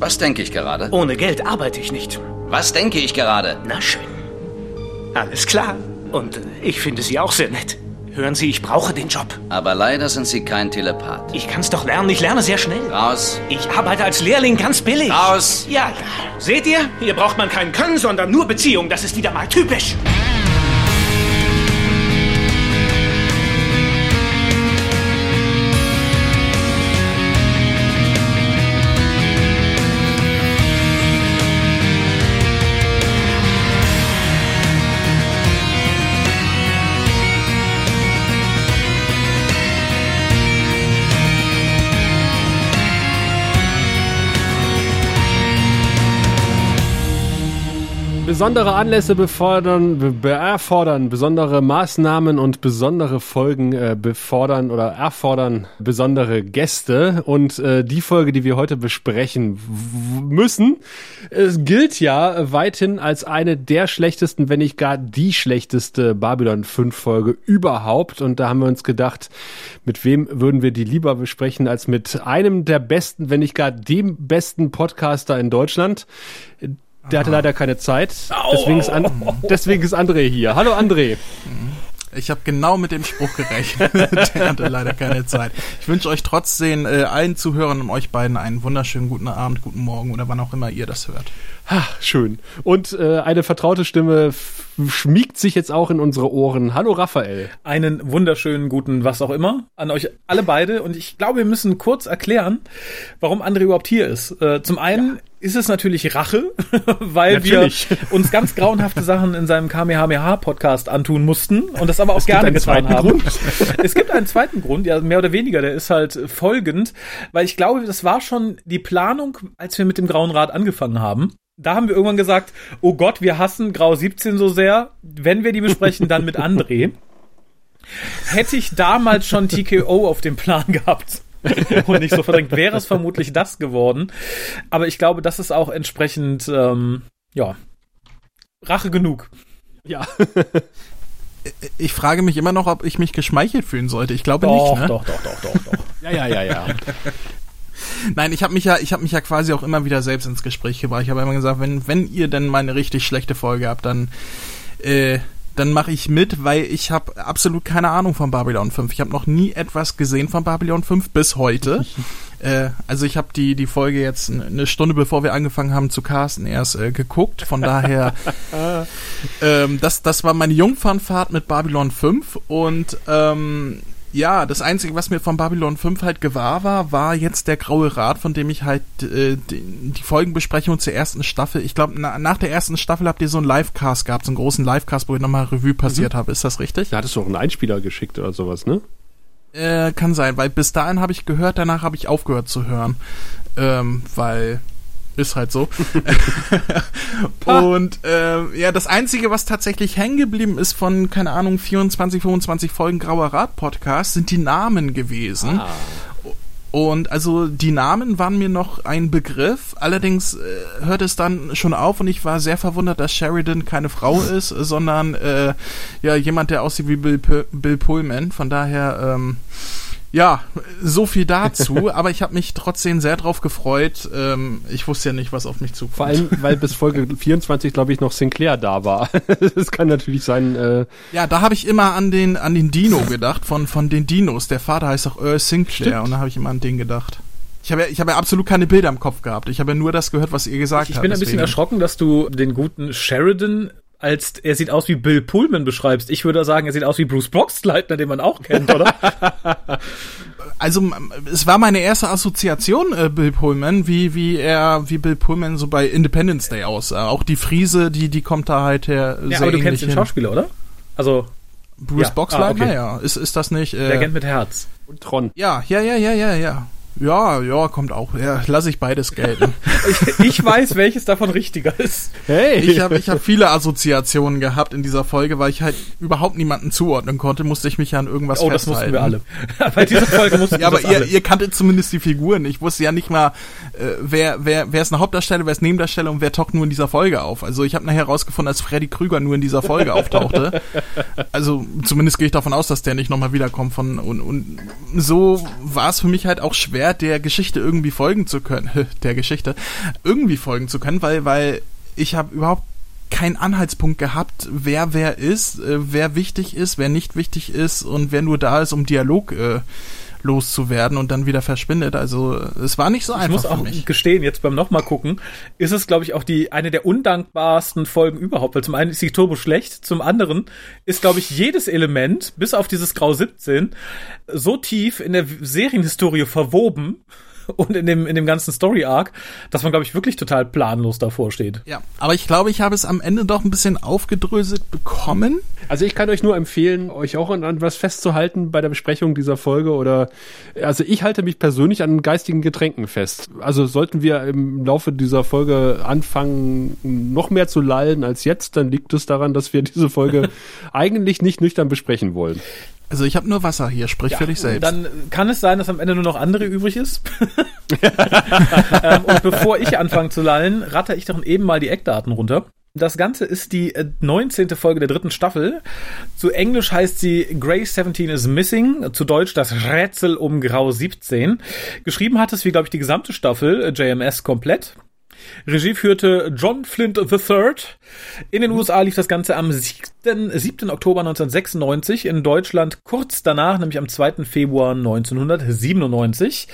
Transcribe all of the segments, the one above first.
Was denke ich gerade? Ohne Geld arbeite ich nicht. Was denke ich gerade? Na schön. Alles klar. Und äh, ich finde Sie auch sehr nett. Hören Sie, ich brauche den Job. Aber leider sind Sie kein Telepath. Ich kann es doch lernen. Ich lerne sehr schnell. Raus. Ich arbeite als Lehrling ganz billig. Raus. Ja, ja. Seht ihr? Hier braucht man kein Können, sondern nur Beziehung. Das ist wieder mal typisch. Besondere Anlässe befordern, be erfordern, besondere Maßnahmen und besondere Folgen äh, befordern oder erfordern besondere Gäste. Und äh, die Folge, die wir heute besprechen müssen, es gilt ja weithin als eine der schlechtesten, wenn nicht gar die schlechteste Babylon 5 Folge überhaupt. Und da haben wir uns gedacht, mit wem würden wir die lieber besprechen als mit einem der besten, wenn nicht gar dem besten Podcaster in Deutschland. Der hatte leider keine Zeit. Deswegen ist, An deswegen ist André hier. Hallo André. Ich habe genau mit dem Spruch gerechnet. Der hatte leider keine Zeit. Ich wünsche euch trotzdem äh, allen Zuhörern und euch beiden einen wunderschönen guten Abend, guten Morgen oder wann auch immer ihr das hört. Ha, schön. Und äh, eine vertraute Stimme schmiegt sich jetzt auch in unsere Ohren. Hallo Raphael. Einen wunderschönen guten was auch immer an euch alle beide. Und ich glaube, wir müssen kurz erklären, warum André überhaupt hier ist. Äh, zum einen ja. Ist es natürlich Rache, weil natürlich. wir uns ganz grauenhafte Sachen in seinem KMH-Podcast antun mussten und das aber auch es gerne getan haben. Grund. es gibt einen zweiten Grund, ja mehr oder weniger, der ist halt folgend, weil ich glaube, das war schon die Planung, als wir mit dem Grauen Rat angefangen haben da haben wir irgendwann gesagt, oh Gott, wir hassen Grau 17 so sehr. Wenn wir die besprechen, dann mit André. Hätte ich damals schon TKO auf dem Plan gehabt und nicht so verdrängt, wäre es vermutlich das geworden. Aber ich glaube, das ist auch entsprechend, ähm, ja, Rache genug. Ja. Ich frage mich immer noch, ob ich mich geschmeichelt fühlen sollte. Ich glaube doch, nicht. Ne? Doch, doch, doch, doch, doch. ja, ja, ja, ja. Nein, ich habe mich ja, ich habe mich ja quasi auch immer wieder selbst ins Gespräch gebracht. Ich habe immer gesagt, wenn wenn ihr denn mal eine richtig schlechte Folge habt, dann äh, dann mache ich mit, weil ich habe absolut keine Ahnung von Babylon 5. Ich habe noch nie etwas gesehen von Babylon 5 bis heute. äh, also ich habe die die Folge jetzt eine Stunde bevor wir angefangen haben zu casten erst äh, geguckt. Von daher, ähm, das das war meine Jungfernfahrt mit Babylon 5 und ähm, ja, das Einzige, was mir von Babylon 5 halt gewahr war, war jetzt der Graue Rat, von dem ich halt äh, die, die Folgenbesprechung zur ersten Staffel, ich glaube, na, nach der ersten Staffel habt ihr so einen Livecast gehabt, so einen großen Livecast, wo ich nochmal Revue passiert mhm. habe. Ist das richtig? Da hattest du auch einen Einspieler geschickt oder sowas, ne? Äh, kann sein, weil bis dahin habe ich gehört, danach habe ich aufgehört zu hören. Ähm, weil ist halt so. und äh, ja, das Einzige, was tatsächlich hängen geblieben ist von, keine Ahnung, 24, 25 Folgen Grauer Rat Podcast, sind die Namen gewesen. Ah. Und also die Namen waren mir noch ein Begriff, allerdings äh, hört es dann schon auf und ich war sehr verwundert, dass Sheridan keine Frau ist, sondern äh, ja jemand, der aussieht wie Bill, Bill Pullman. Von daher ähm, ja, so viel dazu, aber ich habe mich trotzdem sehr drauf gefreut. Ähm, ich wusste ja nicht, was auf mich zukommt. Vor allem, weil bis Folge 24, glaube ich, noch Sinclair da war. das kann natürlich sein. Äh ja, da habe ich immer an den an den Dino gedacht, von, von den Dinos. Der Vater heißt auch Earl Sinclair Stimmt. und da habe ich immer an den gedacht. Ich habe ja, ich hab ja absolut keine Bilder im Kopf gehabt. Ich habe ja nur das gehört, was ihr gesagt habt. Ich bin ein bisschen erschrocken, dass du den guten Sheridan als er sieht aus wie Bill Pullman beschreibst. Ich würde sagen, er sieht aus wie Bruce Boxleitner, den man auch kennt, oder? also es war meine erste Assoziation äh, Bill Pullman, wie wie er wie Bill Pullman so bei Independence Day aussah. Auch die Friese, die die kommt da halt her. Ja, aber du kennst den Schauspieler, oder? Also Bruce ja. Boxleitner, ah, okay. ja. Ist ist das nicht? Äh, Der Agent mit Herz. Und Tron. Ja, ja, ja, ja, ja, ja. Ja, ja, kommt auch. Ja, lasse ich beides gelten. ich, ich, weiß, welches davon richtiger ist. Hey. Ich habe ich hab viele Assoziationen gehabt in dieser Folge, weil ich halt überhaupt niemanden zuordnen konnte, musste ich mich ja an irgendwas oh, festhalten. Oh, das mussten wir alle. Bei dieser Folge mussten Ja, aber ihr, ihr kanntet zumindest die Figuren. Ich wusste ja nicht mal, äh, wer, wer, wer ist eine Hauptdarsteller, wer ist Nebendarsteller und wer taucht nur in dieser Folge auf. Also ich habe nachher herausgefunden, als Freddy Krüger nur in dieser Folge auftauchte. Also zumindest gehe ich davon aus, dass der nicht nochmal wiederkommt von und, und so war es für mich halt auch schwer schwer, der Geschichte irgendwie folgen zu können, der Geschichte irgendwie folgen zu können, weil, weil ich habe überhaupt keinen Anhaltspunkt gehabt, wer wer ist, äh, wer wichtig ist, wer nicht wichtig ist und wer nur da ist, um Dialog äh, loszuwerden und dann wieder verschwindet. Also es war nicht so einfach. Ich muss auch gestehen, jetzt beim nochmal gucken, ist es, glaube ich, auch die eine der undankbarsten Folgen überhaupt, weil zum einen ist die Turbo schlecht, zum anderen ist, glaube ich, jedes Element, bis auf dieses Grau 17, so tief in der Serienhistorie verwoben, und in dem, in dem ganzen Story-Arc, dass man, glaube ich, wirklich total planlos davor steht. Ja, aber ich glaube, ich habe es am Ende doch ein bisschen aufgedröselt bekommen. Also ich kann euch nur empfehlen, euch auch an, an was festzuhalten bei der Besprechung dieser Folge oder, also ich halte mich persönlich an geistigen Getränken fest. Also sollten wir im Laufe dieser Folge anfangen, noch mehr zu lallen als jetzt, dann liegt es daran, dass wir diese Folge eigentlich nicht nüchtern besprechen wollen. Also ich habe nur Wasser hier, sprich ja, für dich selbst. Dann kann es sein, dass am Ende nur noch andere übrig ist. ähm, und bevor ich anfange zu lallen, ratter ich doch eben mal die Eckdaten runter. Das Ganze ist die 19. Äh, Folge der dritten Staffel. Zu Englisch heißt sie Grey 17 is Missing, zu Deutsch das Rätsel um Grau 17. Geschrieben hat es, wie glaube ich, die gesamte Staffel, äh, JMS komplett. Regie führte John Flint III. In den USA lief das Ganze am 7. 7. Oktober 1996, in Deutschland kurz danach, nämlich am 2. Februar 1997.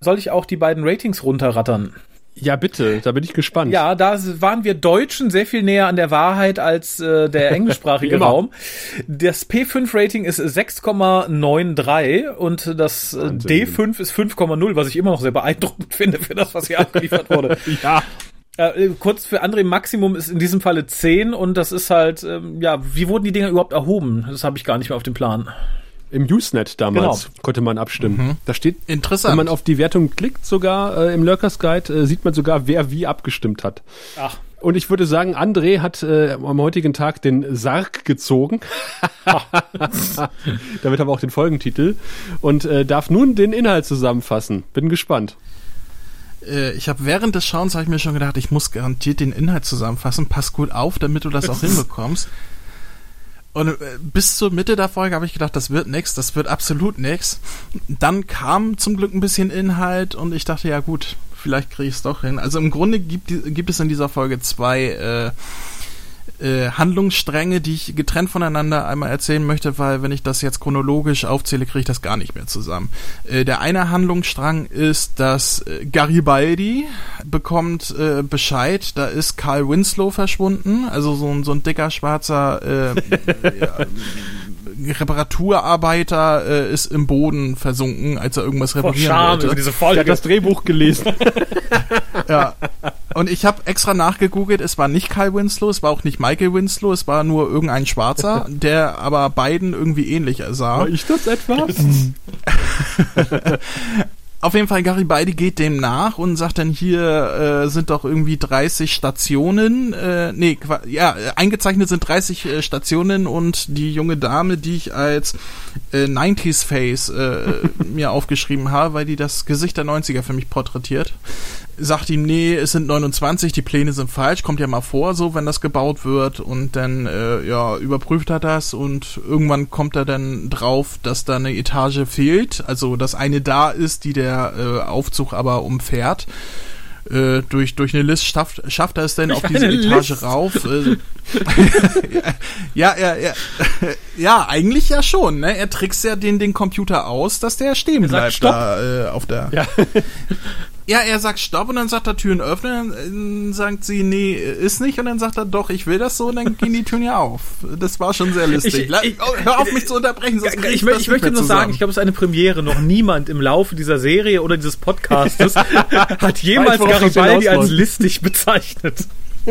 Soll ich auch die beiden Ratings runterrattern? Ja, bitte, da bin ich gespannt. Ja, da waren wir Deutschen sehr viel näher an der Wahrheit als äh, der englischsprachige Raum. Das P5-Rating ist 6,93 und das äh, D5 ist 5,0, was ich immer noch sehr beeindruckend finde für das, was hier abgeliefert wurde. ja. Äh, kurz für André Maximum ist in diesem Falle 10 und das ist halt, ähm, ja, wie wurden die Dinger überhaupt erhoben? Das habe ich gar nicht mehr auf dem Plan. Im Usenet damals genau. konnte man abstimmen. Mhm. Da steht, Interessant. wenn man auf die Wertung klickt, sogar äh, im Lurkers Guide, äh, sieht man sogar, wer wie abgestimmt hat. Ach. Und ich würde sagen, André hat äh, am heutigen Tag den Sarg gezogen. Damit haben wir auch den Folgentitel. Und äh, darf nun den Inhalt zusammenfassen. Bin gespannt. Äh, ich habe während des Schauens habe ich mir schon gedacht, ich muss garantiert den Inhalt zusammenfassen. Pass gut auf, damit du das auch hinbekommst. Und äh, bis zur Mitte der Folge habe ich gedacht, das wird nix, das wird absolut nix. Dann kam zum Glück ein bisschen Inhalt und ich dachte, ja gut, vielleicht kriege ich es doch hin. Also im Grunde gibt, gibt es in dieser Folge zwei äh, äh, Handlungsstränge, die ich getrennt voneinander einmal erzählen möchte, weil wenn ich das jetzt chronologisch aufzähle, kriege ich das gar nicht mehr zusammen. Äh, der eine Handlungsstrang ist, dass äh, Garibaldi bekommt äh, Bescheid, da ist Carl Winslow verschwunden, also so ein, so ein dicker schwarzer äh, ja, Reparaturarbeiter äh, ist im Boden versunken, als er irgendwas reparieren Scham, wollte. Diese Folge. hat das Drehbuch gelesen. ja. Und ich habe extra nachgegoogelt, es war nicht Kyle Winslow, es war auch nicht Michael Winslow, es war nur irgendein Schwarzer, der aber beiden irgendwie ähnlich sah. War ich das etwas? Auf jeden Fall, Garibaldi geht dem nach und sagt dann, hier äh, sind doch irgendwie 30 Stationen, äh, nee, ja, eingezeichnet sind 30 äh, Stationen und die junge Dame, die ich als äh, 90s Face äh, mir aufgeschrieben habe, weil die das Gesicht der 90er für mich porträtiert, sagt ihm, nee, es sind 29, die Pläne sind falsch, kommt ja mal vor, so, wenn das gebaut wird und dann, äh, ja, überprüft er das und irgendwann kommt er dann drauf, dass da eine Etage fehlt, also dass eine da ist, die der äh, Aufzug aber umfährt. Äh, durch, durch eine List schafft, schafft er es denn auf diese Etage List. rauf. Äh, ja, ja, ja, ja, eigentlich ja schon. Ne? Er trickst ja den, den Computer aus, dass der stehen bleibt da äh, auf der. Ja. Ja, er sagt Stopp und dann sagt er Türen öffnen, dann sagt sie, nee, ist nicht und dann sagt er doch, ich will das so und dann gehen die Türen ja auf. Das war schon sehr lustig. Ich, ich, oh, hör auf mich zu unterbrechen, sonst ich, ich, ich möchte nur sagen, ich glaube, es ist eine Premiere. Noch niemand im Laufe dieser Serie oder dieses Podcastes hat jemals Garibaldi als listig bezeichnet.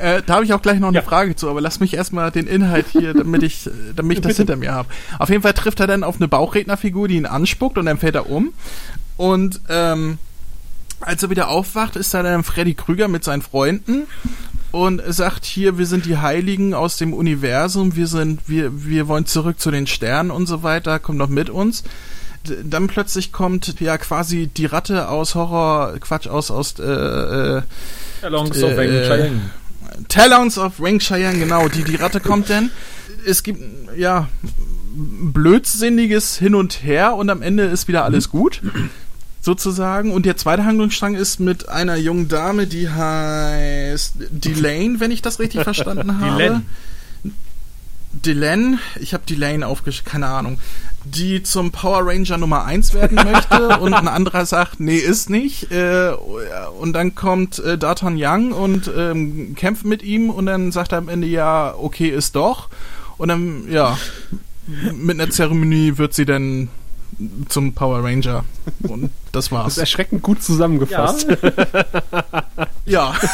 äh, da habe ich auch gleich noch eine ja. Frage zu, aber lass mich erstmal den Inhalt hier, damit ich, damit ich das hinter mir habe. Auf jeden Fall trifft er dann auf eine Bauchrednerfigur, die ihn anspuckt und dann fällt er um. Und ähm, als er wieder aufwacht, ist da dann Freddy Krüger mit seinen Freunden und sagt hier, wir sind die Heiligen aus dem Universum, wir sind, wir, wir wollen zurück zu den Sternen und so weiter, kommt noch mit uns. Dann plötzlich kommt ja quasi die Ratte aus Horror, Quatsch, aus, aus, äh, äh, Talons äh, of Wing Cheyenne. Talons of Wing Cheyenne, genau, die, die Ratte kommt denn. Es gibt, ja, blödsinniges Hin und Her und am Ende ist wieder alles gut. Sozusagen. Und der zweite Handlungsstrang ist mit einer jungen Dame, die heißt Delane, wenn ich das richtig verstanden habe. Delane. Dylan, ich habe Delane aufgeschrieben, keine Ahnung, die zum Power Ranger Nummer 1 werden möchte und ein anderer sagt, nee, ist nicht. Äh, und dann kommt äh, Darton Young und ähm, kämpft mit ihm und dann sagt er am Ende, ja, okay, ist doch. Und dann, ja, mit einer Zeremonie wird sie dann zum Power Ranger. Und das war's. Das ist erschreckend gut zusammengefasst. Ja.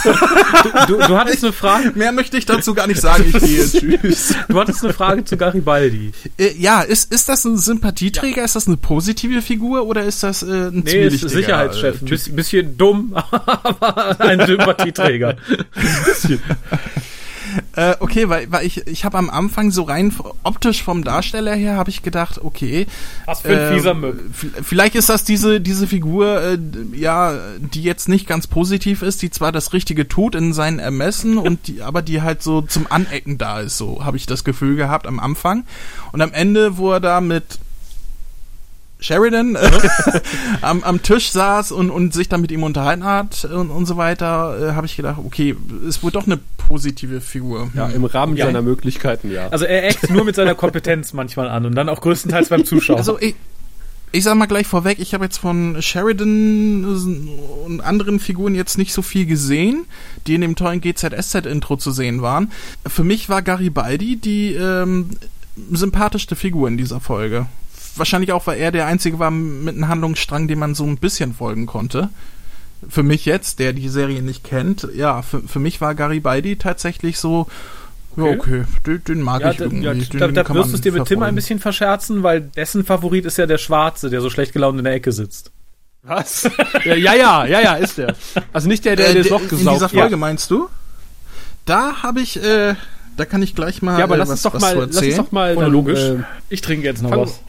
Du, du hattest eine Frage. Mehr möchte ich dazu gar nicht sagen. Ich gehe. Tschüss. Du hattest eine Frage zu Garibaldi. Äh, ja, ist, ist das ein Sympathieträger? Ist das eine positive Figur oder ist das äh, ein Nee, ist Sicherheitschef. Ein äh, bisschen, bisschen dumm, aber ein Sympathieträger. Äh, okay, weil, weil ich, ich habe am Anfang so rein optisch vom Darsteller her habe ich gedacht, okay. Was für ein äh, fieser v- Vielleicht ist das diese, diese Figur, äh, ja, die jetzt nicht ganz positiv ist, die zwar das Richtige tut in seinen Ermessen und die, aber die halt so zum Anecken da ist, so habe ich das Gefühl gehabt am Anfang. Und am Ende, wo er da mit Sheridan äh, am, am Tisch saß und, und sich dann mit ihm unterhalten hat und, und so weiter, äh, habe ich gedacht, okay, ist wohl doch eine positive Figur. Ja, im Rahmen Ja. seiner Möglichkeiten, ja. Also er eckt nur mit seiner Kompetenz manchmal an und dann auch größtenteils beim Zuschauer. Also ich, ich sag mal gleich vorweg, ich habe jetzt von Sheridan und anderen Figuren jetzt nicht so viel gesehen, die in dem tollen GZSZ-Intro zu sehen waren. Für mich war Garibaldi die ähm, sympathischste Figur in dieser Folge. Wahrscheinlich auch, weil er der Einzige war mit einem Handlungsstrang, dem man so ein bisschen folgen konnte. Für mich jetzt, der die Serie nicht kennt, ja, für, für mich war Garibaldi tatsächlich so, ja, Okay. okay, den, den mag ja, ich da, irgendwie. ja, den, da, den da kann wirst du es dir mit Tim ein bisschen verscherzen, weil dessen Favorit ist ja der Schwarze, der so schlecht gelaunt in der Ecke sitzt. Was? ja, ja, ja, ja, ja, ist der. Also nicht der, der Äh, das der- Loch In gesaugt dieser hat. Folge meinst du? Da habe ich, äh, da kann ich gleich mal Ja, aber äh, lass was, uns doch was mal, zu lass uns erzählen. doch mal. Chronologisch. Dann, Ich trinke jetzt noch Fang- was.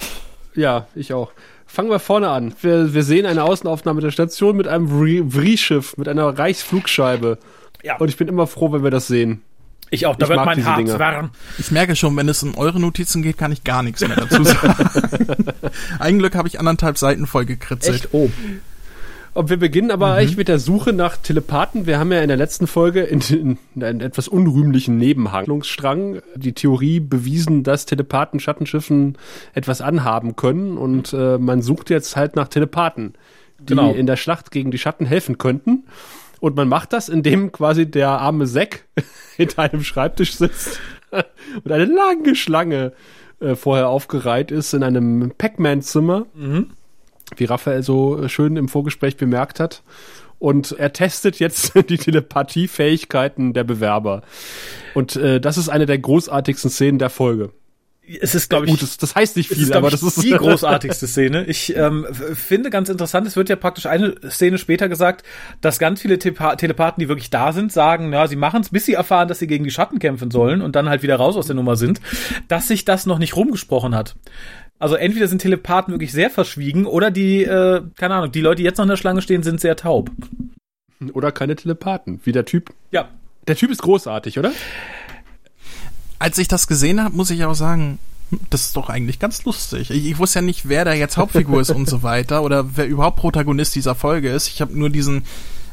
Ja, ich auch. Fangen wir vorne an. Wir, wir sehen eine Außenaufnahme der Station mit einem Vri-Schiff, mit einer Reichsflugscheibe. Ja. Und ich bin immer froh, wenn wir das sehen. Ich auch, da Ich wird mein Herz Dinge. warm. Ich merke schon, wenn es um eure Notizen geht, kann ich gar nichts mehr dazu sagen. Ein Glück habe ich anderthalb Seiten voll gekritzelt. Oh. Und wir beginnen aber Mhm. eigentlich mit der Suche nach Telepathen. Wir haben ja in der letzten Folge in, in einen etwas unrühmlichen Nebenhandlungsstrang die Theorie bewiesen, dass Telepathen Schattenschiffen etwas anhaben können. Und äh, man sucht jetzt halt nach Telepathen, die Genau. in der Schlacht gegen die Schatten helfen könnten. Und man macht das, indem quasi der arme Zack hinter einem Schreibtisch sitzt und eine lange Schlange äh, vorher aufgereiht ist in einem Pac-Man-Zimmer wie Raphael so schön im Vorgespräch bemerkt hat. Und er testet jetzt die Telepathiefähigkeiten der Bewerber. Und äh, das ist eine der großartigsten Szenen der Folge. Es ist, glaube ich, Gut, das, das heißt nicht viel, ist, aber das ist die großartigste Szene. Ich ähm, finde ganz interessant, es wird ja praktisch eine Szene später gesagt, dass ganz viele Tepa Telepathen, die wirklich da sind, sagen, na, sie machen es, bis sie erfahren, dass sie gegen die Schatten kämpfen sollen und dann halt wieder raus aus der Nummer sind, dass sich das noch nicht rumgesprochen hat. Also entweder sind Telepathen wirklich sehr verschwiegen oder die, äh, keine Ahnung, die Leute, die jetzt noch in der Schlange stehen, sind sehr taub. Oder keine Telepathen, wie der Typ. Ja, Der Typ ist großartig, oder? Als ich das gesehen habe, muss ich auch sagen, das ist doch eigentlich ganz lustig. Ich, ich wusste ja nicht, wer da jetzt Hauptfigur ist und so weiter oder wer überhaupt Protagonist dieser Folge ist. Ich habe nur diesen,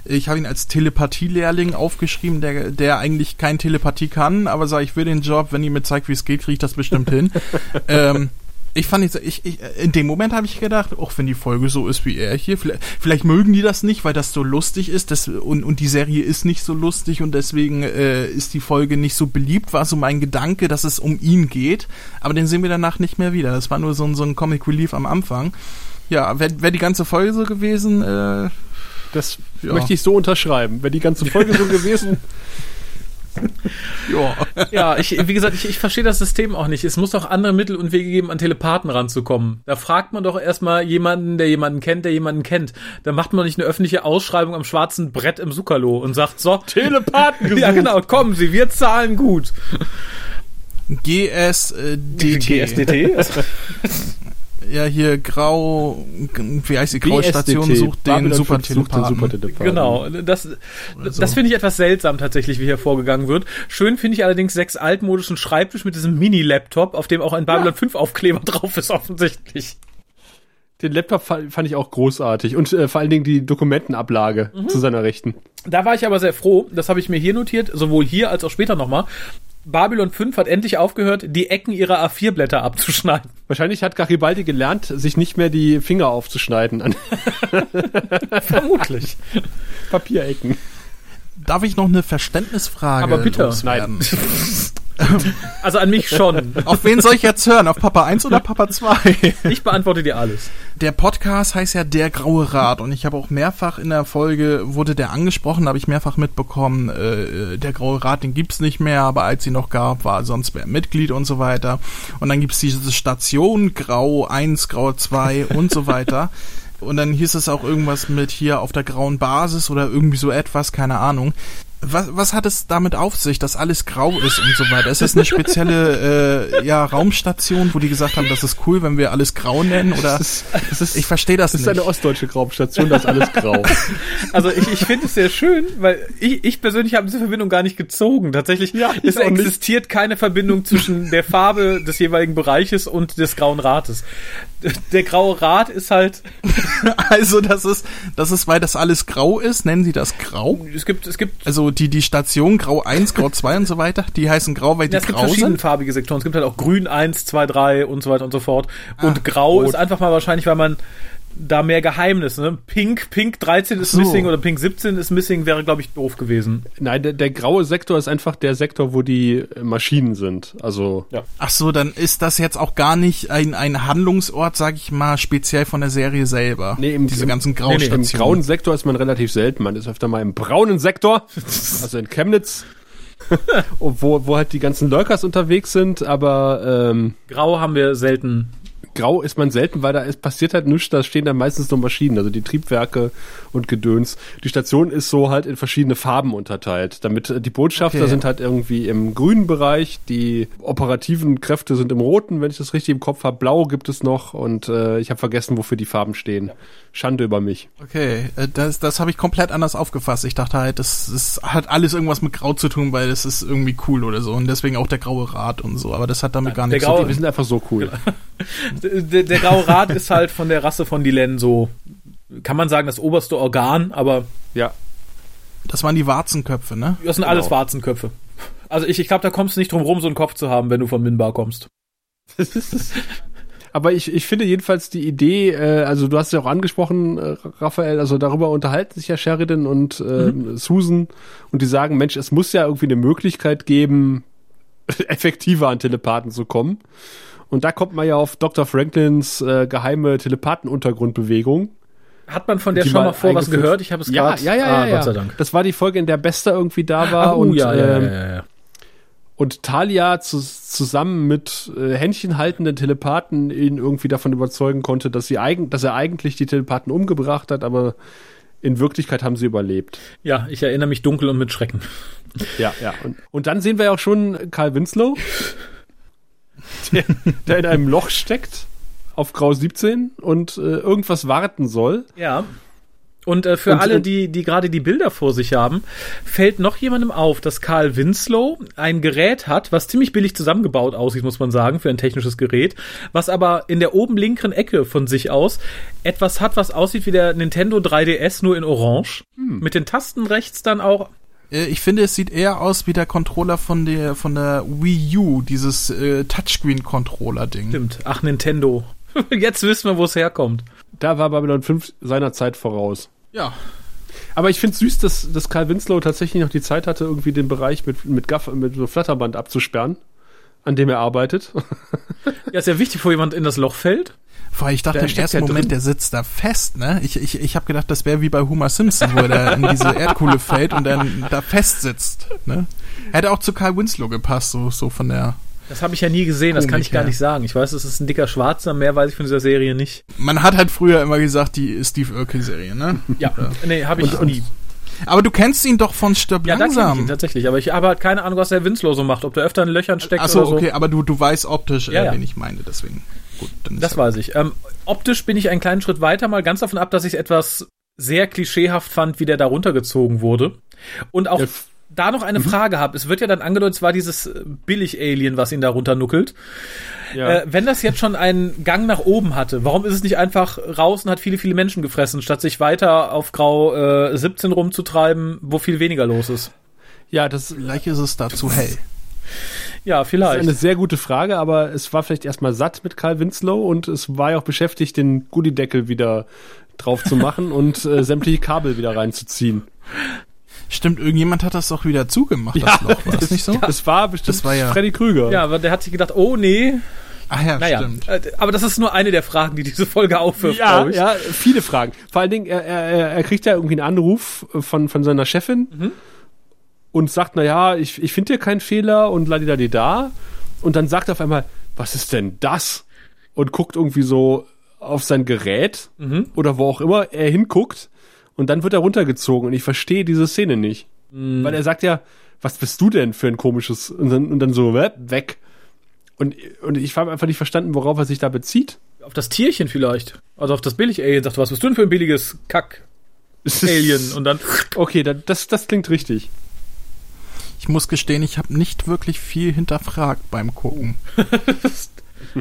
ich habe ihn als Telepathie-Lehrling aufgeschrieben, der, der eigentlich kein Telepathie kann, aber sagt, ich will den Job, wenn ihr mir zeigt, wie es geht, kriege ich das bestimmt hin. ähm, ich fand nicht, ich, ich, in dem Moment habe ich gedacht, auch wenn die Folge so ist wie er hier, vielleicht, vielleicht mögen die das nicht, weil das so lustig ist das, und, und die Serie ist nicht so lustig und deswegen äh, ist die Folge nicht so beliebt, war so mein Gedanke, dass es um ihn geht, aber den sehen wir danach nicht mehr wieder. Das war nur so ein, so ein Comic Relief am Anfang. Ja, wäre wär die ganze Folge so gewesen, äh, Das Ja. möchte ich so unterschreiben. Wäre die ganze Folge so gewesen. ja. Ja, ich, wie gesagt, ich, ich verstehe das System auch nicht. Es muss doch andere Mittel und Wege geben, an Telepathen ranzukommen. Da fragt man doch erstmal jemanden, der jemanden kennt, der jemanden kennt. Da macht man nicht eine öffentliche Ausschreibung am schwarzen Brett im Zuckerlo und sagt so, Telepathen gesucht. ja genau, kommen Sie, wir zahlen gut. GSDT. GSDT? Ja hier grau, wie heißt die graue BSDT, Station sucht den Super 5 sucht den Telepathen. Genau, das, das finde ich etwas seltsam tatsächlich, wie hier vorgegangen wird. Schön finde ich allerdings sechs altmodischen Schreibtisch mit diesem Mini-Laptop, auf dem auch ein Babylon 5 Aufkleber drauf ist, offensichtlich. Den Laptop fa- fand ich auch großartig und äh, vor allen Dingen die Dokumentenablage Mhm. zu seiner Rechten. Da war ich aber sehr froh, das habe ich mir hier notiert, sowohl hier als auch später nochmal. Babylon 5 hat endlich aufgehört, die Ecken ihrer A4-Blätter abzuschneiden. Wahrscheinlich hat Garibaldi gelernt, sich nicht mehr die Finger aufzuschneiden Vermutlich. Papierecken. Darf ich noch eine Verständnisfrage Aber bitte. loswerden? Also an mich schon. Auf wen soll ich jetzt hören? Auf Papa 1 oder Papa 2? Ich beantworte dir alles. Der Podcast heißt ja Der Graue Rat und ich habe auch mehrfach in der Folge, wurde der angesprochen, habe ich mehrfach mitbekommen, äh, der Graue Rat, den gibt's nicht mehr, aber als sie noch gab, war sonst wer Mitglied und so weiter. Und dann gibt's diese Station Grau 1, Grau 2 und so weiter. Und dann hieß es auch irgendwas mit hier auf der grauen Basis oder irgendwie so etwas, keine Ahnung. Was, was hat es damit auf sich, dass alles grau ist und so weiter? Ist das eine spezielle äh, ja, Raumstation, wo die gesagt haben, das ist cool, wenn wir alles grau nennen? Oder Das ist, das ist, ich verstehe das, das ist nicht. eine ostdeutsche Raumstation, das ist alles grau. Also ich, ich finde es sehr schön, weil ich, ich persönlich habe diese Verbindung gar nicht gezogen. Tatsächlich, Ja, es nicht. existiert keine Verbindung zwischen der Farbe des jeweiligen Bereiches und des Grauen Rates. Der Graue Rat ist halt, Also das ist, das ist, weil das alles grau ist, nennen sie das grau? es gibt, es gibt Also die, die Station Grau 1, Grau 2 und so weiter, die heißen grau, weil die Ja, es gibt grau sind? verschiedenfarbige Sektoren. Es gibt halt auch grün 1, 2, 3 und so weiter und so fort. Und Ah, grau rot. ist einfach mal wahrscheinlich, weil man da mehr Geheimnis, ne? Pink, Pink 13 ist so. missing oder Pink 17 ist missing, wäre, glaube ich, doof gewesen. Nein, der, der graue Sektor ist einfach der Sektor, wo die Maschinen sind. Also Ach so, dann ist das jetzt auch gar nicht ein, ein Handlungsort, sag ich mal, speziell von der Serie selber. Nee, im- Diese im- ganzen im Graustationen. grauen Sektor ist man relativ selten. Man ist öfter mal im braunen Sektor, also in Chemnitz, wo, wo halt die ganzen Lurkers unterwegs sind, aber ähm, Grau haben wir selten. Grau ist man selten, weil da ist, passiert halt nichts, da stehen dann meistens nur Maschinen, also die Triebwerke und Gedöns. Die Station ist so halt in verschiedene Farben unterteilt, damit äh, die Botschafter Okay. sind halt irgendwie im grünen Bereich, die operativen Kräfte sind im roten, wenn ich das richtig im Kopf habe. Blau gibt es noch und äh, ich habe vergessen, wofür die Farben stehen. Schande über mich. Okay, äh, das, das habe ich komplett anders aufgefasst. Ich dachte halt, das, das hat alles irgendwas mit Grau zu tun, weil das ist irgendwie cool oder so. Und deswegen auch der graue Rat und so. Aber das hat damit gar der nichts graue- zu Wir tun. sind einfach so cool. Der, der Graue Rat ist halt von der Rasse von Dylan so, kann man sagen, das oberste Organ, aber Ja. Das waren die Warzenköpfe, ne? das sind alles Genau. Warzenköpfe. Also ich, ich glaube, da kommst du nicht drum rum, so einen Kopf zu haben, wenn du von Minbar kommst. Aber ich, ich finde jedenfalls die Idee, äh, also du hast ja auch angesprochen, äh, Raphael, also darüber unterhalten sich ja Sheridan und äh, Susan und die sagen, Mensch, es muss ja irgendwie eine Möglichkeit geben, effektiver an Telepathen zu kommen. Und da kommt man ja auf Dr. Franklins äh, geheime Telepathenuntergrundbewegung. Hat man von der schon mal vor was gehört? Ich habe es Ja, gerade. ja, ja, ah, ja, Gott sei ja. Dank. Das war die Folge, in der Bester irgendwie da war Ah, oh, und, ja, ja, ähm, ja, ja, ja. und Talia zu, zusammen mit äh, händchenhaltenden Telepathen ihn irgendwie davon überzeugen konnte, dass sie eigen, dass er eigentlich die Telepathen umgebracht hat, aber in Wirklichkeit haben sie überlebt. Ja, ich erinnere mich dunkel und mit Schrecken. Ja, ja. Und, und dann sehen wir ja auch schon Karl Winslow, der, der in einem Loch steckt auf Grau 17 und äh, irgendwas warten soll. Ja. Und äh, für Und- alle, die, die gerade die Bilder vor sich haben, fällt noch jemandem auf, dass Karl Winslow ein Gerät hat, was ziemlich billig zusammengebaut aussieht, muss man sagen, für ein technisches Gerät, was aber in der oben linken Ecke von sich aus etwas hat, was aussieht wie der Nintendo 3DS, nur in Orange. Mit den Tasten rechts dann auch. Äh, Ich finde, es sieht eher aus wie der Controller von der von der Wii U, dieses äh, Touchscreen-Controller-Ding. Stimmt. Ach, Nintendo. Jetzt wissen wir, wo es herkommt. Da war Babylon 5 seiner Zeit voraus. Ja. Aber ich finde süß, dass, dass Karl Winslow tatsächlich noch die Zeit hatte, irgendwie den Bereich mit, mit Gaff, mit so Flatterband abzusperren, an dem er arbeitet. Ja, ist ja wichtig, bevor jemand in das Loch fällt. Vor ich dachte Der im ersten Moment, drin. der sitzt da fest, ne? Ich, ich, ich habe gedacht, das wäre wie bei Homer Simpson, wo er da in diese Erdkuhle fällt und dann da fest sitzt, ne? Hätte auch zu Karl Winslow gepasst, so, so von der. Das habe ich ja nie gesehen, das kann ich gar nicht sagen. Ich weiß, es ist ein dicker Schwarzer, mehr weiß ich von dieser Serie nicht. Man hat halt früher immer gesagt, die Steve Urkel-Serie, ne? Ja, nee, habe ich Und- und- nie. Aber du kennst ihn doch von Stirb ja, langsam. Ja, ihn tatsächlich. Aber ich habe halt keine Ahnung, was der Winslow so macht. Ob der öfter in Löchern steckt Ach so, oder so. okay, aber du, du weißt optisch, äh, ja, wen ich meine, deswegen. Gut, dann das weiß ich. Ähm, optisch bin ich einen kleinen Schritt weiter, mal ganz davon ab, dass ich etwas sehr klischeehaft fand, wie der da runtergezogen wurde. Und auch ja. Da noch eine mhm. Frage habe. Es wird ja dann angedeutet, es war dieses Billig-Alien, was ihn da runternuckelt. Ja. Äh, wenn das jetzt schon einen Gang nach oben hatte, warum ist es nicht einfach raus und hat viele, viele Menschen gefressen, statt sich weiter auf Grau äh, 17 rumzutreiben, wo viel weniger los ist? Ja, das vielleicht ist es da zu hell. Ja, vielleicht. Das ist eine sehr gute Frage, aber es war vielleicht erstmal satt mit Karl Winslow und es war ja auch beschäftigt, den Gullideckel wieder drauf zu machen und äh, sämtliche Kabel wieder reinzuziehen. Stimmt, irgendjemand hat das doch wieder zugemacht, ja, das Loch. War das nicht so? Das war bestimmt das war ja Freddy Krüger. Ja, aber der hat sich gedacht, oh nee, Ach ja, naja, stimmt. Äh, aber das ist nur eine der Fragen, die diese Folge aufwirft. Ja, ja, viele Fragen. Vor allen Dingen, er, er, er kriegt ja irgendwie einen Anruf von, von seiner Chefin mhm. und sagt, na ja, ich, ich finde hier keinen Fehler und da. Und dann sagt er auf einmal, was ist denn das? Und guckt irgendwie so auf sein Gerät mhm. oder wo auch immer er hinguckt und dann wird er runtergezogen und ich verstehe diese Szene nicht. Mhm. Weil er sagt ja, was bist du denn für ein komisches und dann, und dann so weg. Und, und ich habe einfach nicht verstanden, worauf er sich da bezieht. Auf das Tierchen vielleicht. Also auf das Billig-Alien. Sagt, was bist du denn für ein billiges Kack-Alien? Und dann. Okay, das, das klingt richtig. Ich muss gestehen, ich habe nicht wirklich viel hinterfragt beim Gucken.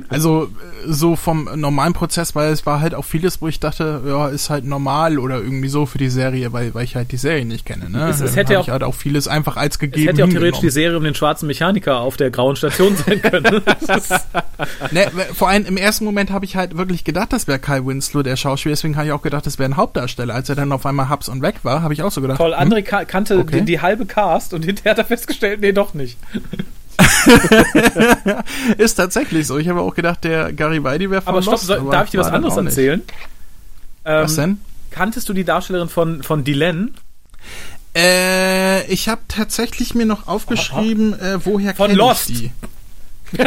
Also so vom normalen Prozess, weil es war halt auch vieles, wo ich dachte, ja, ist halt normal oder irgendwie so für die Serie, weil, weil ich halt die Serie nicht kenne. Ne? Es, es hätte auch, halt auch vieles einfach als gegeben. Es hätte auch theoretisch die Serie um den schwarzen Mechaniker auf der grauen Station sein können. ne, vor allem im ersten Moment habe ich halt wirklich gedacht, das wäre Kai Winslow, der Schauspieler, deswegen habe ich auch gedacht, das wäre ein Hauptdarsteller. Als er dann auf einmal Hubs und weg war, habe ich auch so gedacht. Toll, André hm? kannte okay. die, die halbe Cast und hinterher hat er festgestellt, nee, doch nicht. ist tatsächlich so. Ich habe auch gedacht, der Gary Weidi wäre von Aber stopp, Lost, aber darf ich dir was anderes erzählen? Ähm, was denn? Kanntest du die Darstellerin von, von Dylan? Äh, ich habe tatsächlich mir noch aufgeschrieben, äh, woher von Lost. die?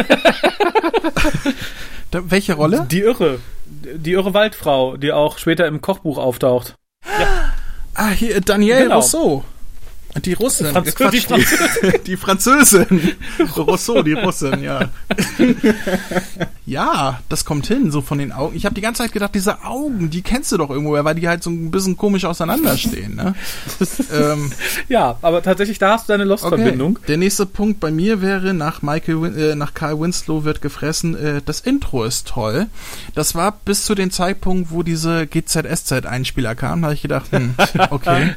da, welche Rolle? Die Irre. Die Irre Waldfrau, die auch später im Kochbuch auftaucht. Ja. Ah, hier, Danielle genau. Rousseau. Die Russin, Franz Quatsch, die, Französin. die Französin. Rousseau, die Russin, ja. ja, das kommt hin, so von den Augen. Ich habe die ganze Zeit gedacht, diese Augen, die kennst du doch irgendwoher, weil die halt so ein bisschen komisch auseinanderstehen. Ne? ähm, ja, aber tatsächlich, da hast du deine Lost-Verbindung. Okay. Der nächste Punkt bei mir wäre, nach Michael, äh, nach Carl Winslow wird gefressen, äh, das Intro ist toll. Das war bis zu dem Zeitpunkt, wo diese GZSZ-Einspieler kamen, da habe ich gedacht, hm, okay.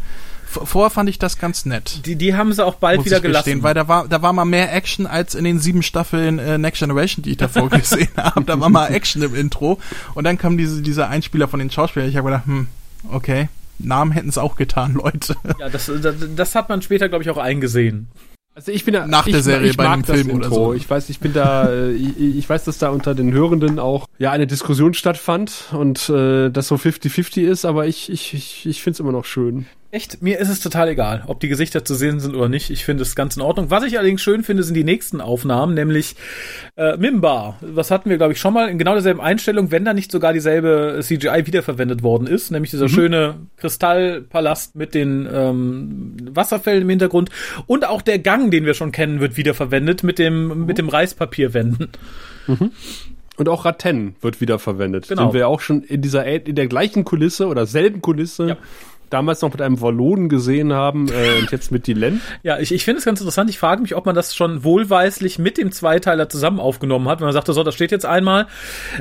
Vorher fand ich das ganz nett. Die, die haben sie auch bald wieder gelassen. Weil da war, da war mal mehr Action als in den sieben Staffeln äh, Next Generation, die ich davor gesehen habe. Da war mal Action im Intro. Und dann kam diese, dieser Einspieler von den Schauspielern. Ich habe gedacht, hm, okay. Namen hätten es auch getan, Leute. Ja, das, das, das hat man später, glaube ich, auch eingesehen. Also ich bin da nach ich, der Serie ich bei einem Film oder so. Ich weiß, ich bin da, äh, ich, ich, weiß, dass da unter den Hörenden auch ja eine Diskussion stattfand und äh, das so 50-50 ist, aber ich, ich, ich, ich finde es immer noch schön. Echt, mir ist es total egal, ob die Gesichter zu sehen sind oder nicht. Ich finde es ganz in Ordnung. Was ich allerdings schön finde, sind die nächsten Aufnahmen, nämlich äh, Mimba. Was hatten wir, glaube ich, schon mal in genau derselben Einstellung, wenn da nicht sogar dieselbe CGI wiederverwendet worden ist, nämlich dieser mhm. schöne Kristallpalast mit den ähm, Wasserfällen im Hintergrund und auch der Gang, den wir schon kennen, wird wiederverwendet mit dem mhm. mit dem Reispapierwänden. Mhm. Und auch Ratten wird wiederverwendet. Genau. Den wir auch schon in dieser in der gleichen Kulisse oder selben Kulisse ja damals noch mit einem Wallonen gesehen haben äh, und jetzt mit Dylan. Ja, ich, ich finde es ganz interessant. Ich frage mich, ob man das schon wohlweislich mit dem Zweiteiler zusammen aufgenommen hat. Wenn man sagte, so, das steht jetzt einmal.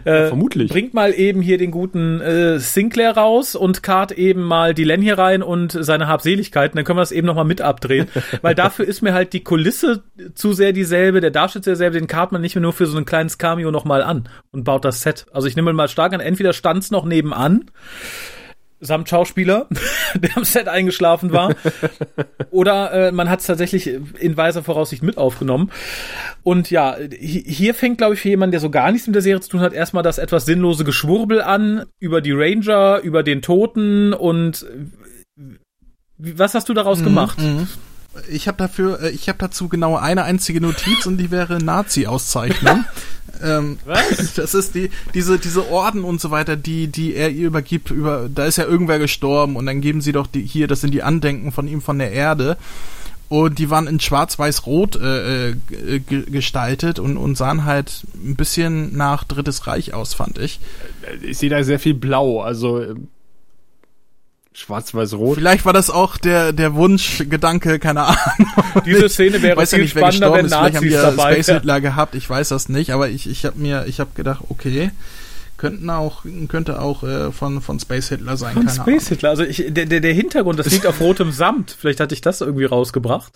Äh, ja, vermutlich. Bringt mal eben hier den guten äh, Sinclair raus und kart eben mal Dylan hier rein und seine Habseligkeiten. Dann können wir das eben nochmal mit abdrehen. Weil dafür ist mir halt die Kulisse zu sehr dieselbe, der Darsteller derselbe, den kart man nicht mehr nur für so ein kleines Cameo nochmal an und baut das Set. Also ich nehme mal stark an, entweder stand's noch nebenan samt Schauspieler, der am Set eingeschlafen war. Oder äh, man hat es tatsächlich in weiser Voraussicht mit aufgenommen. Und ja, hier fängt, glaube ich, für jemanden, der so gar nichts mit der Serie zu tun hat, erstmal das etwas sinnlose Geschwurbel an über die Ranger, über den Toten und was hast du daraus mhm, gemacht? Mhm. Ich habe dafür, äh, ich habe dazu genau eine einzige Notiz und die wäre Nazi-Auszeichnung. ähm, Was? Das ist die, diese, diese Orden und so weiter, die, die er ihr übergibt, über, da ist ja irgendwer gestorben und dann geben sie doch die, hier, das sind die Andenken von ihm von der Erde. Und die waren in schwarz-weiß-rot äh, äh, gestaltet und, und sahen halt ein bisschen nach Drittes Reich aus, fand ich. Ich sehe da sehr viel Blau, also ähm, Schwarz-Weiß-Rot. Vielleicht war das auch der, der Wunschgedanke, keine Ahnung. Diese Szene wäre weiß viel ja nicht, spannender, wenn Nazis Vielleicht haben dabei Space Hitler gehabt, ich weiß das nicht, aber ich, ich habe mir, ich habe gedacht, okay, könnten auch, könnte auch äh, von, von Space Hitler sein. Von Space Ahnung. Hitler, also ich, der, der, der Hintergrund, das liegt auf rotem Samt. Vielleicht hatte ich das irgendwie rausgebracht.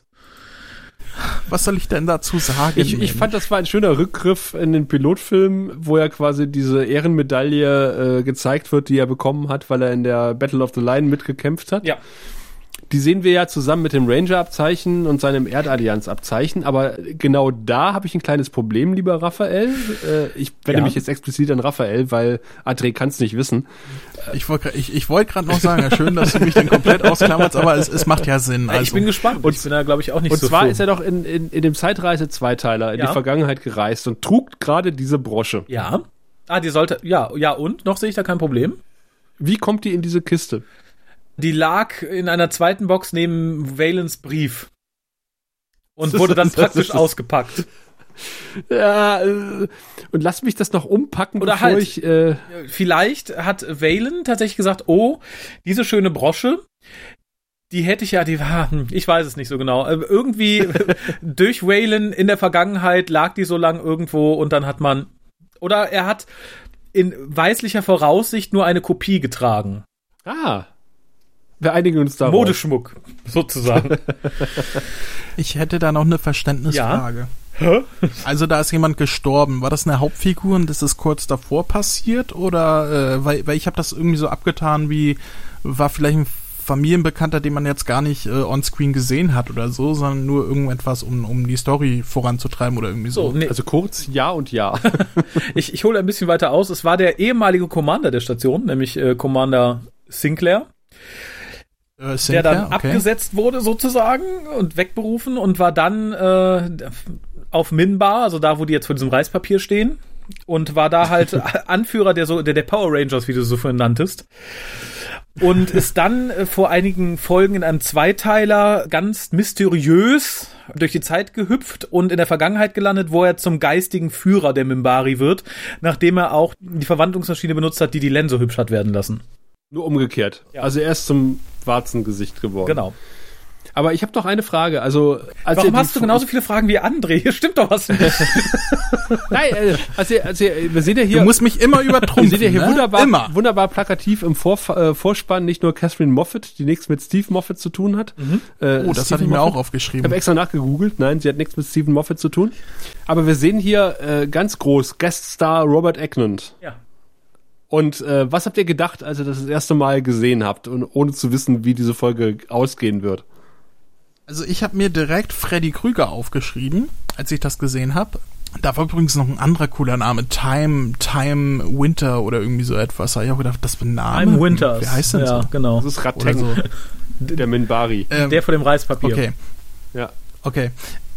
Was soll ich denn dazu sagen? Ich, ich fand, das war ein schöner Rückgriff in den Pilotfilm, wo ja quasi diese Ehrenmedaille äh, gezeigt wird, die er bekommen hat, weil er in der Battle of the Line mitgekämpft hat. Ja. Die sehen wir ja zusammen mit dem Ranger-Abzeichen und seinem Erdallianz-Abzeichen, aber genau da habe ich ein kleines Problem, lieber Raphael. Äh, ich wende ja. mich jetzt explizit an Raphael, weil André kann es nicht wissen. Ich wollte ich, ich wollt gerade noch sagen, ja, schön, dass du mich dann komplett ausklammerst, aber es, es macht ja Sinn. Also. Ich bin gespannt. Und ich bin da, glaube ich, auch nicht und so Und zwar froh. ist er doch in, in, in dem Zeitreise-Zweiteiler in ja. die Vergangenheit gereist und trug gerade diese Brosche. Ja. Ah, die sollte, ja, ja, und? Noch sehe ich da kein Problem. Wie kommt die in diese Kiste? Die lag in einer zweiten Box neben Valens Brief. Und wurde dann praktisch ausgepackt. Ja, äh, und lass mich das noch umpacken, Oder bevor halt, ich. Äh vielleicht hat Valen tatsächlich gesagt, oh, diese schöne Brosche, die hätte ich ja, die war, hm, ich weiß es nicht so genau. Äh, irgendwie durch Valen in der Vergangenheit lag die so lang irgendwo und dann hat man. Oder er hat in weislicher Voraussicht nur eine Kopie getragen. Ah. Wir einigen uns darauf. Modeschmuck, sozusagen. ich hätte da noch eine Verständnisfrage. Ja? Also da ist jemand gestorben. War das eine Hauptfigur und ist es kurz davor passiert? Oder äh, weil, weil ich habe das irgendwie so abgetan wie war vielleicht ein Familienbekannter, den man jetzt gar nicht äh, on-screen gesehen hat oder so, sondern nur irgendetwas, um, um die Story voranzutreiben oder irgendwie so. so nee. Also kurz ja und ja. ich ich hole ein bisschen weiter aus. Es war der ehemalige Commander der Station, nämlich äh, Commander Sinclair. Äh, der dann okay. abgesetzt wurde sozusagen und wegberufen und war dann äh, auf Minbar, also da, wo die jetzt vor diesem Reispapier stehen und war da halt Anführer der, so, der, der Power Rangers, wie du so vorhin nanntest. Und ist dann äh, vor einigen Folgen in einem Zweiteiler ganz mysteriös durch die Zeit gehüpft und in der Vergangenheit gelandet, wo er zum geistigen Führer der Mimbari wird, nachdem er auch die Verwandlungsmaschine benutzt hat, die die Lense hübsch hat werden lassen. Nur umgekehrt. Ja. Also er ist zum Warzengesicht geworden. Genau. Aber ich habe doch eine Frage. Also, als Warum hast du genauso viele Fragen wie André? Hier stimmt doch was nicht. Nein, also, also, wir sehen ja hier. Du musst mich immer übertrumpfen. Wir sehen ja hier ne? wunderbar, immer. wunderbar plakativ im Vor, äh, Vorspann nicht nur Catherine Moffat, die nichts mit Steve Moffat zu tun hat. Mhm. Äh, oh, das habe ich mir auch aufgeschrieben. Ich habe extra nachgegoogelt. Nein, sie hat nichts mit Stephen Moffat zu tun. Aber wir sehen hier äh, ganz groß Gueststar Robert Egnant. Ja. Und äh, was habt ihr gedacht, als ihr das das erste Mal gesehen habt und ohne zu wissen, wie diese Folge ausgehen wird? Also ich habe mir direkt Freddy Krüger aufgeschrieben, als ich das gesehen habe. Da war übrigens noch ein anderer cooler Name, Time, Time Winter oder irgendwie so etwas. Da habe ich auch gedacht, das bin Name. Time Winter. Wie heißt denn ja, so? genau. Das ist Rateng. So. Der Minbari. Ähm, der von dem Reispapier. Okay. Ja. Okay.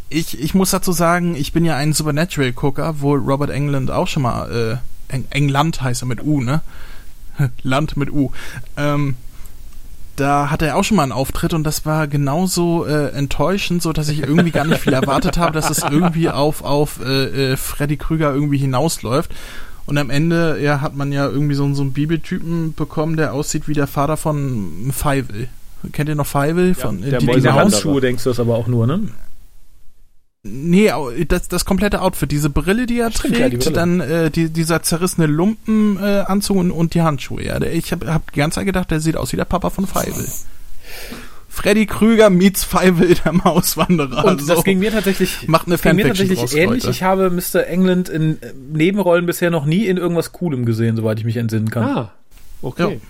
Ich, ich muss dazu sagen, ich bin ja ein Supernatural-Gucker, wo Robert England auch schon mal, äh, Eng England heißt er mit U, ne? Land mit U. Ähm, da hatte er auch schon mal einen Auftritt und das war genauso äh, enttäuschend, so dass ich irgendwie gar nicht viel erwartet habe, dass es irgendwie auf auf äh, äh, Freddy Krüger irgendwie hinausläuft. Und am Ende ja, hat man ja irgendwie so, so einen Bibeltypen bekommen, der aussieht wie der Vater von Feivel. Kennt ihr noch Feivel? Ja, von, der die, die Handschuhe denkst du das aber auch nur, ne? Nee, das, das komplette Outfit, diese Brille, die er Stimmt, trägt, ja, die dann äh, die, dieser zerrissene Lumpenanzug äh, und, und die Handschuhe. Ja, ich habe hab die ganze Zeit gedacht, der sieht aus wie der Papa von Feivel. Freddy Krüger meets Feivel, der Mauswanderer. Und so. das ging mir tatsächlich, macht eine ging mir tatsächlich ähnlich. Heute. Ich habe Mr. England in äh, Nebenrollen bisher noch nie in irgendwas Coolem gesehen, soweit ich mich entsinnen kann. Ah, okay. Ja.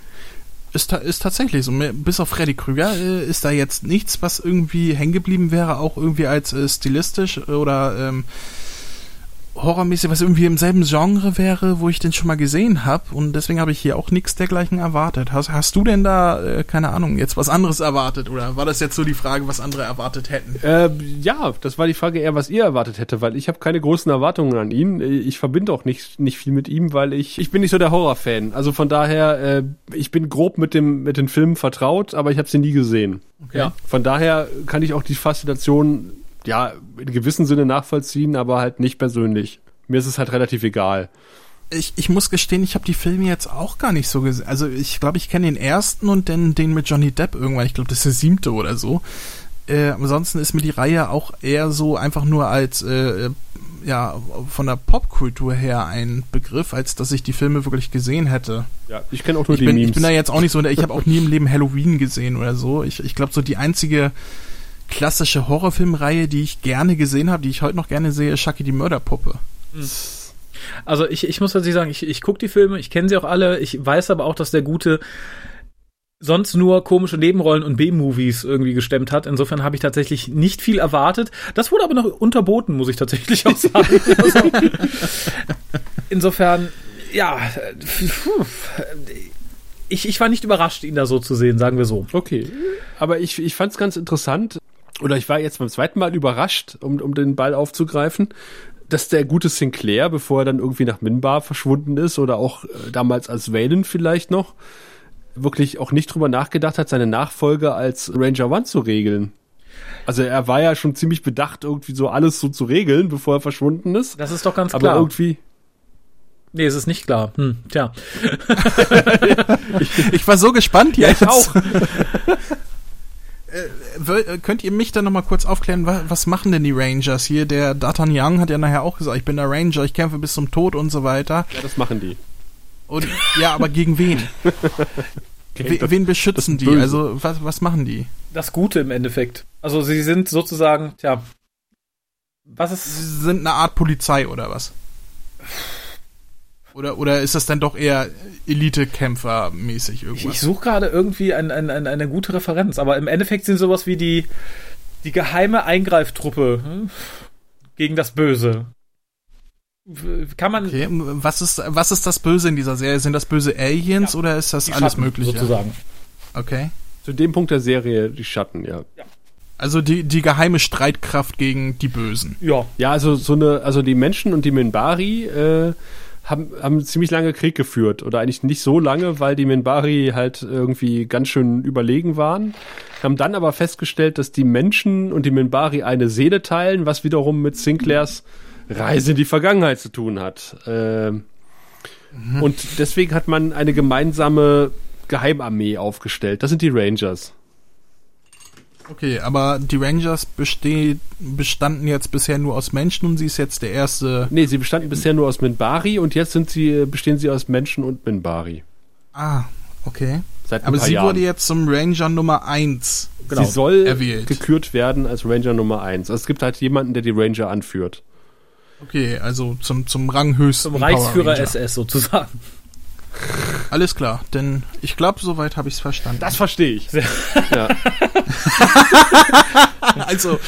Ist, ist tatsächlich so. Bis auf Freddy Krüger äh, ist da jetzt nichts, was irgendwie hängen geblieben wäre, auch irgendwie als äh, stilistisch oder ähm, horrormäßig, was irgendwie im selben Genre wäre, wo ich den schon mal gesehen habe. Und deswegen habe ich hier auch nichts dergleichen erwartet. Hast, hast du denn da, äh, keine Ahnung, jetzt was anderes erwartet? Oder war das jetzt so die Frage, was andere erwartet hätten? Äh, ja, das war die Frage eher, was ihr erwartet hätte, weil ich habe keine großen Erwartungen an ihn. Ich verbinde auch nicht, nicht viel mit ihm, weil ich, ich bin nicht so der Horrorfan. Also von daher, äh, ich bin grob mit dem mit den Filmen vertraut, aber ich habe sie nie gesehen. Okay. Ja, von daher kann ich auch die Faszination ja, in gewissem Sinne nachvollziehen, aber halt nicht persönlich. Mir ist es halt relativ egal. Ich, ich muss gestehen, ich habe die Filme jetzt auch gar nicht so gesehen. Also ich glaube, ich kenne den ersten und dann den mit Johnny Depp irgendwann. Ich glaube, das ist der siebte oder so. Äh, ansonsten ist mir die Reihe auch eher so einfach nur als äh, ja von der Popkultur her ein Begriff, als dass ich die Filme wirklich gesehen hätte. Ja, ich kenne auch nur ich die bin, Memes. Ich bin da jetzt auch nicht so, ich habe auch nie im Leben Halloween gesehen oder so. Ich, ich glaube, so die einzige klassische Horrorfilmreihe, die ich gerne gesehen habe, die ich heute noch gerne sehe, ist Chucky die Mörderpuppe. Hm. Also ich, ich muss tatsächlich sagen, ich, ich gucke die Filme, ich kenne sie auch alle, ich weiß aber auch, dass der gute sonst nur komische Nebenrollen und B-Movies irgendwie gestemmt hat. Insofern habe ich tatsächlich nicht viel erwartet. Das wurde aber noch unterboten, muss ich tatsächlich auch sagen. also, insofern, ja, ich, ich war nicht überrascht, ihn da so zu sehen, sagen wir so. Okay, aber ich, ich fand es ganz interessant oder ich war jetzt beim zweiten Mal überrascht, um, um den Ball aufzugreifen, dass der gute Sinclair, bevor er dann irgendwie nach Minbar verschwunden ist oder auch äh, damals als Valen vielleicht noch, wirklich auch nicht drüber nachgedacht hat, seine Nachfolge als Ranger One zu regeln. Also er war ja schon ziemlich bedacht, irgendwie so alles so zu regeln, bevor er verschwunden ist. Das ist doch ganz klar. Aber irgendwie. Nee, es ist nicht klar. Hm, tja. ich, ich, war so gespannt jetzt. Ja, ich auch. Äh, könnt ihr mich dann nochmal kurz aufklären, was, was, machen denn die Rangers hier? Der D'Artagnan hat ja nachher auch gesagt, ich bin der Ranger, ich kämpfe bis zum Tod und so weiter. Ja, das machen die. Und, ja, aber gegen wen? okay, wen beschützen die? Also, was, was machen die? Das Gute im Endeffekt. Also, sie sind sozusagen, tja, was ist. Sie sind eine Art Polizei oder was? Oder, oder ist das dann doch eher Elite-Kämpfer-mäßig irgendwas? Ich, ich suche gerade irgendwie ein, ein, ein, eine gute Referenz, aber im Endeffekt sind sowas wie die, die geheime Eingreiftruppe hm, gegen das Böse. Kann man. Okay, was ist, was ist das Böse in dieser Serie? Sind das böse Aliens ja, oder ist das alles Schatten, Mögliche? Sozusagen. Okay. Zu dem Punkt der Serie die Schatten, ja. ja. Also die, die geheime Streitkraft gegen die Bösen. Ja. Ja, also so eine, also die Menschen und die Minbari, äh, haben, haben ziemlich lange Krieg geführt oder eigentlich nicht so lange, weil die Minbari halt irgendwie ganz schön überlegen waren. Haben dann aber festgestellt, dass die Menschen und die Minbari eine Seele teilen, was wiederum mit Sinclairs Reise in die Vergangenheit zu tun hat. Äh, mhm. Und deswegen hat man eine gemeinsame Geheimarmee aufgestellt. Das sind die Rangers. Okay, aber die Rangers besteht, bestanden jetzt bisher nur aus Menschen und sie ist jetzt der erste. Nee, sie bestanden bisher nur aus Minbari und jetzt sind sie, bestehen sie aus Menschen und Minbari. Ah, okay. aber sie Jahren. wurde jetzt zum Ranger Nummer 1. Genau. Sie soll erwählt. gekürt werden als Ranger Nummer 1. Also es gibt halt jemanden, der die Ranger anführt. Okay, also zum, zum Ranghöchsten. Zum Reichsführer SS sozusagen. Alles klar, denn ich glaube, soweit habe ich es verstanden. Das verstehe ich. Ja. also,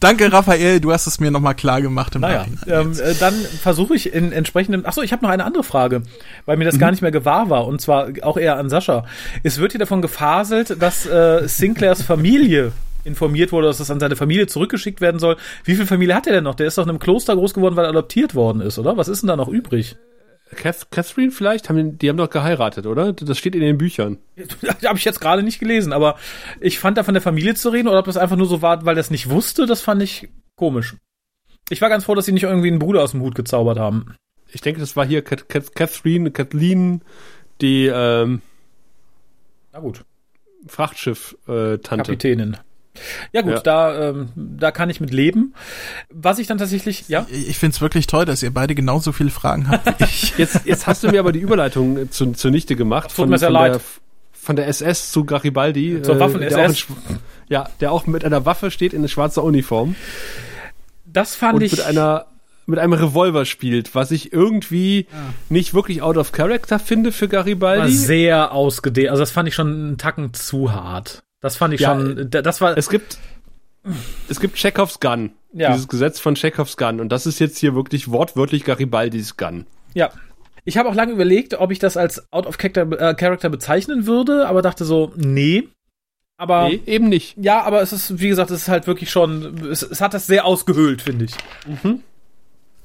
danke Raphael, du hast es mir nochmal klar gemacht im naja, ähm, äh, Dann versuche ich in entsprechendem. Achso, ich habe noch eine andere Frage, weil mir das mhm. gar nicht mehr gewahr war und zwar auch eher an Sascha. Es wird hier davon gefaselt, dass äh, Sinclairs Familie informiert wurde, dass es an seine Familie zurückgeschickt werden soll. Wie viel Familie hat er denn noch? Der ist doch in einem Kloster groß geworden, weil er adoptiert worden ist, oder? Was ist denn da noch übrig? Catherine vielleicht? Haben, die haben doch geheiratet, oder? Das steht in den Büchern. habe ich jetzt gerade nicht gelesen, aber ich fand da von der Familie zu reden oder ob das einfach nur so war, weil es nicht wusste, das fand ich komisch. Ich war ganz froh, dass sie nicht irgendwie einen Bruder aus dem Hut gezaubert haben. Ich denke, das war hier Catherine, Kathleen, die ähm, Na gut. Frachtschiff-Tante. Äh, Kapitänin. Ja gut, ja. da ähm, da kann ich mit leben. Was ich dann tatsächlich, ja. Ich, ich finde es wirklich toll, dass ihr beide genauso viele Fragen habt. jetzt, jetzt hast du mir aber die Überleitung zu, zunichte gemacht. Tut mir sehr leid. Der, von der SS zu Garibaldi. Zur Waffen-SS. Äh, ja, der auch mit einer Waffe steht in schwarzer Uniform. Das fand und ich. Mit einer mit einem Revolver spielt, was ich irgendwie ja. nicht wirklich out of character finde für Garibaldi. War sehr ausgedehnt. Also das fand ich schon einen Tacken zu hart. Das fand ich ja, schon, das war. Es gibt, es gibt Chekhovs Gun. Ja. Dieses Gesetz von Chekhovs Gun. Und das ist jetzt hier wirklich wortwörtlich Garibaldis Gun. Ja. Ich habe auch lange überlegt, ob ich das als Out of Character, äh, Character bezeichnen würde, aber dachte so, nee. Aber nee, eben nicht. Ja, aber es ist, wie gesagt, es ist halt wirklich schon, es, es hat das sehr ausgehöhlt, finde ich. Mhm.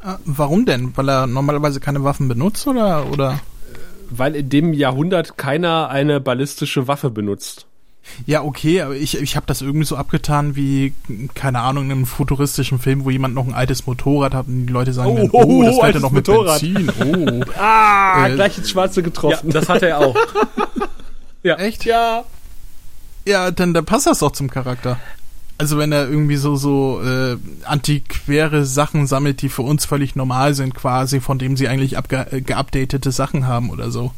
Äh, warum denn? Weil er normalerweise keine Waffen benutzt oder oder? Weil in dem Jahrhundert keiner eine ballistische Waffe benutzt. Ja, okay, aber ich, ich habe das irgendwie so abgetan wie, keine Ahnung, in einem futuristischen Film, wo jemand noch ein altes Motorrad hat und die Leute sagen, oh, dann, oh das fährt ja noch mit Motorrad. Benzin. Oh. ah, äh, gleich ins Schwarze getroffen. Ja, das hat er auch. ja. Echt? Ja. Ja, dann da passt das auch zum Charakter. Also wenn er irgendwie so so äh, antiquäre Sachen sammelt, die für uns völlig normal sind, quasi, von dem sie eigentlich äh, geupdatete Sachen haben oder so,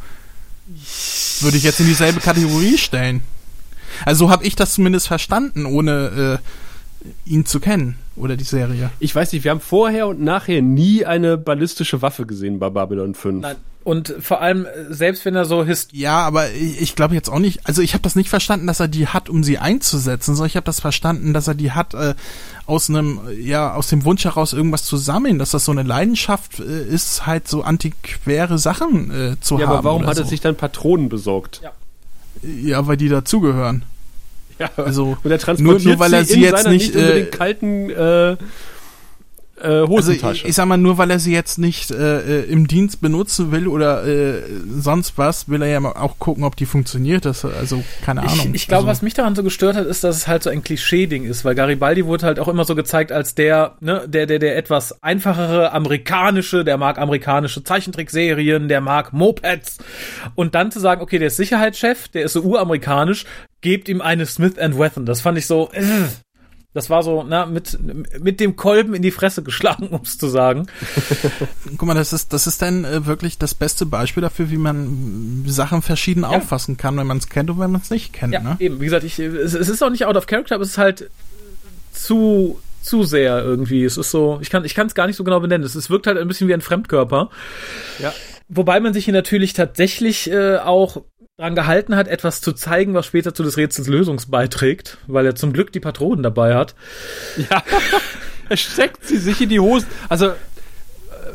würde ich jetzt in dieselbe Kategorie stellen. Also so habe ich das zumindest verstanden, ohne äh, ihn zu kennen oder die Serie. Ich weiß nicht, wir haben vorher und nachher nie eine ballistische Waffe gesehen bei Babylon 5. Nein. Und vor allem, selbst wenn er so hist. Ja, aber ich, ich glaube jetzt auch nicht, also ich habe das nicht verstanden, dass er die hat, um sie einzusetzen, sondern ich habe das verstanden, dass er die hat äh, aus einem, ja, aus dem Wunsch heraus irgendwas zu sammeln, dass das so eine Leidenschaft äh, ist, halt so antiquäre Sachen äh, zu ja, haben. Ja, aber warum hat so. er sich dann Patronen besorgt? Ja. Ja, weil die dazugehören. Ja, also und er transportiert nur, nur weil er sie, sie jetzt nicht, äh, kalten äh, äh, Hosentasche. Also ich, ich, sag mal, nur weil er sie jetzt nicht äh, äh, im Dienst benutzen will oder äh, sonst was, will er ja auch gucken, ob die funktioniert. Das, also keine Ahnung. Ich, ich glaube, also, was mich daran so gestört hat, ist, dass es halt so ein Klischee-Ding ist, weil Garibaldi wurde halt auch immer so gezeigt als der, ne, der, der, der etwas einfachere amerikanische, der mag amerikanische Zeichentrickserien, der mag Mopeds. Und dann zu sagen, okay, der ist Sicherheitschef, der ist so uramerikanisch, gebt ihm eine Smith Wesson. Das fand ich so, äh, das war so, na, mit, mit dem Kolben in die Fresse geschlagen, um es zu sagen. Guck mal, das ist, das ist dann äh, wirklich das beste Beispiel dafür, wie man Sachen verschieden ja. auffassen kann, wenn man es kennt und wenn man es nicht kennt. Ja, ne? eben. Wie gesagt, ich, es, es, ist auch nicht out of character, aber es ist halt zu, zu sehr irgendwie. Es ist so, ich kann, ich kann es gar nicht so genau benennen. Es, es wirkt halt ein bisschen wie ein Fremdkörper. Ja. Wobei man sich hier natürlich tatsächlich äh, auch daran gehalten hat, etwas zu zeigen, was später zu des Rätsels Lösung beiträgt, weil er zum Glück die Patronen dabei hat. Ja, er steckt sie sich in die Hosen. Also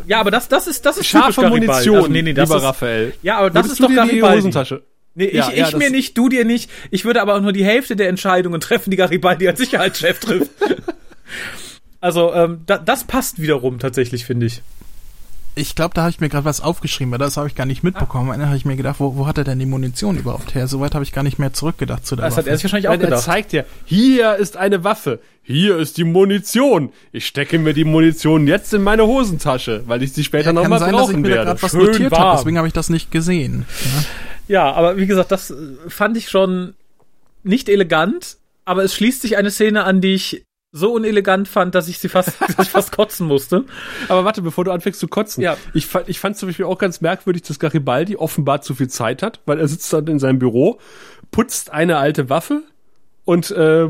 ja, aber das, das ist, das ist scharfe Munition, also, nee, nee, das lieber ist, Raphael. Ja, aber das Würdest ist doch Garibaldi. Die Hosentasche? Nee, ich, ja, ich mir nicht, du dir nicht. Ich würde aber auch nur die Hälfte der Entscheidungen treffen, die Garibaldi als Sicherheitschef trifft. also, ähm, da, das passt wiederum tatsächlich, finde ich ich glaube, da habe ich mir gerade was aufgeschrieben, weil das habe ich gar nicht mitbekommen. Dann habe ich mir gedacht, wo, wo hat er denn die Munition überhaupt her? Soweit habe ich gar nicht mehr zurückgedacht zu der das Waffe. Das hat er sich wahrscheinlich auch Weil gedacht. Er zeigt ja, hier ist eine Waffe, hier ist die Munition. Ich stecke mir die Munition jetzt in meine Hosentasche, weil ich sie später ja, nochmal brauchen dass ich mir werde. Da was Schön notiert habe, deswegen habe ich das nicht gesehen. Ja. ja, aber wie gesagt, das äh, fand ich schon nicht elegant, aber es schließt sich eine Szene an, die ich so unelegant fand, dass ich sie fast, dass ich fast kotzen musste. Aber warte, bevor du anfängst zu kotzen. Ja. Ich fand, ich fand zum Beispiel auch ganz merkwürdig, dass Garibaldi offenbar zu viel Zeit hat, weil er sitzt dann in seinem Büro, putzt eine alte Waffe und äh,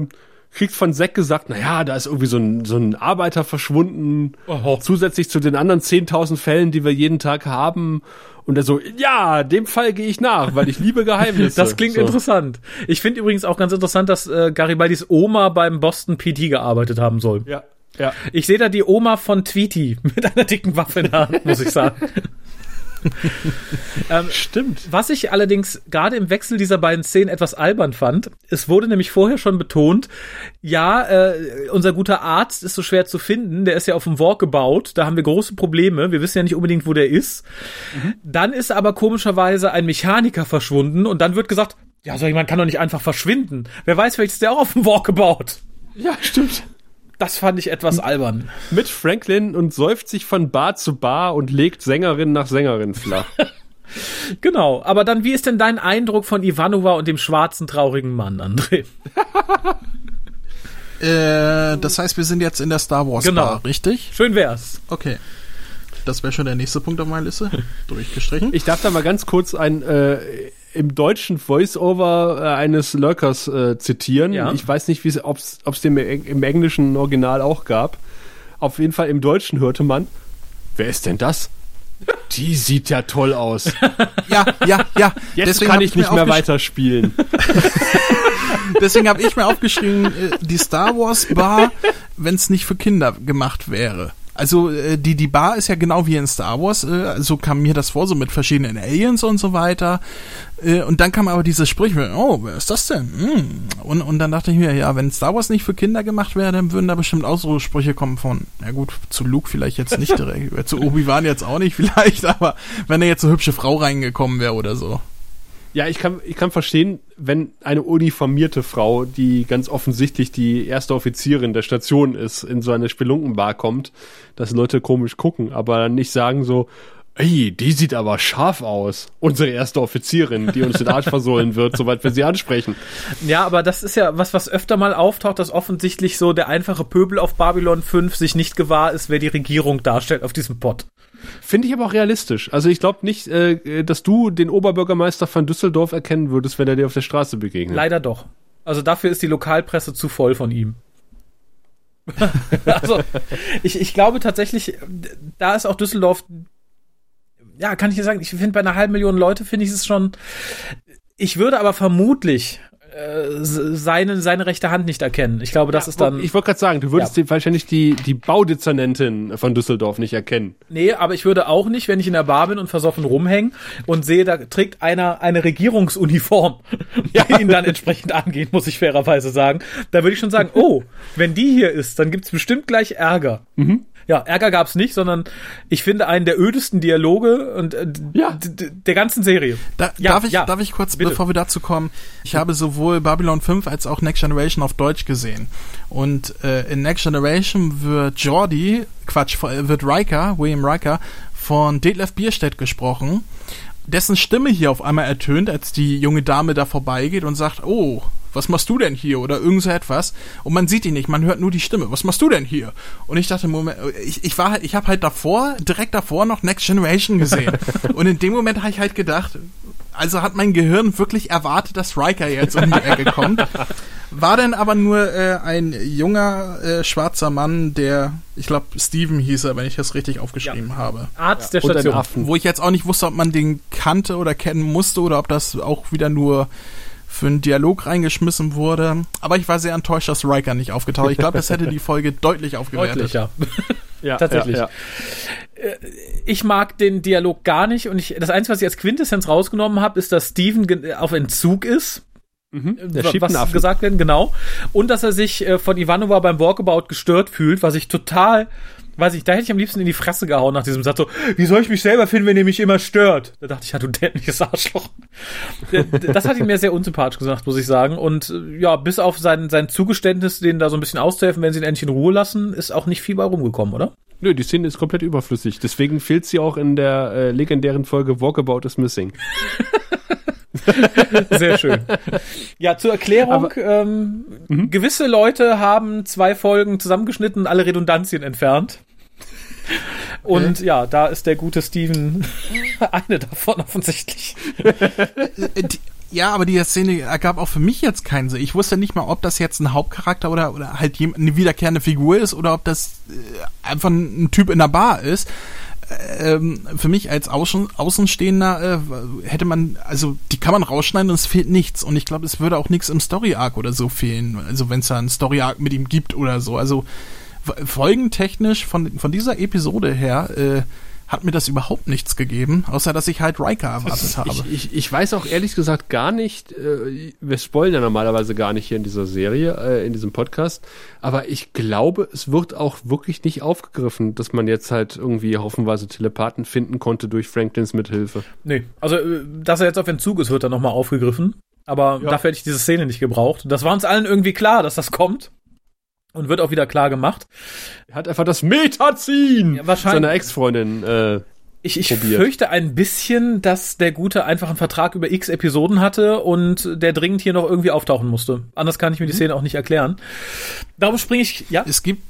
kriegt von Zack gesagt, na ja, da ist irgendwie so ein, so ein Arbeiter verschwunden, Oho. zusätzlich zu den anderen 10.000 Fällen, die wir jeden Tag haben und er so, ja, dem Fall gehe ich nach, weil ich liebe Geheimnisse. das klingt so. interessant. Ich finde übrigens auch ganz interessant, dass äh, Garibaldis Oma beim Boston PT gearbeitet haben soll. Ja. Ja. Ich sehe da die Oma von Tweety mit einer dicken Waffe in der Hand, muss ich sagen. ähm, Stimmt. Was ich allerdings gerade im Wechsel dieser beiden Szenen etwas albern fand, es wurde nämlich vorher schon betont, ja, äh, unser guter Arzt ist so schwer zu finden, der ist ja auf dem Walk gebaut, da haben wir große Probleme, wir wissen ja nicht unbedingt, wo der ist. Mhm. Dann ist aber komischerweise ein Mechaniker verschwunden und dann wird gesagt, ja, so jemand kann doch nicht einfach verschwinden. Wer weiß, vielleicht ist der auch auf dem Walk gebaut. Ja, stimmt. Das fand ich etwas albern. Mit Franklin und säuft sich von Bar zu Bar und legt Sängerin nach Sängerin flach. genau, aber dann, wie ist denn dein Eindruck von Ivanova und dem schwarzen, traurigen Mann, André? äh, das heißt, wir sind jetzt in der Star Wars genau. Bar, richtig? Schön wär's. Okay. Das wäre schon der nächste Punkt auf meiner Liste. Durchgestrichen. Ich darf da mal ganz kurz ein äh, im deutschen Voice-Over äh, eines Lurkers äh, zitieren. Ja. Ich weiß nicht, ob es den im englischen Original auch gab. Auf jeden Fall im Deutschen hörte man, wer ist denn das? Die sieht ja toll aus. ja, ja, ja. Jetzt Deswegen kann ich nicht mehr weiterspielen. Deswegen habe ich mir aufgeschrieben, äh, die Star Wars Bar wenn es nicht für Kinder gemacht wäre. Also äh, die, die Bar ist ja genau wie in Star Wars, äh, so kam mir das vor, so mit verschiedenen Aliens und so weiter. Äh, und dann kam aber dieses Sprichwort, oh, wer ist das denn? Hm. Und, und dann dachte ich mir, ja, wenn Star Wars nicht für Kinder gemacht wäre, dann würden da bestimmt auch so Sprüche kommen von, na gut, zu Luke vielleicht jetzt nicht direkt, zu Obi-Wan jetzt auch nicht vielleicht, aber wenn da jetzt so hübsche Frau reingekommen wäre oder so. Ja, ich kann, ich kann verstehen, wenn eine uniformierte Frau, die ganz offensichtlich die erste Offizierin der Station ist, in so eine Spelunkenbar kommt, dass Leute komisch gucken, aber nicht sagen so, ey, die sieht aber scharf aus. Unsere erste Offizierin, die uns den Arsch versohlen wird, soweit wir sie ansprechen. Ja, aber das ist ja was, was öfter mal auftaucht, dass offensichtlich so der einfache Pöbel auf Babylon 5 sich nicht gewahr ist, wer die Regierung darstellt auf diesem Pott. Finde ich aber auch realistisch. Also ich glaube nicht, äh, dass du den Oberbürgermeister von Düsseldorf erkennen würdest, wenn er dir auf der Straße begegnet. Leider doch. Also dafür ist die Lokalpresse zu voll von ihm. also ich, ich glaube tatsächlich, da ist auch Düsseldorf ja, kann ich dir sagen, ich finde bei einer halben Million Leute finde ich es schon. Ich würde aber vermutlich seine, seine rechte Hand nicht erkennen. Ich glaube, das ja, ist dann. Ich wollte gerade sagen, du würdest ja. die, wahrscheinlich die, die Baudezernentin von Düsseldorf nicht erkennen. Nee, aber ich würde auch nicht, wenn ich in der Bar bin und versoffen rumhängen und sehe, da trägt einer eine Regierungsuniform, ja. ihn dann entsprechend angehen, muss ich fairerweise sagen. Da würde ich schon sagen, oh, wenn die hier ist, dann gibt's bestimmt gleich Ärger. Mhm. Ja, Ärger gab's nicht, sondern ich finde einen der ödesten Dialoge und äh, ja. der ganzen Serie. Da, ja, darf ich, ja, darf ich kurz, bitte. bevor wir dazu kommen, ich habe sowohl Babylon 5 als auch Next Generation auf Deutsch gesehen. Und äh, in Next Generation wird Jordi, Quatsch, wird Riker, William Riker, von Detlef Bierstedt gesprochen dessen Stimme hier auf einmal ertönt, als die junge Dame da vorbeigeht und sagt, oh, was machst du denn hier? Oder irgend so etwas. Und man sieht ihn nicht, man hört nur die Stimme. Was machst du denn hier? Und ich dachte, Moment, ich, ich war halt, ich habe halt davor, direkt davor noch Next Generation gesehen. und in dem Moment habe ich halt gedacht, also hat mein Gehirn wirklich erwartet, dass Riker jetzt um die Ecke kommt. War dann aber nur äh, ein junger äh, schwarzer Mann, der, ich glaube, Steven hieß er, wenn ich das richtig aufgeschrieben ja. habe. Arzt ja. der Station. Wo ich jetzt auch nicht wusste, ob man den kannte oder kennen musste oder ob das auch wieder nur für einen Dialog reingeschmissen wurde. Aber ich war sehr enttäuscht, dass Riker nicht aufgetaucht Ich glaube, das hätte die Folge deutlich aufgewertet. Deutlich, ja. ja Tatsächlich. Ja, ja. Äh, ich mag den Dialog gar nicht und ich, das Einzige, was ich als Quintessenz rausgenommen habe, ist, dass Steven auf Entzug ist. Mhm, der was gesagt werden, genau. Und dass er sich äh, von Ivanova beim Walkabout gestört fühlt, was ich total weiß ich, da hätte ich am liebsten in die Fresse gehauen nach diesem Satz so, wie soll ich mich selber finden, wenn ihr mich immer stört? Da dachte ich, ja, du dämliches Arschloch. das hat ihn mir sehr unsympathisch gesagt, muss ich sagen. Und äh, ja, bis auf sein, sein Zugeständnis, den da so ein bisschen auszuhelfen, wenn sie ihn endlich in Ruhe lassen, ist auch nicht viel bei rumgekommen, oder? Nö, die Szene ist komplett überflüssig. Deswegen fehlt sie auch in der äh, legendären Folge Walkabout is Missing. Sehr schön. Ja, zur Erklärung, Aber, ähm, mhm. gewisse Leute haben zwei Folgen zusammengeschnitten, alle Redundantien entfernt. Und okay. ja, da ist der gute Steven eine davon offensichtlich. ja, aber die Szene ergab auch für mich jetzt keinen Sinn. Ich wusste nicht mal, ob das jetzt ein Hauptcharakter oder, oder halt eine wiederkehrende Figur ist oder ob das äh, einfach ein Typ in der Bar ist. Ähm, für mich als Außen, Außenstehender äh, hätte man, also die kann man rausschneiden und es fehlt nichts. Und ich glaube, es würde auch nichts im Story Arc oder so fehlen. Also wenn es da einen Story Arc mit ihm gibt oder so. Also folgentechnisch von, von dieser Episode her äh, hat mir das überhaupt nichts gegeben, außer dass ich halt Riker erwartet habe. Ich, ich, ich weiß auch ehrlich gesagt gar nicht, äh, wir spoilern ja normalerweise gar nicht hier in dieser Serie, äh, in diesem Podcast, aber ich glaube, es wird auch wirklich nicht aufgegriffen, dass man jetzt halt irgendwie hoffenweise Telepathen finden konnte durch Franklins Mithilfe. Nee, also äh, dass er jetzt auf Entzug ist, wird dann nochmal aufgegriffen. Aber ja. dafür hätte ich diese Szene nicht gebraucht. Das war uns allen irgendwie klar, dass das kommt. Und wird auch wieder klar gemacht. Er hat einfach das Metazin ja, wahrscheinlich, seiner Ex-Freundin äh, ich, ich fürchte ein bisschen, dass der Gute einfach einen Vertrag über x Episoden hatte und der dringend hier noch irgendwie auftauchen musste. Anders kann ich mir die mhm. Szene auch nicht erklären. Darum springe ich, ja. Es gibt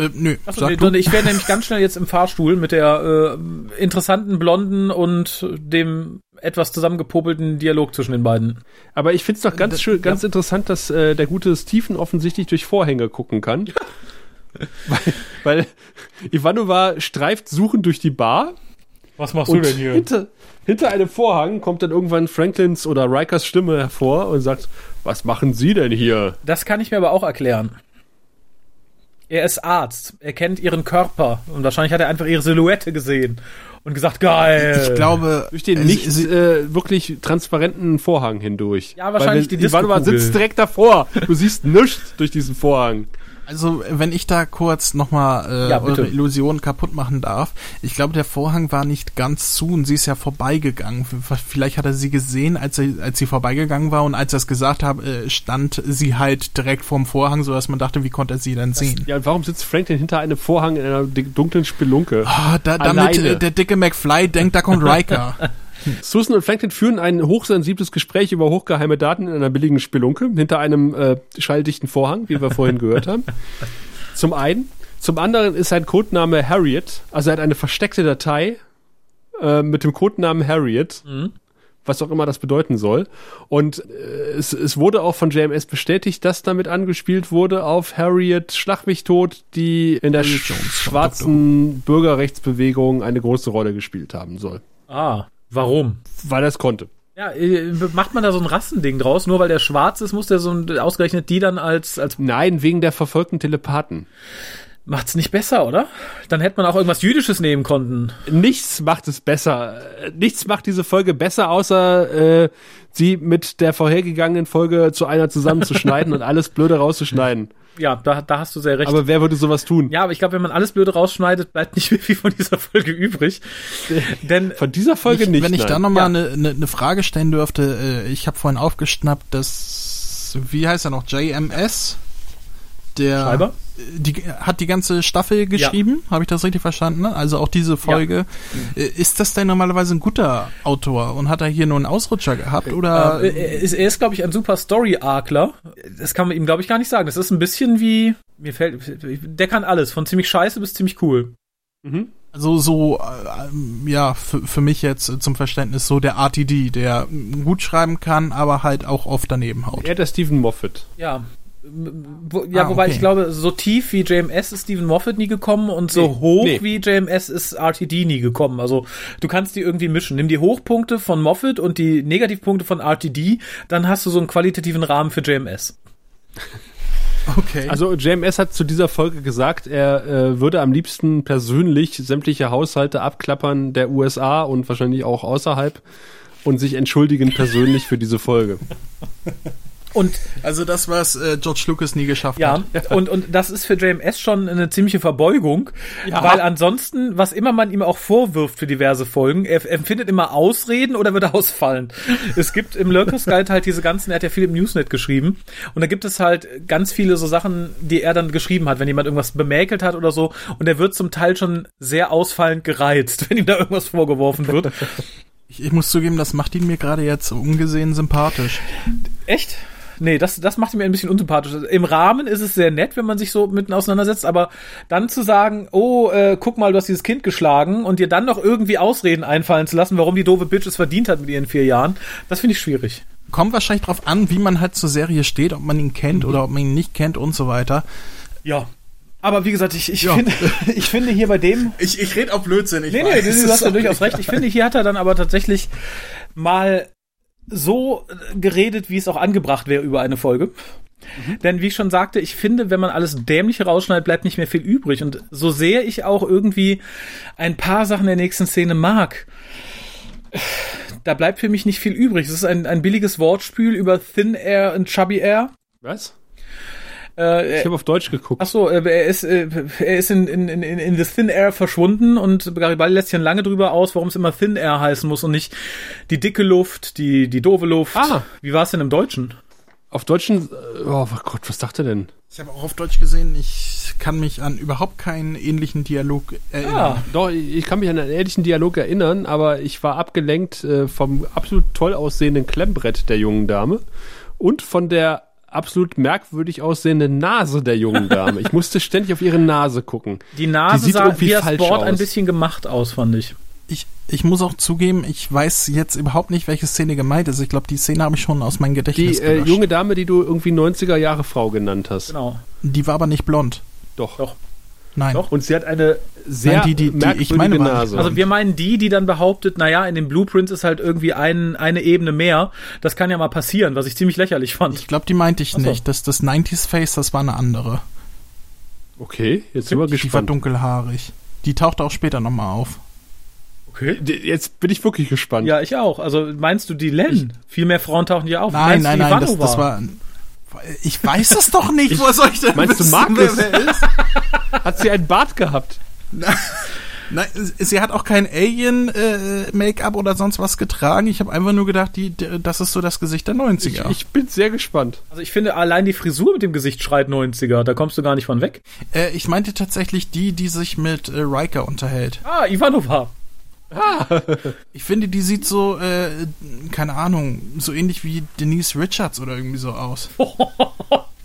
äh, nö. Achso, nee, ich werde nämlich ganz schnell jetzt im Fahrstuhl mit der äh, interessanten Blonden und dem etwas zusammengepopelten Dialog zwischen den beiden. Aber ich finde es doch ganz das, schön, ganz ja. interessant, dass äh, der gute Stephen offensichtlich durch Vorhänge gucken kann. weil, weil Ivanova streift suchend durch die Bar. Was machst du denn hier? Hinter, hinter einem Vorhang kommt dann irgendwann Franklins oder Rikers Stimme hervor und sagt, was machen Sie denn hier? Das kann ich mir aber auch erklären. Er ist Arzt. Er kennt ihren Körper. Und wahrscheinlich hat er einfach ihre Silhouette gesehen und gesagt, geil. Ich glaube, durch den nicht äh, wirklich transparenten Vorhang hindurch. Ja, wahrscheinlich Weil, die Disco mal, sitzt direkt davor. Du siehst nichts durch diesen Vorhang. Also, wenn ich da kurz nochmal äh, ja, eure Illusion kaputt machen darf. Ich glaube, der Vorhang war nicht ganz zu und sie ist ja vorbeigegangen. Vielleicht hat er sie gesehen, als, er, als sie vorbeigegangen war und als er es gesagt hat, äh, stand sie halt direkt vorm Vorhang, sodass man dachte, wie konnte er sie denn sehen? ja, und warum sitzt Franklin hinter einem Vorhang in einer dunklen Spelunke? Oh, da, damit äh, der dicke McFly denkt, da kommt Riker. Susan und Franklin führen ein hochsensibles Gespräch über hochgeheime Daten in einer billigen Spelunke hinter einem äh, schalldichten Vorhang, wie wir vorhin gehört haben. Zum einen. Zum anderen ist sein Codename Harriet, also er hat eine versteckte Datei äh, mit dem Codenamen Harriet. Mhm. Was auch immer das bedeuten soll. Und äh, es, es wurde auch von JMS bestätigt, dass damit angespielt wurde auf Harriet Schlag mich tot, die in der sch schwarzen Bürgerrechtsbewegung eine große Rolle gespielt haben soll. Ah. Warum? Weil er es konnte. Ja, äh, macht man da so ein Rassending draus? Nur weil der schwarz ist, muss der so ein, ausgerechnet die dann als, als. Nein, wegen der verfolgten Telepathen. Macht's nicht besser, oder? Dann hätte man auch irgendwas Jüdisches nehmen können. Nichts macht es besser. Nichts macht diese Folge besser, außer äh, sie mit der vorhergegangenen Folge zu einer zusammenzuschneiden und alles Blöde rauszuschneiden ja, da, da hast du sehr recht. Aber wer würde sowas tun? Ja, aber ich glaube, wenn man alles Blöde rausschneidet, bleibt nicht mehr viel von dieser Folge übrig. Denn von dieser Folge ich, nicht. Wenn ich nein. da nochmal eine ja. ne, ne Frage stellen dürfte, äh, ich habe vorhin aufgeschnappt, dass, wie heißt er noch, JMS? Der Schreiber? Die, hat die ganze Staffel geschrieben, ja. habe ich das richtig verstanden? Also auch diese Folge. Ja. Äh, ist das denn normalerweise ein guter Autor und hat er hier nur einen Ausrutscher gehabt? Oder? Äh, er ist, ist glaube ich, ein super Story-Arkler. Das kann man ihm, glaube ich, gar nicht sagen. Das ist ein bisschen wie, mir fällt, der kann alles, von ziemlich scheiße bis ziemlich cool. Mhm. Also so, äh, ja, für, mich jetzt zum Verständnis so der RTD, der gut schreiben kann, aber halt auch oft daneben haut. Er der Stephen Moffat. Ja, ja, ah, wobei okay. ich glaube, so tief wie JMS ist Stephen Moffat nie gekommen und so nee, hoch nee. wie JMS ist RTD nie gekommen. Also du kannst die irgendwie mischen. Nimm die Hochpunkte von Moffat und die Negativpunkte von RTD, dann hast du so einen qualitativen Rahmen für JMS. Okay. Also JMS hat zu dieser Folge gesagt, er äh, würde am liebsten persönlich sämtliche Haushalte abklappern der USA und wahrscheinlich auch außerhalb und sich entschuldigen persönlich für diese Folge. Und also das, was äh, George Lucas nie geschafft ja, hat. Ja, und, und das ist für JMS schon eine ziemliche Verbeugung, ja. weil ansonsten, was immer man ihm auch vorwirft für diverse Folgen, er, er findet immer Ausreden oder wird ausfallen. es gibt im Lurkers Guide halt diese ganzen, er hat ja viel im Newsnet geschrieben, und da gibt es halt ganz viele so Sachen, die er dann geschrieben hat, wenn jemand irgendwas bemäkelt hat oder so, und er wird zum Teil schon sehr ausfallend gereizt, wenn ihm da irgendwas vorgeworfen wird. Ich, ich muss zugeben, das macht ihn mir gerade jetzt ungesehen sympathisch. Echt? Nee, das, das macht mir ein bisschen unsympathisch. Im Rahmen ist es sehr nett, wenn man sich so mitten auseinandersetzt, aber dann zu sagen, oh, äh, guck mal, du hast dieses Kind geschlagen und dir dann noch irgendwie Ausreden einfallen zu lassen, warum die doofe Bitch es verdient hat mit ihren vier Jahren, das finde ich schwierig. Kommt wahrscheinlich drauf an, wie man halt zur Serie steht, ob man ihn kennt mhm. oder ob man ihn nicht kennt und so weiter. Ja, aber wie gesagt, ich, ich, ja. finde, ich finde hier bei dem. Ich, ich rede auf Blödsinn. Ich nee, weiß. nee, du hast ja durchaus recht. Ich finde, hier hat er dann aber tatsächlich mal so geredet, wie es auch angebracht wäre über eine Folge. Mhm. Denn wie ich schon sagte, ich finde, wenn man alles Dämliche rausschneidet, bleibt nicht mehr viel übrig. Und so sehr ich auch irgendwie ein paar Sachen der nächsten Szene mag, da bleibt für mich nicht viel übrig. Es ist ein, ein billiges Wortspiel über Thin Air und Chubby Air. Was? Äh, ich habe auf Deutsch geguckt. Ach so, äh, er ist, äh, er ist in, in, in, in the Thin Air verschwunden und Garibaldi lässt sich lange drüber aus, warum es immer Thin Air heißen muss und nicht die dicke Luft, die, die doofe Luft. Ah. Wie war es denn im Deutschen? Auf Deutschen, oh Gott, was dachte denn? Ich habe auch auf Deutsch gesehen, ich kann mich an überhaupt keinen ähnlichen Dialog erinnern. Ja, ah, doch, ich kann mich an einen ähnlichen Dialog erinnern, aber ich war abgelenkt äh, vom absolut toll aussehenden Klemmbrett der jungen Dame und von der absolut merkwürdig aussehende Nase der jungen Dame. Ich musste ständig auf ihre Nase gucken. Die Nase Die sah wie das Board aus. ein bisschen gemacht aus, fand ich. Ich, ich muss auch zugeben, ich weiß jetzt überhaupt nicht, welche Szene gemeint ist. Ich glaube, die Szene habe ich schon aus meinem Gedächtnis Die äh, junge Dame, die du irgendwie 90er Jahre Frau genannt hast. Genau. Die war aber nicht blond. Doch. Doch. Nein. Doch. Und sie hat eine sehr Nein, die, die, die ich meine Nase. Also wir meinen die, die dann behauptet, naja, in den Blueprints ist halt irgendwie ein, eine Ebene mehr. Das kann ja mal passieren, was ich ziemlich lächerlich fand. Ich glaube, die meinte ich so. nicht. Das, das 90s Face, das war eine andere. Okay, jetzt sind wir gespannt. Die war dunkelhaarig. Die taucht auch später nochmal auf. Okay. Jetzt bin ich wirklich gespannt. Ja, ich auch. Also meinst du die Len? Viel mehr Frauen tauchen hier auf. Nein, meinst nein, nein, das, das war. Ich weiß es doch nicht, wo soll ich denn Meinst wissen, du Markus? Wer, wer ist? Hat sie einen Bart gehabt? Nein, sie hat auch kein Alien-Make-up äh, oder sonst was getragen. Ich habe einfach nur gedacht, die, das ist so das Gesicht der 90er. Ich, ich, bin sehr gespannt. Also ich finde, allein die Frisur mit dem Gesicht schreit 90er. Da kommst du gar nicht von weg. Äh, ich meinte tatsächlich die, die sich mit äh, Riker unterhält. Ah, Ivanova. Ah. Ich finde, die sieht so, äh, keine Ahnung, so ähnlich wie Denise Richards oder irgendwie so aus.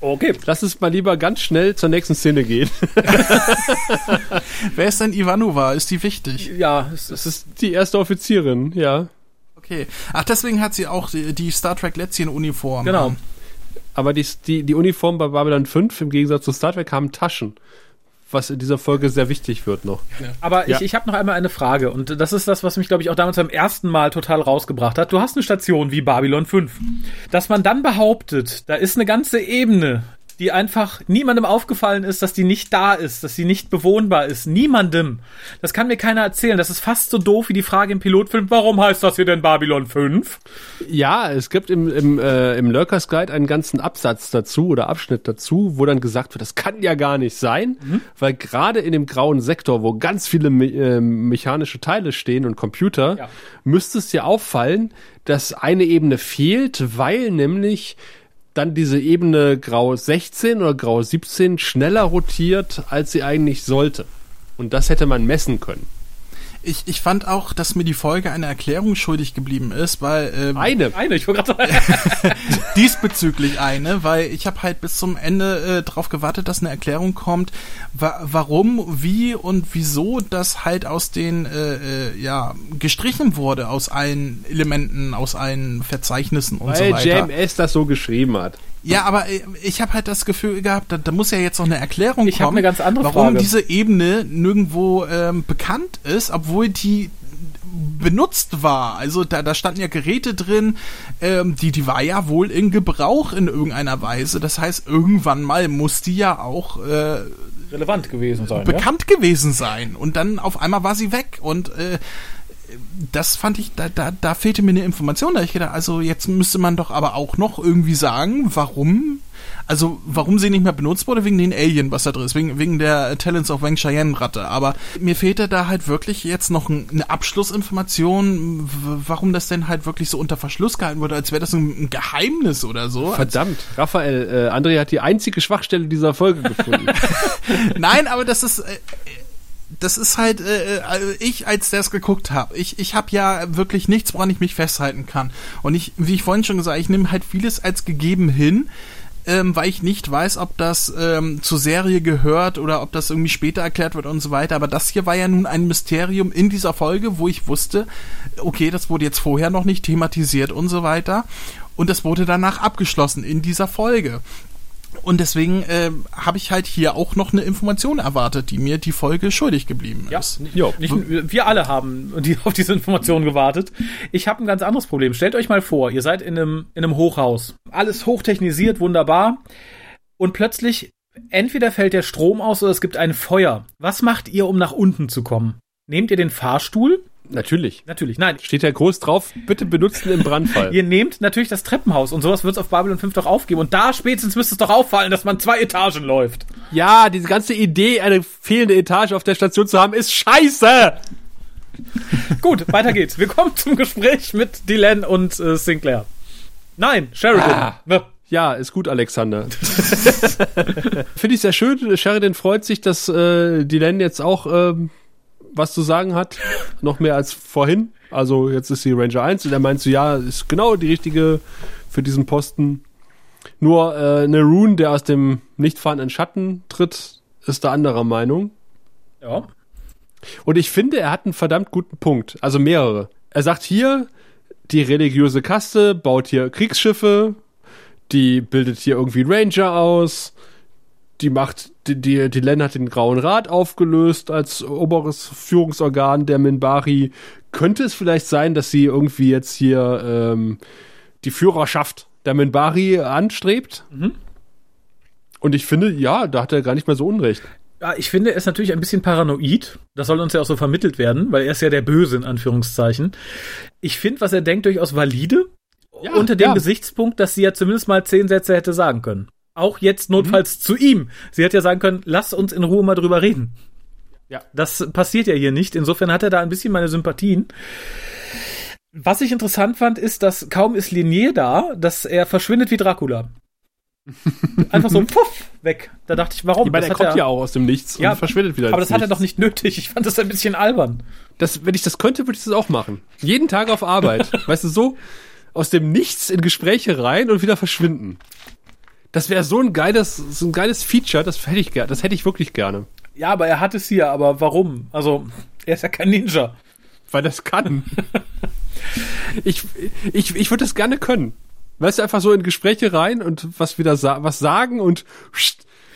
Okay. Lass uns mal lieber ganz schnell zur nächsten Szene gehen. Wer ist denn Ivanova? Ist die wichtig? Ja, es, es ist die erste Offizierin, ja. Okay. Ach, deswegen hat sie auch die, die Star Trek Lätzchen-Uniform. Genau. Aber die, die, die Uniform bei Babylon 5 im Gegensatz zu Star Trek haben Taschen was in dieser Folge sehr wichtig wird noch. Ja. Aber ja. ich, ich habe noch einmal eine Frage und das ist das, was mich, glaube ich, auch damals beim ersten Mal total rausgebracht hat. Du hast eine Station wie Babylon 5. Dass man dann behauptet, da ist eine ganze Ebene die einfach niemandem aufgefallen ist, dass die nicht da ist, dass sie nicht bewohnbar ist. Niemandem. Das kann mir keiner erzählen. Das ist fast so doof wie die Frage im Pilotfilm, warum heißt das hier denn Babylon 5? Ja, es gibt im, im, äh, im Lurkers Guide einen ganzen Absatz dazu oder Abschnitt dazu, wo dann gesagt wird, das kann ja gar nicht sein, mhm. weil gerade in dem grauen Sektor, wo ganz viele me äh, mechanische Teile stehen und Computer, ja. müsste es dir auffallen, dass eine Ebene fehlt, weil nämlich dann diese Ebene Grau 16 oder Grau 17 schneller rotiert, als sie eigentlich sollte. Und das hätte man messen können. Ich, ich fand auch, dass mir die Folge eine Erklärung schuldig geblieben ist, weil ähm, eine, eine, ich wollte gerade diesbezüglich eine, weil ich habe halt bis zum Ende äh, drauf gewartet, dass eine Erklärung kommt, wa warum, wie und wieso das halt aus den äh, äh, ja gestrichen wurde aus allen Elementen, aus allen Verzeichnissen und weil so weiter. Weil JMS das so geschrieben hat. Ja, aber äh, ich habe halt das Gefühl gehabt, da, da muss ja jetzt noch eine Erklärung ich kommen, eine ganz andere warum Frage. diese Ebene nirgendwo ähm, bekannt ist, obwohl die benutzt war. Also da, da standen ja Geräte drin, ähm, die, die war ja wohl in Gebrauch in irgendeiner Weise. Das heißt, irgendwann mal muss die ja auch äh, relevant gewesen sein. Bekannt ja? gewesen sein. Und dann auf einmal war sie weg. Und äh, das fand ich, da, da, da fehlte mir eine Information. Da ich gedacht, also jetzt müsste man doch aber auch noch irgendwie sagen, warum, also warum sie nicht mehr benutzt wurde, wegen den Alien, was da drin ist, wegen, wegen der Talents of Wang Cheyenne Ratte. Aber mir fehlte da halt wirklich jetzt noch ein, eine Abschlussinformation, warum das denn halt wirklich so unter Verschluss gehalten wurde, als wäre das ein, ein, Geheimnis oder so. Verdammt, Raphael, äh, André hat die einzige Schwachstelle dieser Folge gefunden. Nein, aber das ist, äh, das ist halt äh, also ich als es geguckt habe. Ich ich habe ja wirklich nichts, woran ich mich festhalten kann. Und ich wie ich vorhin schon gesagt, ich nehme halt vieles als gegeben hin. Ähm, weil ich nicht weiß, ob das ähm, zur Serie gehört oder ob das irgendwie später erklärt wird und so weiter. Aber das hier war ja nun ein Mysterium in dieser Folge, wo ich wusste, okay, das wurde jetzt vorher noch nicht thematisiert und so weiter. Und das wurde danach abgeschlossen in dieser Folge. Und deswegen äh, habe ich halt hier auch noch eine Information erwartet, die mir die Folge schuldig geblieben ist. Ja, nicht, wir alle haben auf diese Information gewartet. Ich habe ein ganz anderes Problem. Stellt euch mal vor, ihr seid in einem, in einem Hochhaus. Alles hochtechnisiert, wunderbar. Und plötzlich, entweder fällt der Strom aus oder es gibt ein Feuer. Was macht ihr, um nach unten zu kommen? Nehmt ihr den Fahrstuhl Natürlich. Natürlich, nein. Steht ja groß drauf, bitte benutzen im Brandfall. Ihr nehmt natürlich das Treppenhaus und sowas wird es auf Babylon 5 doch aufgeben. Und da spätestens müsste es doch auffallen, dass man zwei Etagen läuft. Ja, diese ganze Idee, eine fehlende Etage auf der Station zu haben, ist scheiße! Gut, weiter geht's. Wir kommen zum Gespräch mit Dylan und äh, Sinclair. Nein, Sheridan. Ah. Ja, ist gut, Alexander. Finde ich sehr schön. Sheridan freut sich, dass äh, Dylan jetzt auch ähm, was zu sagen hat, noch mehr als vorhin. Also jetzt ist sie Ranger 1 und er meint so, ja, ist genau die richtige für diesen Posten. Nur äh, eine Rune, der aus dem nicht fahrenden Schatten tritt, ist da anderer Meinung. Ja. Und ich finde, er hat einen verdammt guten Punkt. Also mehrere. Er sagt hier, die religiöse Kaste baut hier Kriegsschiffe, die bildet hier irgendwie Ranger aus, die macht, die, die, die Len hat den Grauen Rat aufgelöst als oberes Führungsorgan der Minbari. Könnte es vielleicht sein, dass sie irgendwie jetzt hier ähm, die Führerschaft der Minbari anstrebt? Mhm. Und ich finde, ja, da hat er gar nicht mehr so Unrecht. Ja, ich finde, er ist natürlich ein bisschen paranoid. Das soll uns ja auch so vermittelt werden, weil er ist ja der Böse in Anführungszeichen. Ich finde, was er denkt, durchaus valide. Ja, unter dem ja. Gesichtspunkt, dass sie ja zumindest mal zehn Sätze hätte sagen können. Auch jetzt notfalls mhm. zu ihm. Sie hätte ja sagen können, lass uns in Ruhe mal drüber reden. Ja. Das passiert ja hier nicht. Insofern hat er da ein bisschen meine Sympathien. Was ich interessant fand, ist, dass kaum ist Linier da, dass er verschwindet wie Dracula. Einfach so puff weg. Da dachte ich, warum? Ich meine, er kommt er, ja auch aus dem Nichts ja, und verschwindet wieder. Aber das Nichts. hat er doch nicht nötig. Ich fand das ein bisschen albern. Das, wenn ich das könnte, würde ich das auch machen. Jeden Tag auf Arbeit. weißt du, so aus dem Nichts in Gespräche rein und wieder verschwinden. Das wäre so ein geiles, so ein geiles Feature, das hätte ich gerne, das hätte ich wirklich gerne. Ja, aber er hat es hier, aber warum? Also, er ist ja kein Ninja. Weil das kann. ich, ich, ich würde das gerne können. Weißt du, einfach so in Gespräche rein und was wieder sa was sagen und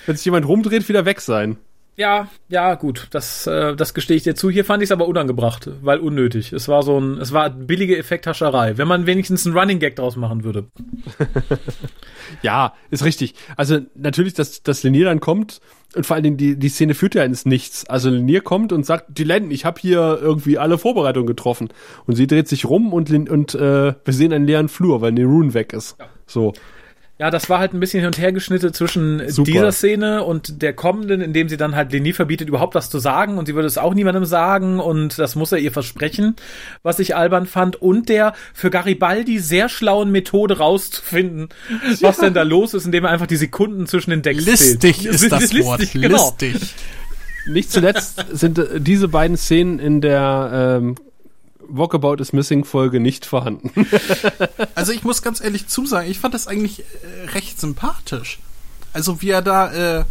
wenn sich jemand rumdreht, wieder weg sein. Ja, ja, gut, das, äh, das gestehe ich dir zu. Hier fand ich es aber unangebracht, weil unnötig. Es war so ein, es war billige Effekthascherei. Wenn man wenigstens einen Running Gag draus machen würde. ja, ist richtig. Also natürlich, dass, dass Lenier dann kommt und vor allen Dingen die, die Szene führt ja ins Nichts. Also Lenier kommt und sagt, die Len, ich habe hier irgendwie alle Vorbereitungen getroffen. Und sie dreht sich rum und, und äh, wir sehen einen leeren Flur, weil Nerun weg ist. Ja. So. Ja, das war halt ein bisschen hin und her geschnitten zwischen Super. dieser Szene und der kommenden, in dem sie dann halt Leni verbietet, überhaupt was zu sagen und sie würde es auch niemandem sagen und das muss er ihr versprechen, was ich albern fand und der für Garibaldi sehr schlauen Methode rauszufinden, ja. was denn da los ist, indem er einfach die Sekunden zwischen den Decks Listig zählt. ist das listig, Wort. Genau. Listig. Nicht zuletzt sind äh, diese beiden Szenen in der ähm, Walkabout is Missing Folge nicht vorhanden. also ich muss ganz ehrlich zusagen, ich fand das eigentlich äh, recht sympathisch. Also wie er da äh,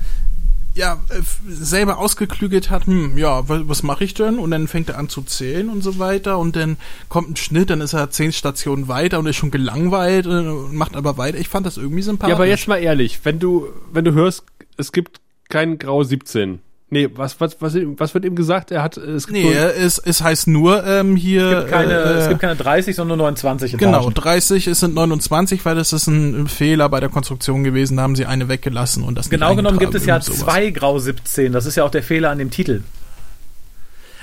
ja äh, selber ausgeklügelt hat, hm, ja, was, mache ich denn? Und dann fängt er an zu zählen und so weiter und dann kommt ein Schnitt, dann ist er zehn Stationen weiter und ist schon gelangweilt und macht aber weiter. Ich fand das irgendwie sympathisch. Ja, aber jetzt mal ehrlich, wenn du wenn du hörst, es gibt kein Grau 17 Nee, was, was, was, was wird ihm gesagt? Er hat, es gibt Nee, es, es heißt nur, ähm, hier. Es gibt keine, äh, es gibt keine 30, sondern nur 29 Etagen. Genau, 30, es sind 29, weil das ist ein Fehler bei der Konstruktion gewesen, da haben sie eine weggelassen und das Genau genommen gibt es ja zwei Grau 17, das ist ja auch der Fehler an dem Titel.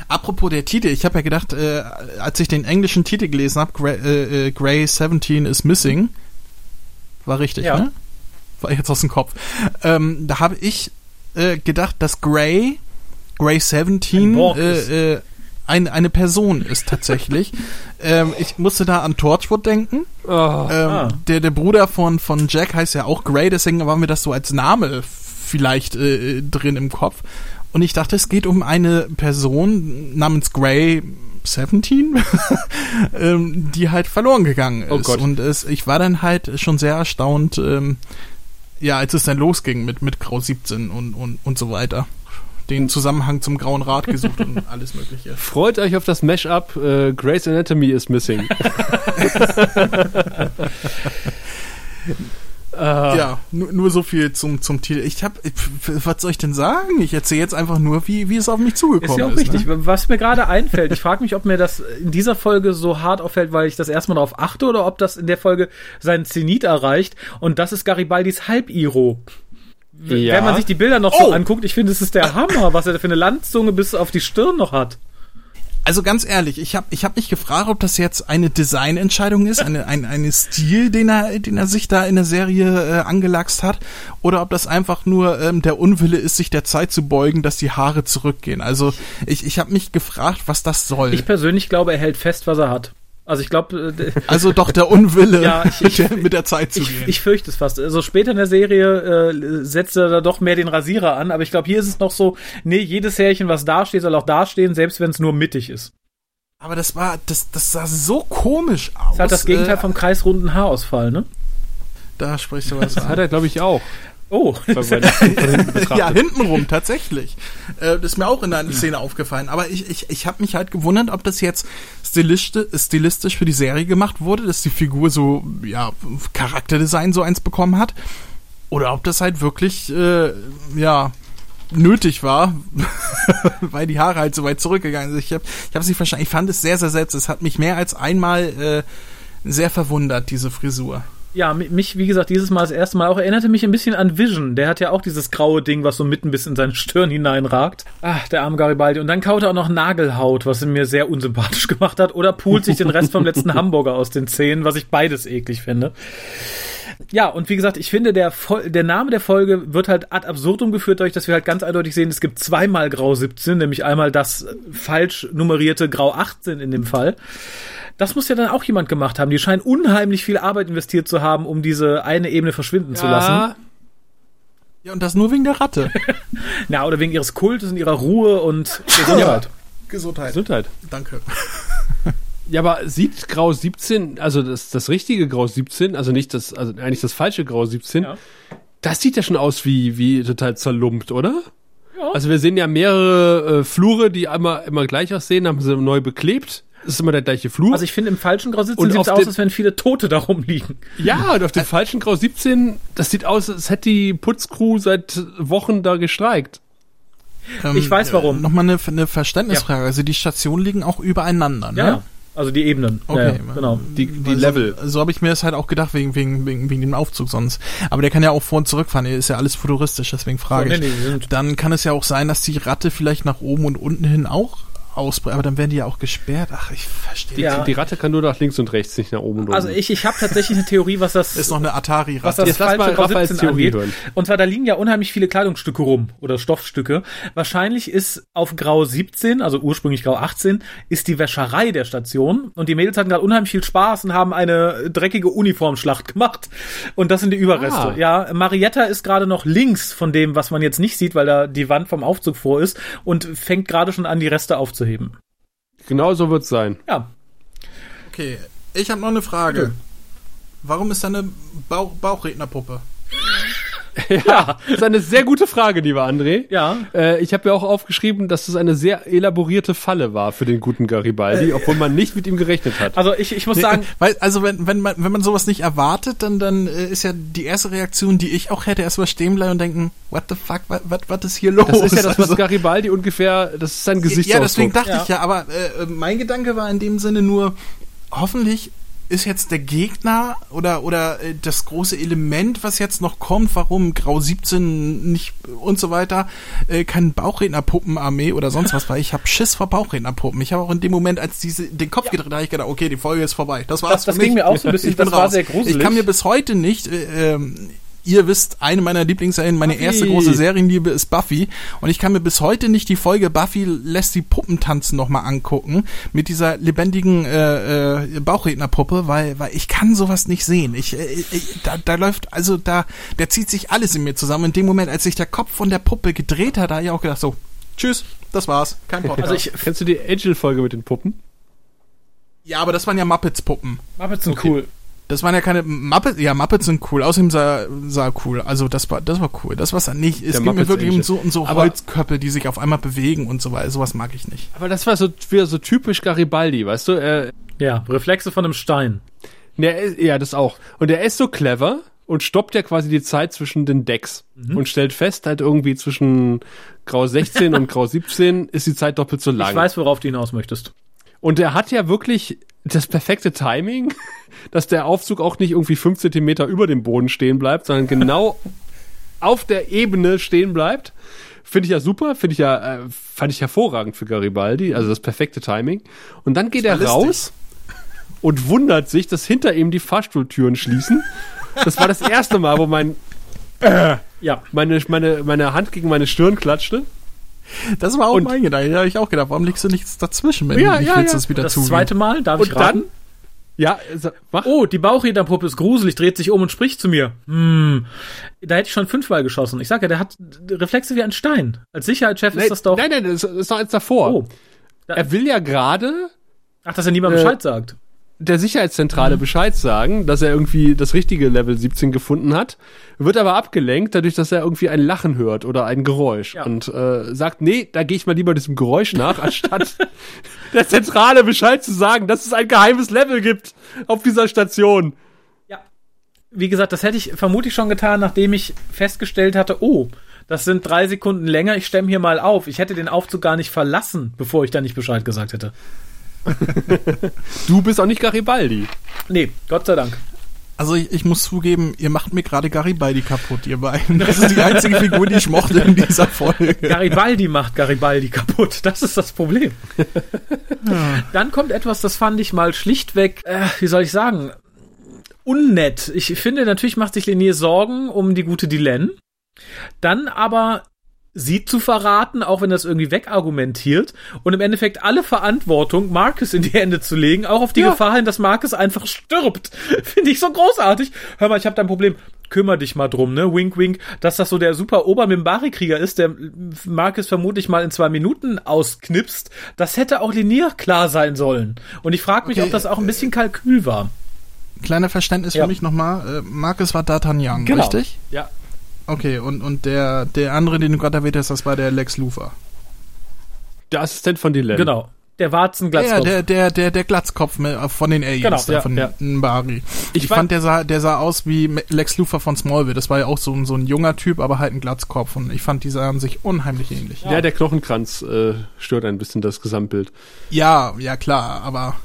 Apropos der Titel, ich habe ja gedacht, äh, als ich den englischen Titel gelesen habe, Grey, äh, äh Grey 17 is Missing, war richtig, ja. ne? War jetzt aus dem Kopf. Ähm, da habe ich äh, gedacht, dass Gray, Gray 17, ein äh, äh, ein, eine Person ist tatsächlich. ähm, ich musste da an Torchwood denken. Oh, ähm, ah. der, der Bruder von, von Jack heißt ja auch Gray, deswegen war mir das so als Name vielleicht äh, drin im Kopf. Und ich dachte, es geht um eine Person namens Gray 17, ähm, die halt verloren gegangen oh ist. Oh und es, ich war dann halt schon sehr erstaunt, ähm, ja, als es dann losging mit, mit Grau 17 und, und, und so weiter. Den Zusammenhang zum Grauen Rad gesucht und alles Mögliche. Freut euch auf das Mashup. Äh, Grey's Anatomy is missing. Uh, ja, nur, nur, so viel zum, zum Titel. Ich hab, was soll ich denn sagen? Ich erzähle jetzt einfach nur, wie, wie es auf mich zugekommen ist. Ist ja auch ist, richtig. Ne? Was mir gerade einfällt, ich frage mich, ob mir das in dieser Folge so hart auffällt, weil ich das erstmal darauf achte oder ob das in der Folge seinen Zenit erreicht und das ist Garibaldis Halbiro. Ja. Wenn man sich die Bilder noch oh. so anguckt, ich finde, es ist der Hammer, was er für eine Landzunge bis auf die Stirn noch hat. Also ganz ehrlich, ich habe ich hab mich gefragt, ob das jetzt eine Designentscheidung ist, eine, ein eine Stil, den er, den er sich da in der Serie äh, angelachst hat, oder ob das einfach nur ähm, der Unwille ist, sich der Zeit zu beugen, dass die Haare zurückgehen. Also ich, ich habe mich gefragt, was das soll. Ich persönlich glaube, er hält fest, was er hat. Also ich glaube. Äh, also doch der Unwille, ja, ich, ich, mit der Zeit zu ich, gehen. Ich fürchte es fast. Also später in der Serie äh, setzt er da doch mehr den Rasierer an, aber ich glaube, hier ist es noch so, nee, jedes Härchen, was da steht, soll auch dastehen, selbst wenn es nur mittig ist. Aber das war, das, das sah so komisch aus. Das hat das Gegenteil äh, vom kreisrunden Haarausfall, ne? Da sprichst du was an. Hat er, glaube ich, auch. Oh, ja, hintenrum tatsächlich. Äh, das ist mir auch in einer Szene aufgefallen. Aber ich, ich, ich habe mich halt gewundert, ob das jetzt stilistisch, für die Serie gemacht wurde, dass die Figur so, ja, Charakterdesign so eins bekommen hat. Oder ob das halt wirklich, äh, ja, nötig war, weil die Haare halt so weit zurückgegangen sind. Ich habe ich hab sie verstanden. Ich fand es sehr, sehr selbst. Es hat mich mehr als einmal äh, sehr verwundert, diese Frisur. Ja, mich, wie gesagt, dieses Mal das erste Mal auch erinnerte mich ein bisschen an Vision. Der hat ja auch dieses graue Ding, was so mitten bis in seine Stirn hineinragt. Ach, der arme Garibaldi. Und dann kaut er auch noch Nagelhaut, was ihn mir sehr unsympathisch gemacht hat. Oder poolt sich den Rest vom letzten Hamburger aus den Zähnen, was ich beides eklig finde. Ja, und wie gesagt, ich finde, der, der Name der Folge wird halt ad absurdum geführt, dadurch, dass wir halt ganz eindeutig sehen, es gibt zweimal Grau 17, nämlich einmal das falsch nummerierte Grau 18 in dem Fall. Das muss ja dann auch jemand gemacht haben. Die scheinen unheimlich viel Arbeit investiert zu haben, um diese eine Ebene verschwinden ja. zu lassen. Ja, und das nur wegen der Ratte. Na, oder wegen ihres Kultes und ihrer Ruhe und Gesundheit. Gesundheit. Gesundheit. Danke. Ja, aber sieht Grau 17, also das, das richtige Grau 17, also nicht das, also eigentlich das falsche Grau 17, ja. das sieht ja schon aus wie, wie total zerlumpt, oder? Ja. Also wir sehen ja mehrere äh, Flure, die immer, immer gleich aussehen, haben sie neu beklebt. Das ist immer der gleiche Flur. Also ich finde, im falschen Grau 17 sieht es aus, als wenn viele Tote darum liegen. Ja, und auf dem falschen Grau 17, das sieht aus, als hätte die Putzcrew seit Wochen da gestreikt. Ähm, ich weiß warum. Äh, Nochmal eine, eine Verständnisfrage. Ja. Also die Stationen liegen auch übereinander, ne? Ja. Also die Ebenen. Okay, ja, genau. Die, die also, Level. So habe ich mir das halt auch gedacht, wegen, wegen, wegen, wegen dem Aufzug sonst. Aber der kann ja auch vor und zurückfahren. Ist ja alles futuristisch, deswegen frage ich. Nee, nee, Dann kann es ja auch sein, dass die Ratte vielleicht nach oben und unten hin auch ausbrechen. Aber dann werden die ja auch gesperrt. Ach, ich verstehe. Die, ja. die Ratte kann nur nach links und rechts, nicht nach oben und unten. Also ich, ich habe tatsächlich eine Theorie, was das ist noch eine Atari-Ratte. Was das Jetzt falsche Grau 17 angeht. Hören. Und zwar da liegen ja unheimlich viele Kleidungsstücke rum oder Stoffstücke. Wahrscheinlich ist auf Grau 17, also ursprünglich Grau 18, ist die Wäscherei der Station und die Mädels hatten gerade unheimlich viel Spaß und haben eine dreckige Uniformschlacht gemacht. Und das sind die Überreste. Ah. Ja, Marietta ist gerade noch links von dem, was man jetzt nicht sieht, weil da die Wand vom Aufzug vor ist und fängt gerade schon an, die Reste aufzuheben aufzuheben. Genau so wird es sein. Ja. Okay, ich habe noch eine Frage. Bitte. Warum ist da eine Bauch Bauchrednerpuppe? ja, das ist eine sehr gute Frage, lieber André. Ja. Äh, ich habe ja auch aufgeschrieben, dass es eine sehr elaborierte Falle war für den guten Garibaldi, äh, obwohl man nicht mit ihm gerechnet hat. Also ich, ich muss nee, sagen, äh, weil also wenn wenn man wenn man sowas nicht erwartet, dann dann äh, ist ja die erste Reaktion, die ich auch hätte, erstmal stehen bleiben und denken, what the fuck, was was ist hier los? Das ist ja das, was also, Garibaldi ungefähr, das ist sein Gesichtsausdruck. Ja, deswegen dachte ja. ich ja, aber äh, mein Gedanke war in dem Sinne nur, hoffentlich ist jetzt der Gegner oder oder äh, das große Element, was jetzt noch kommt, warum Grau 17 nicht und so weiter, äh, kein Bauchrednerpuppenarmee oder sonst was war. Ich habe Schiss vor Bauchrednerpuppen. Ich habe auch in dem Moment, als diese den Kopf ja. gedreht, habe ich gedacht, okay, die Folge ist vorbei. Das war's. Das, das ging mir auch so ein bisschen. Ich das raus. war sehr gruselig. Ich kann mir bis heute nicht äh, ähm, ihr wisst, eine meiner Lieblingsserien, meine Buffy. erste große Serienliebe ist Buffy. Und ich kann mir bis heute nicht die Folge Buffy lässt die Puppen tanzen nochmal angucken. Mit dieser lebendigen äh, äh, Bauchrednerpuppe, weil, weil ich kann sowas nicht sehen. Ich, äh, ich, da, da läuft, also da, der zieht sich alles in mir zusammen. In dem Moment, als sich der Kopf von der Puppe gedreht hat, da habe ich auch gedacht, so, tschüss, das war's. Kein Podcast. Also ich, kennst du die Angel-Folge mit den Puppen? Ja, aber das waren ja Muppets-Puppen. Muppets sind okay. cool. Das waren ja keine Muppets, ja, Muppets sind cool. Außerdem sah, sah cool. Also das war, das war cool. Das was nicht. Es ging mir wirklich um so, um so Holzköpfe, die sich auf einmal bewegen und so weiter. Sowas mag ich nicht. Aber das war so wieder so typisch Garibaldi, weißt du? Er, ja, Reflexe von einem Stein. Der, ja, das auch. Und er ist so clever und stoppt ja quasi die Zeit zwischen den Decks mhm. und stellt fest, halt irgendwie zwischen Grau 16 und Grau 17 ist die Zeit doppelt so lang. Ich weiß, worauf du hinaus möchtest. Und er hat ja wirklich das perfekte Timing, dass der Aufzug auch nicht irgendwie fünf Zentimeter über dem Boden stehen bleibt, sondern genau auf der Ebene stehen bleibt. Finde ich ja super, finde ich ja, äh, fand ich hervorragend für Garibaldi, also das perfekte Timing. Und dann geht er raus und wundert sich, dass hinter ihm die Fahrstuhltüren schließen. Das war das erste Mal, wo mein, äh, ja, meine, meine, meine Hand gegen meine Stirn klatschte. Das war auch und, mein Gedanke. Da habe ich auch gedacht, warum liegst du nichts dazwischen, wenn ja, du nicht ja, willst, ja. das wieder Das zugeben. zweite Mal, darf und ich raten? Dann, ja, mach. Oh, die Bauchrednerpuppe ist gruselig, dreht sich um und spricht zu mir. Hm. Da hätte ich schon fünfmal geschossen. Ich sage ja, der hat Reflexe wie ein Stein. Als Sicherheitschef nein, ist das doch. Nein, nein, das ist doch eins davor. Oh. er will ja gerade. Ach, dass er niemand äh, Bescheid sagt der Sicherheitszentrale mhm. Bescheid sagen, dass er irgendwie das richtige Level 17 gefunden hat, wird aber abgelenkt dadurch, dass er irgendwie ein Lachen hört oder ein Geräusch ja. und äh, sagt, nee, da gehe ich mal lieber diesem Geräusch nach, anstatt der Zentrale Bescheid zu sagen, dass es ein geheimes Level gibt auf dieser Station. Ja. Wie gesagt, das hätte ich vermutlich schon getan, nachdem ich festgestellt hatte, oh, das sind drei Sekunden länger, ich stemme hier mal auf. Ich hätte den Aufzug gar nicht verlassen, bevor ich da nicht Bescheid gesagt hätte. du bist auch nicht Garibaldi. Nee, Gott sei Dank. Also ich, ich muss zugeben, ihr macht mir gerade Garibaldi kaputt, ihr beiden. Das ist die einzige Figur, die ich mochte in dieser Folge. Garibaldi macht Garibaldi kaputt. Das ist das Problem. Ja. Dann kommt etwas, das fand ich mal schlichtweg, äh, wie soll ich sagen, unnett. Ich finde, natürlich macht sich Lenier Sorgen um die gute Dylan. Dann aber sie zu verraten, auch wenn das irgendwie wegargumentiert und im Endeffekt alle Verantwortung Marcus in die Hände zu legen, auch auf die ja. Gefahr hin, dass Marcus einfach stirbt. Finde ich so großartig. Hör mal, ich habe da ein Problem. Kümmer dich mal drum, ne? Wink, wink, dass das so der super Obermimbari-Krieger ist, der Marcus vermutlich mal in zwei Minuten ausknipst. Das hätte auch Linier klar sein sollen. Und ich frage mich, okay. ob das auch ein bisschen Kalkül war. Kleiner Verständnis ja. für mich nochmal. Äh, Marcus war D'Artagnan, genau. richtig? Ja. Okay, und, und der, der andere, den du gerade erwähnt hast, das war der Lex Luthor. Der Assistent von Dylan. Genau. Der Warzenglatzkopf. Ja, der, der, der, der Glatzkopf von den Aliens, genau, ja, von ja. Bari. Ich, ich fand, der sah, der sah aus wie Lex Luthor von Smallville. Das war ja auch so, ein so ein junger Typ, aber halt ein Glatzkopf. Und ich fand, die sahen sich unheimlich ähnlich. Ja, ja der Knochenkranz äh, stört ein bisschen das Gesamtbild. Ja, ja klar, aber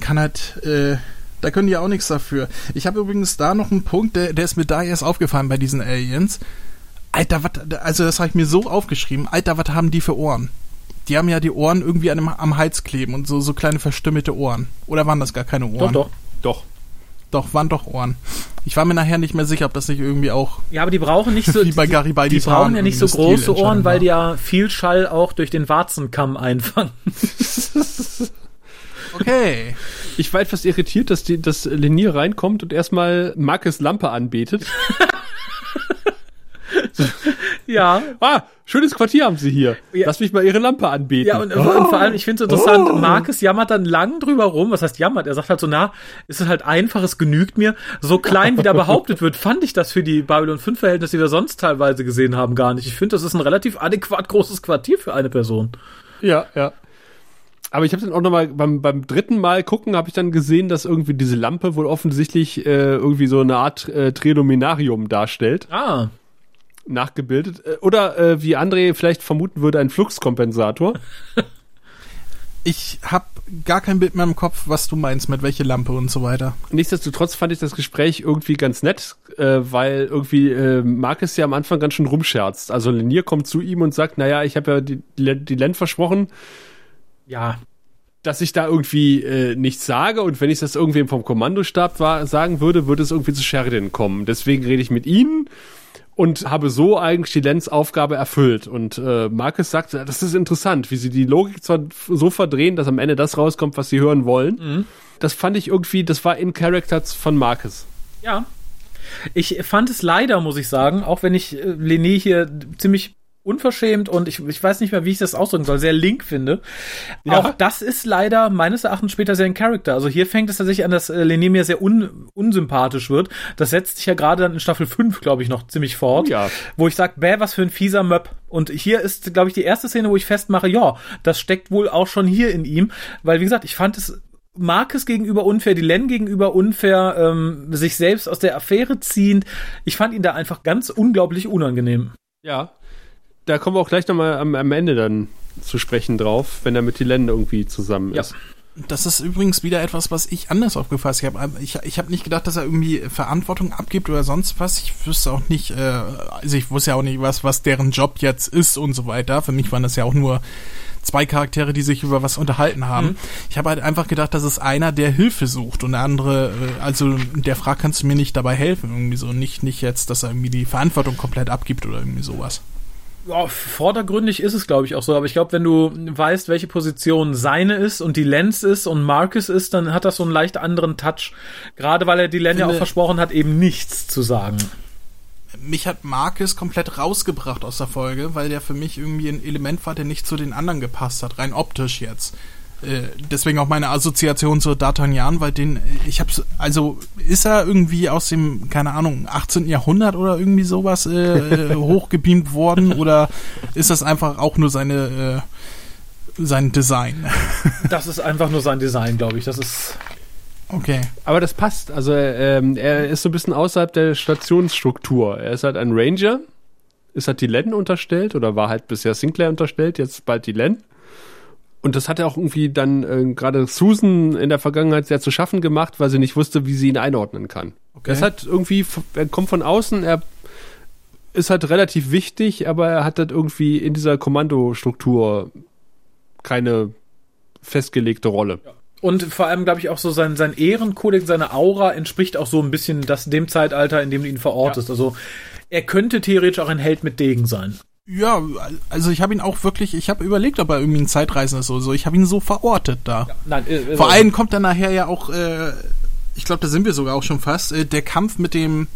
kann halt, äh, da können die auch nichts dafür. Ich habe übrigens da noch einen Punkt, der, der ist mir da erst aufgefallen bei diesen Aliens. Alter, was, also das habe ich mir so aufgeschrieben. Alter, was haben die für Ohren? Die haben ja die Ohren irgendwie an am Hals kleben und so, so kleine verstümmelte Ohren. Oder waren das gar keine Ohren? Doch, doch, doch. Doch, waren doch Ohren. Ich war mir nachher nicht mehr sicher, ob das nicht irgendwie auch. Ja, aber die brauchen nicht so. wie bei Garibaldi Die brauchen ja nicht so große Ohren, weil die ja viel Schall auch durch den Warzenkamm einfangen. Okay. Ich war etwas irritiert, dass, die, dass Lenier reinkommt und erstmal Marcus Lampe anbetet. Ja. Ah, schönes Quartier haben sie hier. Ja. Lass mich mal ihre Lampe anbeten. Ja, und, oh. und vor allem, ich finde es interessant, oh. Marcus jammert dann lang drüber rum. Was heißt jammert? Er sagt halt so, na, ist es halt einfach, es genügt mir. So klein, wie da behauptet wird, fand ich das für die Babylon 5 Verhältnisse, die wir sonst teilweise gesehen haben, gar nicht. Ich finde, das ist ein relativ adäquat großes Quartier für eine Person. Ja, ja. Aber ich habe dann auch nochmal beim, beim dritten Mal gucken, habe ich dann gesehen, dass irgendwie diese Lampe wohl offensichtlich äh, irgendwie so eine Art äh, Triluminarium darstellt. Ah. Nachgebildet. Äh, oder äh, wie André vielleicht vermuten würde, ein Fluxkompensator. ich habe gar kein Bild mehr im Kopf, was du meinst, mit welcher Lampe und so weiter. Nichtsdestotrotz fand ich das Gespräch irgendwie ganz nett, äh, weil irgendwie äh, Marcus ja am Anfang ganz schön rumscherzt. Also Lenier kommt zu ihm und sagt, naja, ich habe ja die, die Len versprochen, ja, dass ich da irgendwie äh, nichts sage und wenn ich das irgendwem vom Kommandostab war, sagen würde, würde es irgendwie zu Sheridan kommen. Deswegen rede ich mit ihnen und habe so eigentlich die Lenz Aufgabe erfüllt. Und äh, Marcus sagt, das ist interessant, wie sie die Logik zwar so verdrehen, dass am Ende das rauskommt, was sie hören wollen. Mhm. Das fand ich irgendwie, das war in Characters von Marcus. Ja. Ich fand es leider, muss ich sagen, auch wenn ich äh, Lené hier ziemlich unverschämt und ich, ich weiß nicht mehr, wie ich das ausdrücken soll, sehr link finde. Ja. Auch das ist leider meines Erachtens später sehr ein Charakter. Also hier fängt es tatsächlich an, dass äh, Lené mir sehr un, unsympathisch wird. Das setzt sich ja gerade dann in Staffel 5, glaube ich, noch ziemlich fort. Ja. Wo ich sage, bäh, was für ein fieser Möb. Und hier ist, glaube ich, die erste Szene, wo ich festmache, ja, das steckt wohl auch schon hier in ihm. Weil, wie gesagt, ich fand es Marcus gegenüber unfair, die Len gegenüber unfair, ähm, sich selbst aus der Affäre ziehend. Ich fand ihn da einfach ganz unglaublich unangenehm. Ja, da kommen wir auch gleich nochmal am, am Ende dann zu sprechen drauf, wenn er mit die Länder irgendwie zusammen ist. Ja. Das ist übrigens wieder etwas, was ich anders aufgefasst habe. Ich, ich habe nicht gedacht, dass er irgendwie Verantwortung abgibt oder sonst was. Ich wüsste auch nicht, äh, also ich wusste ja auch nicht, was, was deren Job jetzt ist und so weiter. Für mich waren das ja auch nur zwei Charaktere, die sich über was unterhalten haben. Mhm. Ich habe halt einfach gedacht, das ist einer, der Hilfe sucht und der andere, äh, also der fragt, kannst du mir nicht dabei helfen? Irgendwie so, nicht, nicht jetzt, dass er irgendwie die Verantwortung komplett abgibt oder irgendwie sowas ja, vordergründig ist es, glaube ich, auch so. Aber ich glaube, wenn du weißt, welche Position seine ist und die Lenz ist und Marcus ist, dann hat das so einen leicht anderen Touch. Gerade weil er die Len ja auch versprochen hat, eben nichts zu sagen. Mich hat Marcus komplett rausgebracht aus der Folge, weil der für mich irgendwie ein Element war, der nicht zu den anderen gepasst hat, rein optisch jetzt. Äh, deswegen auch meine Assoziation zu D'Artagnan, weil den, ich hab's, also ist er irgendwie aus dem, keine Ahnung, 18. Jahrhundert oder irgendwie sowas äh, äh hochgebeamt worden oder ist das einfach auch nur seine, äh, sein Design? das ist einfach nur sein Design, glaube ich. Das ist Okay. Aber das passt. Also ähm, er ist so ein bisschen außerhalb der Stationsstruktur. Er ist halt ein Ranger, ist halt die Len unterstellt oder war halt bisher Sinclair unterstellt, jetzt bald die Len und das hat er auch irgendwie dann äh, gerade Susan in der Vergangenheit sehr zu schaffen gemacht, weil sie nicht wusste, wie sie ihn einordnen kann. Okay. Das hat irgendwie, er kommt von außen, er ist halt relativ wichtig, aber er hat halt irgendwie in dieser Kommandostruktur keine festgelegte Rolle. Ja. Und vor allem, glaube ich, auch so sein, sein Ehrenkodex, seine Aura entspricht auch so ein bisschen das, dem Zeitalter, in dem du ihn verortest. Ja. Also er könnte theoretisch auch ein Held mit Degen sein. Ja, also ich habe ihn auch wirklich, ich habe überlegt, ob er irgendwie ein Zeitreisender ist oder so. Ich habe ihn so verortet da. Ja, nein, äh, Vor allem kommt dann nachher ja auch, äh, ich glaube, da sind wir sogar auch schon fast, äh, der Kampf mit dem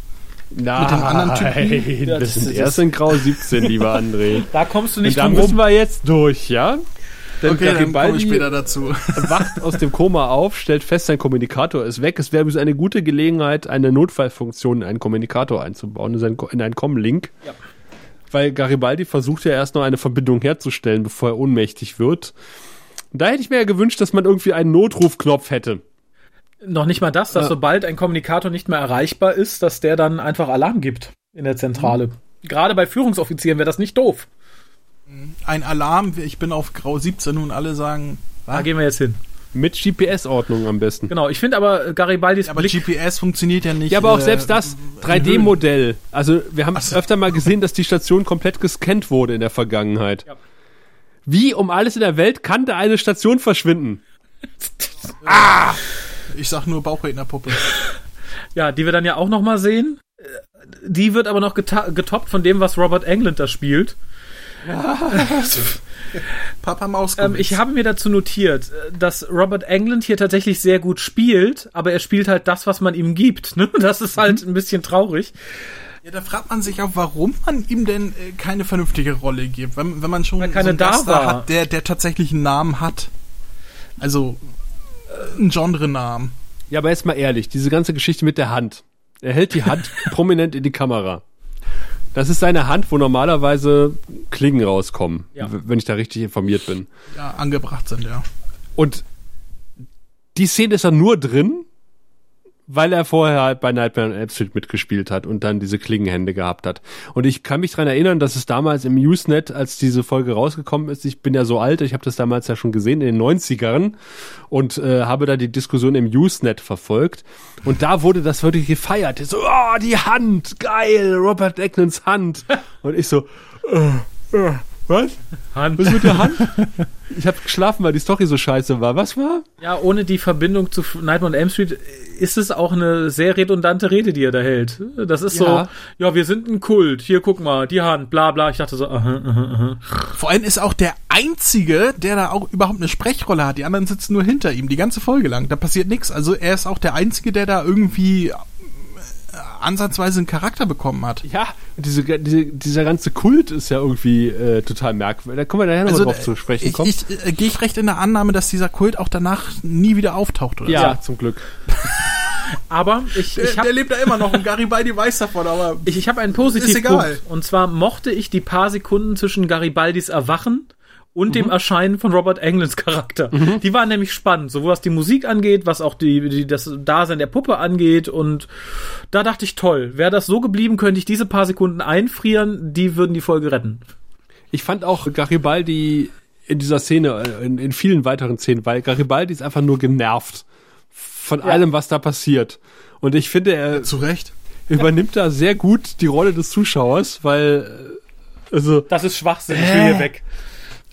Nein, mit dem anderen Typen. Wir sind erst in Grau 17, lieber André. Da kommst du nicht Und da müssen wir jetzt durch, ja? Denn okay, dann komme ich später dazu. wacht aus dem Koma auf, stellt fest, sein Kommunikator ist weg. Es wäre übrigens eine gute Gelegenheit, eine Notfallfunktion in einen Kommunikator einzubauen, in einen Com-Link. Ja. Weil Garibaldi versucht ja erst noch eine Verbindung herzustellen, bevor er ohnmächtig wird. da hätte ich mir ja gewünscht, dass man irgendwie einen Notrufknopf hätte. Noch nicht mal das, dass ja. sobald ein Kommunikator nicht mehr erreichbar ist, dass der dann einfach Alarm gibt in der Zentrale. Mhm. Gerade bei Führungsoffizieren wäre das nicht doof. Ein Alarm, ich bin auf Grau 17 und alle sagen. Da gehen wir jetzt hin. Mit GPS-Ordnung am besten. Genau, ich finde aber Garibaldis ja, aber Blick GPS funktioniert ja nicht. Ja, aber auch äh, selbst das 3D-Modell. Also wir haben so. öfter mal gesehen, dass die Station komplett gescannt wurde in der Vergangenheit. Ja. Wie um alles in der Welt kann da eine Station verschwinden? ah! Ich sag nur Bauchrednerpuppe. ja, die wir dann ja auch noch mal sehen. Die wird aber noch getoppt von dem, was Robert Englund da spielt. Papa Maus. Ähm, ich habe mir dazu notiert, dass Robert Englund hier tatsächlich sehr gut spielt, aber er spielt halt das, was man ihm gibt. Ne? Das ist halt mhm. ein bisschen traurig. Ja, da fragt man sich auch, warum man ihm denn äh, keine vernünftige Rolle gibt, wenn, wenn man schon Weil keine so einen da Gast war. hat, der, der tatsächlich einen Namen hat. Also äh, einen Genre-Namen. Ja, aber jetzt mal ehrlich, diese ganze Geschichte mit der Hand. Er hält die Hand prominent in die Kamera. Das ist seine Hand, wo normalerweise Klingen rauskommen, ja. wenn ich da richtig informiert bin. Ja, angebracht sind, ja. Und die Szene ist dann nur drin, weil er vorher halt bei Nightmare on Elm Street mitgespielt hat und dann diese Klingenhände gehabt hat. Und ich kann mich dran erinnern, dass es damals im Usenet, als diese Folge rausgekommen ist, ich bin ja so alt, ich habe das damals ja schon gesehen in den 90ern und äh, habe da die Diskussion im Usenet verfolgt. Und da wurde das wirklich gefeiert. So, oh, die Hand, geil, Robert Egnons Hand. Und ich so, äh, äh was? Hand. Was mit der Hand? Ich habe geschlafen, weil die Story so scheiße war. Was war? Ja, ohne die Verbindung zu Nightmare on Elm Street ist es auch eine sehr redundante Rede, die er da hält. Das ist ja. so, ja, wir sind ein Kult. Hier, guck mal, die Hand, bla bla. Ich dachte so, aha, aha, aha. Vor allem ist auch der Einzige, der da auch überhaupt eine Sprechrolle hat. Die anderen sitzen nur hinter ihm, die ganze Folge lang. Da passiert nichts. Also er ist auch der Einzige, der da irgendwie ansatzweise einen Charakter bekommen hat. Ja, diese, diese, dieser ganze Kult ist ja irgendwie äh, total merkwürdig. Da kommen wir nachher noch also, drauf zu sprechen kommen. Ich, ich äh, gehe ich recht in der Annahme, dass dieser Kult auch danach nie wieder auftaucht, oder? Ja, ja. zum Glück. aber ich, ich hab, der lebt da immer noch und Garibaldi weiß davon, aber ich, ich habe einen Positivpunkt und zwar mochte ich die paar Sekunden zwischen Garibaldis Erwachen und mhm. dem Erscheinen von Robert Englunds Charakter. Mhm. Die waren nämlich spannend, so was die Musik angeht, was auch die, die, das Dasein der Puppe angeht. Und da dachte ich, toll, wäre das so geblieben, könnte ich diese paar Sekunden einfrieren, die würden die Folge retten. Ich fand auch Garibaldi in dieser Szene, äh, in, in vielen weiteren Szenen, weil Garibaldi ist einfach nur genervt von ja. allem, was da passiert. Und ich finde, er zu Recht übernimmt da sehr gut die Rolle des Zuschauers, weil äh, also das ist Schwachsinn, ich will hier weg.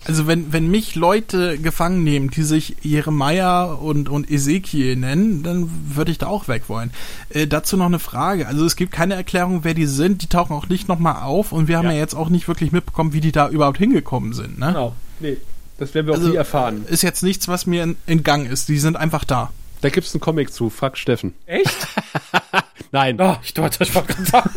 Also wenn, wenn mich Leute gefangen nehmen, die sich Jeremiah und, und Ezekiel nennen, dann würde ich da auch weg wollen. Äh, dazu noch eine Frage. Also es gibt keine Erklärung, wer die sind. Die tauchen auch nicht nochmal auf und wir haben ja. ja. jetzt auch nicht wirklich mitbekommen, wie die da überhaupt hingekommen sind. Ne? Genau. Nee. Das werden wir also, auch nie erfahren. Ist jetzt nichts, was mir in, Gang ist. Die sind einfach da. Da gibt's einen Comic zu. Fuck Steffen. Echt? Nein. Oh, ich dachte, ich war gerade sagen.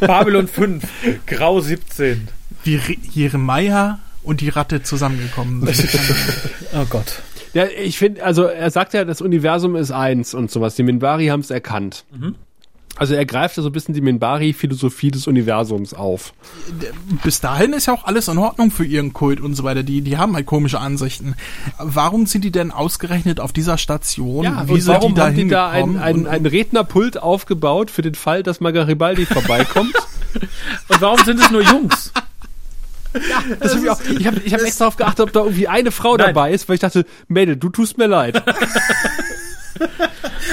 Babylon 5, Grau 17. Wie Jeremiah und die Ratte zusammengekommen sind. oh Gott. Ja, ich finde, also er sagt ja, das Universum ist eins und sowas. Die Minbari haben es erkannt. Mhm. Also er greift ja so ein bisschen die Minbari-Philosophie des Universums auf. Bis dahin ist ja auch alles in Ordnung für ihren Kult und so weiter. Die, die haben halt komische Ansichten. Warum sind die denn ausgerechnet auf dieser Station? Ja, Wie und warum die haben die da ein, ein, ein Rednerpult aufgebaut für den Fall, dass mal Garibaldi vorbeikommt? und warum sind es nur Jungs? Ja, das hab ich auch. Ich habe ich hab extra darauf geachtet, ob da irgendwie eine Frau Nein. dabei ist, weil ich dachte, Mädel, du tust mir leid.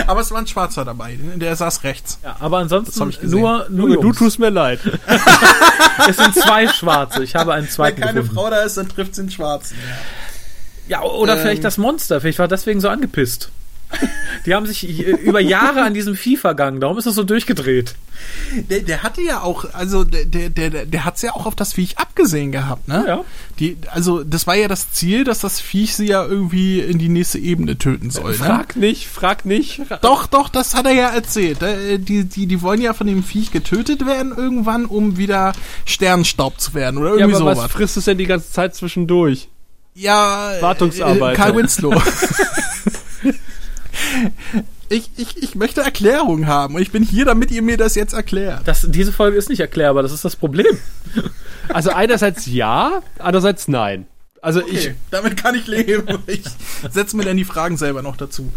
aber es war ein Schwarzer dabei, der saß rechts. Ja, aber ansonsten nur, nur Jungs. Du tust mir leid. es sind zwei Schwarze. Ich habe einen zweiten Wenn keine gefunden. Frau da ist, dann trifft sie den Schwarzen. Ja, ja oder ähm, vielleicht das Monster. Vielleicht war deswegen so angepisst. Die haben sich über Jahre an diesem Vieh vergangen, darum ist es so durchgedreht. Der, der hatte ja auch, also der, der, der, der hat es ja auch auf das Viech abgesehen gehabt, ne? Ja. Die, also das war ja das Ziel, dass das Viech sie ja irgendwie in die nächste Ebene töten soll. Ne? Frag nicht, frag nicht. Doch, doch, das hat er ja erzählt. Äh, die, die, die wollen ja von dem Viech getötet werden irgendwann, um wieder Sternstaub zu werden oder irgendwie ja, aber sowas. Was frisst es denn die ganze Zeit zwischendurch? Ja, Wartungsarbeit. Karl Winslow. Ich, ich, ich möchte Erklärung haben und ich bin hier, damit ihr mir das jetzt erklärt. Das, diese Folge ist nicht erklärbar, das ist das Problem. Also einerseits ja, andererseits nein. Also okay, ich. Damit kann ich leben. Ich setze mir dann die Fragen selber noch dazu.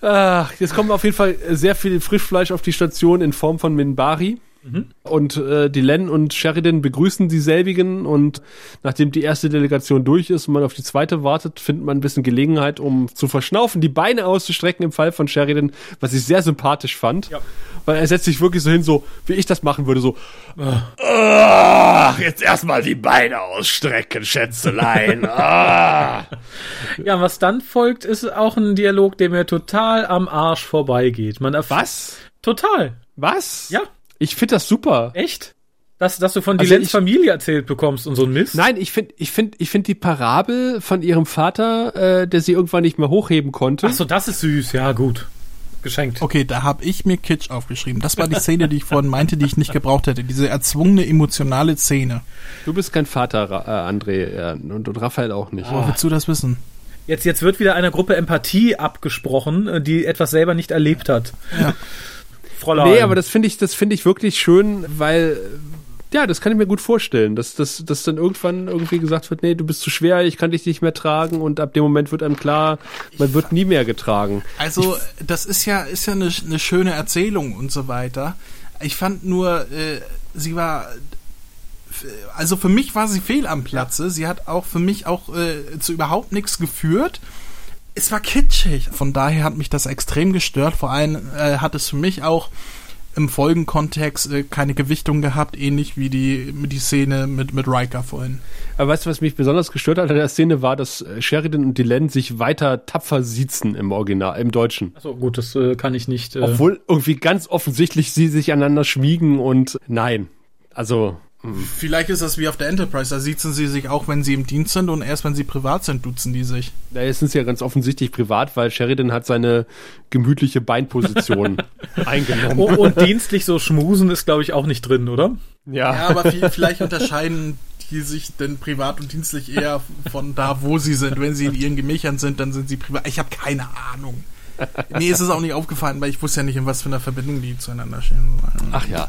Ach, jetzt kommt auf jeden Fall sehr viel Frischfleisch auf die Station in Form von Minbari. Mhm. Und äh, die Len und Sheridan begrüßen dieselbigen und nachdem die erste Delegation durch ist und man auf die zweite wartet, findet man ein bisschen Gelegenheit, um zu verschnaufen, die Beine auszustrecken im Fall von Sheridan, was ich sehr sympathisch fand. Ja. Weil er setzt sich wirklich so hin, so wie ich das machen würde, so Ach, jetzt erstmal die Beine ausstrecken, Schätzelein. Ah. Ja, was dann folgt, ist auch ein Dialog, der mir total am Arsch vorbeigeht. Man was? Total. Was? Ja. Ich finde das super. Echt? Dass, dass du von also Dylans Familie erzählt bekommst und so ein Mist? Nein, ich finde ich find, ich find die Parabel von ihrem Vater, äh, der sie irgendwann nicht mehr hochheben konnte. Ach so, das ist süß, ja gut. Geschenkt. Okay, da habe ich mir Kitsch aufgeschrieben. Das war die Szene, die ich vorhin meinte, die ich nicht gebraucht hätte. Diese erzwungene emotionale Szene. Du bist kein Vater, äh, André, äh, und, und Raphael auch nicht. Oh, willst du das wissen? Jetzt, jetzt wird wieder einer Gruppe Empathie abgesprochen, äh, die etwas selber nicht erlebt hat. Ja. Fräulein. Nee, aber das finde ich, das finde ich wirklich schön, weil ja, das kann ich mir gut vorstellen, dass, dass, dass dann irgendwann irgendwie gesagt wird, nee, du bist zu schwer, ich kann dich nicht mehr tragen und ab dem Moment wird einem klar, man ich wird nie mehr getragen. Also ich, das ist ja, ist ja eine, eine schöne Erzählung und so weiter. Ich fand nur, äh, sie war also für mich war sie fehl am Platze. Sie hat auch für mich auch äh, zu überhaupt nichts geführt es war kitschig. Von daher hat mich das extrem gestört. Vor allem äh, hat es für mich auch im Folgenkontext äh, keine Gewichtung gehabt, ähnlich wie die, die Szene mit, mit Riker vorhin. Aber weißt du, was mich besonders gestört hat an der Szene war, dass äh, Sheridan und Dylan sich weiter tapfer siezen im Original, im Deutschen. Achso, gut, das äh, kann ich nicht. Äh Obwohl irgendwie ganz offensichtlich sie sich aneinander schmiegen und nein. Also Vielleicht ist das wie auf der Enterprise, da sitzen sie sich auch, wenn sie im Dienst sind und erst wenn sie privat sind, duzen die sich. Da ist es ja ganz offensichtlich privat, weil Sheridan hat seine gemütliche Beinposition eingenommen. Und, und, dienstlich so schmusen ist, glaube ich, auch nicht drin, oder? Ja, ja aber vielleicht unterscheiden die sich denn privat und dienstlich eher von da, wo sie sind. Wenn sie in ihren Gemächern sind, dann sind sie privat. Ich habe keine Ahnung. Mir ist es auch nicht aufgefallen, weil ich wusste ja nicht, in was für einer Verbindung die zueinander stehen. Ach ja.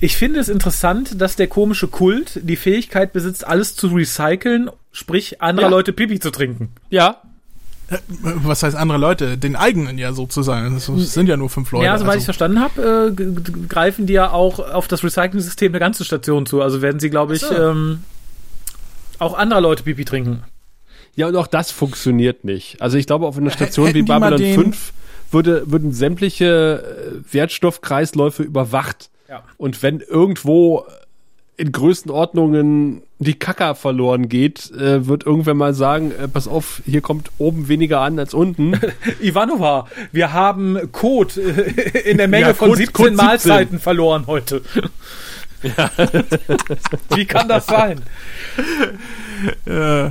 Ich finde es interessant, dass der komische Kult die Fähigkeit besitzt, alles zu recyceln, sprich andere ja. Leute Pipi zu trinken. Ja. Äh, was heißt andere Leute? Den eigenen ja sozusagen. Das sind ja nur fünf Leute. Ja, soweit also. ich verstanden habe, äh, greifen die ja auch auf das Recycling-System der ganzen Station zu. Also werden sie, glaube ich, so. ähm, auch andere Leute Pipi trinken. Ja, und auch das funktioniert nicht. Also ich glaube, auf einer Station wie Babylon 5 würde, würden sämtliche äh, Wertstoffkreisläufe überwacht. Ja. Und wenn irgendwo in Größenordnungen die Kacker verloren geht, äh, wird irgendwer mal sagen, äh, pass auf, hier kommt oben weniger an als unten. Ivanova, wir haben Code äh, in der Menge ja, von Code, 17 Code Mahlzeiten 17. verloren heute. Ja. Wie kann das sein? Äh, äh,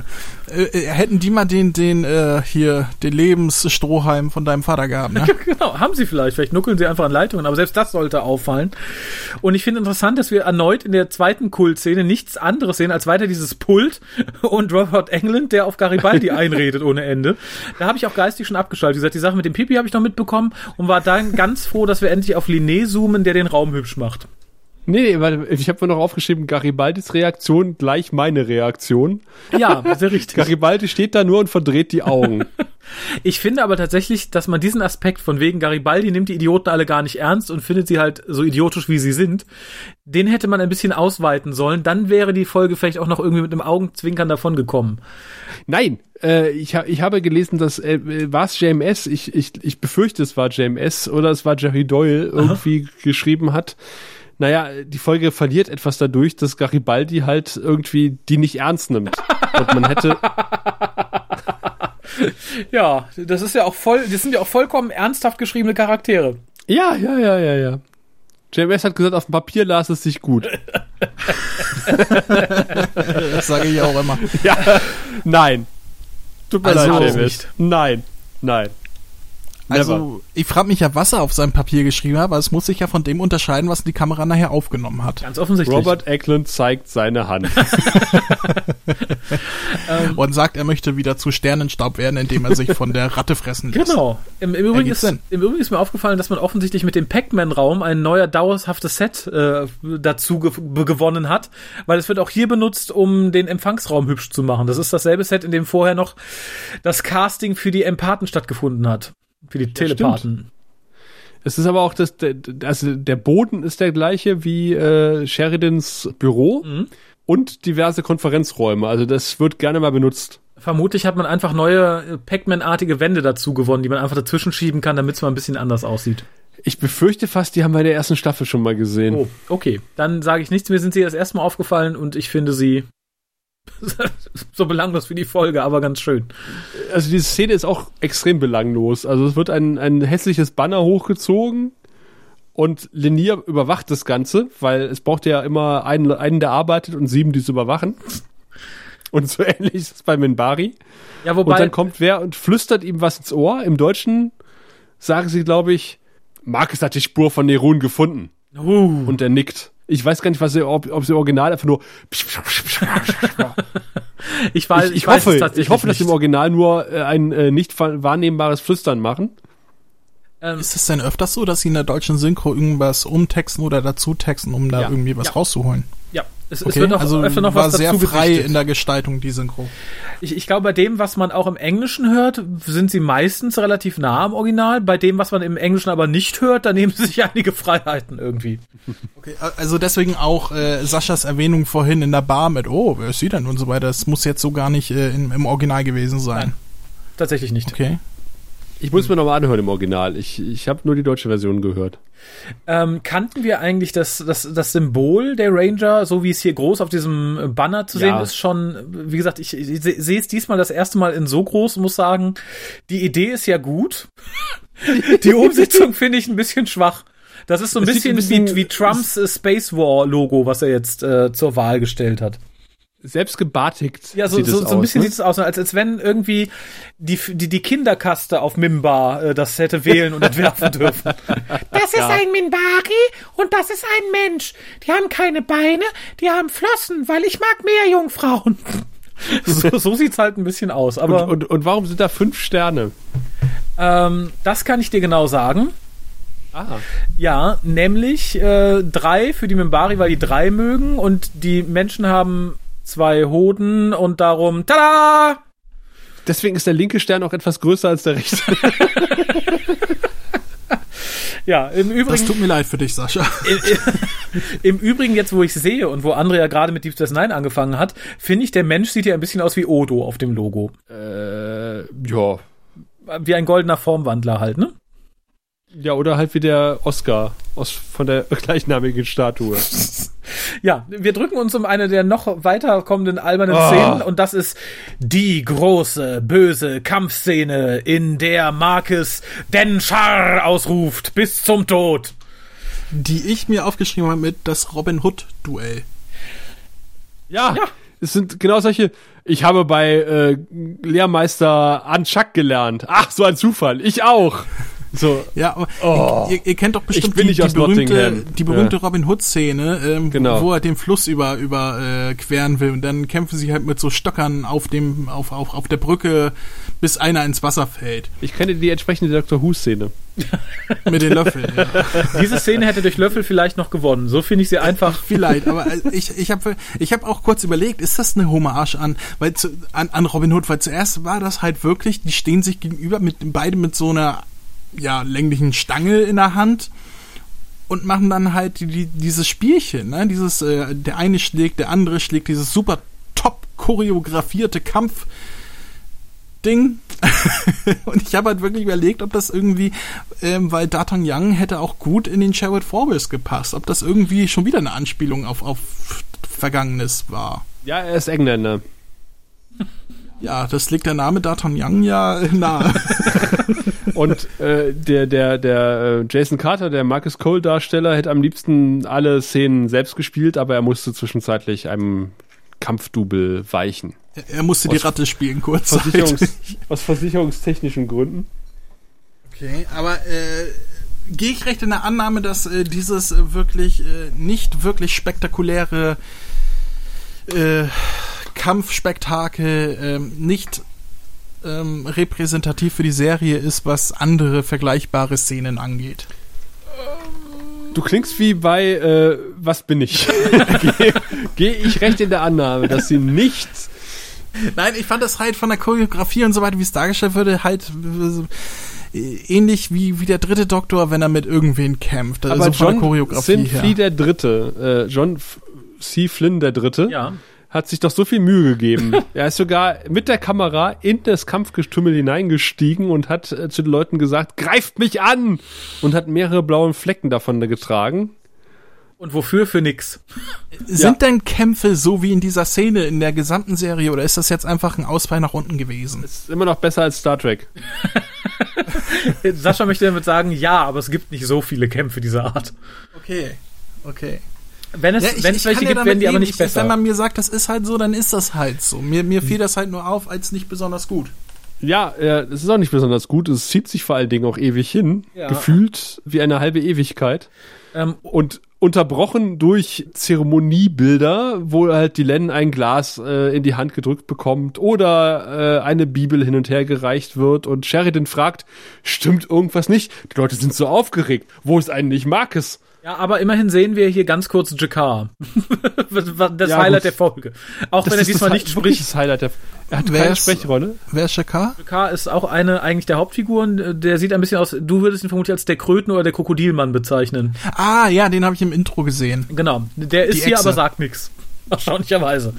hätten die mal den, den, äh, hier, den Lebensstrohhalm von deinem Vater gehabt, ne? genau, haben sie vielleicht. Vielleicht nuckeln sie einfach an Leitungen, aber selbst das sollte auffallen. Und ich finde interessant, dass wir erneut in der zweiten Kultszene nichts anderes sehen, als weiter dieses Pult und Robert England, der auf Garibaldi einredet ohne Ende. Da habe ich auch geistig schon abgeschaltet. Wie gesagt, die Sache mit dem Pipi habe ich noch mitbekommen und war dann ganz froh, dass wir endlich auf Linné zoomen, der den Raum hübsch macht. Nee, nee, warte, ich habe mir noch aufgeschrieben, Garibaldis Reaktion gleich meine Reaktion. Ja, sehr richtig. Garibaldi steht da nur und verdreht die Augen. Ich finde aber tatsächlich, dass man diesen Aspekt von wegen Garibaldi nimmt die Idioten alle gar nicht ernst und findet sie halt so idiotisch, wie sie sind, den hätte man ein bisschen ausweiten sollen. Dann wäre die Folge vielleicht auch noch irgendwie mit einem Augenzwinkern davon gekommen. Nein, äh, ich, ha ich habe gelesen, dass äh, war es JMS, ich, ich, ich befürchte, es war JMS oder es war Jerry Doyle irgendwie Aha. geschrieben hat. Naja, die Folge verliert etwas dadurch, dass Garibaldi halt irgendwie die nicht ernst nimmt. Und man hätte. ja, das ist ja auch voll, das sind ja auch vollkommen ernsthaft geschriebene Charaktere. Ja, ja, ja, ja, ja. JMS hat gesagt, auf dem Papier las es sich gut. das sage ich auch immer. Ja, nein. Tut mir also leid, JMS. Nein, nein. Also, ich frage mich ja, was er auf seinem Papier geschrieben hat, aber es muss sich ja von dem unterscheiden, was die Kamera nachher aufgenommen hat. Ganz offensichtlich. Robert Eklund zeigt seine Hand. Ähm. Und sagt, er möchte wieder zu Sternenstaub werden, indem er sich von der Ratte fressen lässt. Genau. Im, im, Übrigen, ist, im Übrigen ist mir aufgefallen, dass man offensichtlich mit dem Pac-Man-Raum ein neuer dauerhaftes Set äh, dazu ge gewonnen hat, weil es wird auch hier benutzt, um den Empfangsraum hübsch zu machen. Das ist dasselbe Set, in dem vorher noch das Casting für die Empathen stattgefunden hat. Für die Telepathen. Es ist aber auch das, also der Boden ist der gleiche wie äh, Sheridans Büro mhm. und diverse Konferenzräume. Also das wird gerne mal benutzt. Vermutlich hat man einfach neue äh, Pac-Man-artige Wände dazu gewonnen, die man einfach dazwischen schieben kann, damit es mal ein bisschen anders aussieht. Ich befürchte fast, die haben wir in der ersten Staffel schon mal gesehen. Oh, okay. Dann sage ich nichts. Mir sind sie das erste Mal aufgefallen und ich finde sie so belanglos wie die Folge, aber ganz schön. Also diese Szene ist auch extrem belanglos. Also es wird ein, ein hässliches Banner hochgezogen und Linier überwacht das Ganze, weil es braucht ja immer einen, einen der arbeitet und sieben, die es überwachen. Und so ähnlich ist es bei Minbari. Ja, wobei. Und dann kommt wer und flüstert ihm was ins Ohr. Im Deutschen sagen sie, glaube ich, Marcus hat die Spur von Nerun gefunden. Uh. Und er nickt. Ich weiß gar nicht, was sie, ob, ob sie original einfach nur. ich, weiß, ich, ich, ich weiß hoffe, ich hoffe, dass sie im Original nur äh, ein äh, nicht wahrnehmbares Flüstern machen. Ähm, ist es denn öfters so, dass sie in der deutschen Synchro irgendwas umtexten oder dazu texten, um da ja, irgendwie was ja. rauszuholen? Es, okay. es wird noch also öfter noch war was sehr frei gerichtet. in der Gestaltung, die Synchro. Ich, ich glaube, bei dem, was man auch im Englischen hört, sind sie meistens relativ nah am Original. Bei dem, was man im Englischen aber nicht hört, da nehmen sie sich einige Freiheiten irgendwie. Okay, also deswegen auch äh, Saschas Erwähnung vorhin in der Bar mit, oh, wer ist sie denn und so weiter. Das muss jetzt so gar nicht äh, in, im Original gewesen sein. Nein, tatsächlich nicht. Okay. Ich muss mir nochmal anhören im Original. Ich, ich habe nur die deutsche Version gehört. Ähm, kannten wir eigentlich das, das, das Symbol der Ranger, so wie es hier groß auf diesem Banner zu sehen ja. ist, schon, wie gesagt, ich, ich sehe es diesmal das erste Mal in so groß muss sagen, die Idee ist ja gut. die Umsetzung finde ich ein bisschen schwach. Das ist so ein, bisschen, ein bisschen, wie, wie Trumps Space War Logo, was er jetzt äh, zur Wahl gestellt hat selbst gebartigt. Ja, so, so, so ein bisschen ne? sieht es aus, als, als wenn irgendwie die, die, die Kinderkaste auf Mimba äh, das hätte wählen und entwerfen dürfen. Das ist ja. ein Minbari und das ist ein Mensch. Die haben keine Beine, die haben Flossen, weil ich mag mehr Jungfrauen. so, so sieht's halt ein bisschen aus. Aber und, und, und warum sind da fünf Sterne? Ähm, das kann ich dir genau sagen. Ah. Ja, nämlich äh, drei für die Mimbari, weil die drei mögen und die Menschen haben zwei Hoden und darum, tada! Deswegen ist der linke Stern auch etwas größer als der rechte. ja, im Übrigen. Das tut mir leid für dich, Sascha. Im, Übrigen, jetzt wo ich sehe und wo Andrea gerade mit Deep Space Nine angefangen hat, finde ich, der Mensch sieht ja ein bisschen aus wie Odo auf dem Logo. Äh, ja. Wie ein goldener Formwandler halt, ne? Ja, oder halt wie der Oscar aus, von der gleichnamigen Statue. ja, wir drücken uns um eine der noch weiter kommenden albernen oh. Szenen und das ist die große, böse Kampfszene, in der Marcus den Char ausruft bis zum Tod. Die ich mir aufgeschrieben habe mit das Robin Hood Duell. Ja, ja. Es sind genau solche. Ich habe bei äh, Lehrmeister Anchak gelernt. Ach, so ein Zufall. Ich auch. So. Ja, aber oh. ihr, ihr, kennt doch bestimmt die, die, berühmte, die berühmte ja. Robin Hood-Szene, ähm, genau. wo er den Fluss über, über äh, queren will und dann kämpfen sie halt mit so Stöckern auf dem, auf, auf, auf der Brücke, bis einer ins Wasser fällt. Ich kenne die entsprechende Dr. Who-Szene. mit den Löffeln, ja. Diese Szene hätte durch Löffel vielleicht noch gewonnen. So finde ich sie einfach. Vielleicht, aber äh, ich, ich habe ich hab auch kurz überlegt, ist das eine Hommage an, weil zu, an, an Robin Hood? Weil zuerst war das halt wirklich, die stehen sich gegenüber, mit beide mit so einer ja, länglichen Stange in der Hand und machen dann halt die, dieses Spielchen, ne? Dieses, äh, der eine schlägt, der andere schlägt, dieses super top choreografierte Kampf. Ding. und ich habe halt wirklich überlegt, ob das irgendwie, ähm, weil D'Artagnan hätte auch gut in den Sherwood Forbles gepasst, ob das irgendwie schon wieder eine Anspielung auf, auf Vergangenes war. Ja, er ist Engländer. Ja, das liegt der Name D'Artagnan ja nahe. Und äh, der, der, der äh, Jason Carter, der Marcus Cole-Darsteller, hätte am liebsten alle Szenen selbst gespielt, aber er musste zwischenzeitlich einem Kampfdubel weichen. Er musste aus die Ratte spielen, kurz. Versicherungs aus versicherungstechnischen Gründen. Okay, aber äh, gehe ich recht in der Annahme, dass äh, dieses wirklich äh, nicht wirklich spektakuläre äh, Kampfspektakel ähm, nicht ähm, repräsentativ für die Serie ist, was andere vergleichbare Szenen angeht. Du klingst wie bei äh, Was bin ich? Gehe geh ich recht in der Annahme, dass sie nichts. Nein, ich fand das halt von der Choreografie und so weiter, wie es dargestellt wurde, halt äh, ähnlich wie, wie der dritte Doktor, wenn er mit irgendwen kämpft. Also Aber John Choreografie Sinfree der Dritte, äh, John C. Flynn der Dritte, ja hat sich doch so viel Mühe gegeben. er ist sogar mit der Kamera in das Kampfgestümmel hineingestiegen und hat äh, zu den Leuten gesagt, greift mich an! Und hat mehrere blaue Flecken davon getragen. Und wofür? Für nix. Sind ja. denn Kämpfe so wie in dieser Szene in der gesamten Serie oder ist das jetzt einfach ein Ausfall nach unten gewesen? Ist immer noch besser als Star Trek. Sascha möchte damit sagen, ja, aber es gibt nicht so viele Kämpfe dieser Art. Okay, okay. Wenn es, ja, ich, wenn es welche gibt, werden die aber nicht ich, besser. Wenn man mir sagt, das ist halt so, dann ist das halt so. Mir, mir fiel das halt nur auf als nicht besonders gut. Ja, äh, es ist auch nicht besonders gut. Es zieht sich vor allen Dingen auch ewig hin. Ja. Gefühlt wie eine halbe Ewigkeit. Ähm, und unterbrochen durch Zeremoniebilder, wo halt die Len ein Glas äh, in die Hand gedrückt bekommt oder äh, eine Bibel hin und her gereicht wird und Sheridan fragt, stimmt irgendwas nicht? Die Leute sind so aufgeregt. Wo ist eigentlich Marcus? Ja, aber immerhin sehen wir hier ganz kurz Jakar. das ja, Highlight gut. der Folge. Auch das wenn er diesmal nicht spricht. Das Highlight der er hat wer keine ist, Sprechrolle. Wer ist Jakar? Jakar ist auch eine eigentlich der Hauptfiguren. Der sieht ein bisschen aus, du würdest ihn vermutlich als der Kröten oder der Krokodilmann bezeichnen. Ah, ja, den habe ich im Intro gesehen. Genau. Der ist hier, aber sagt nichts. Erstaunlicherweise.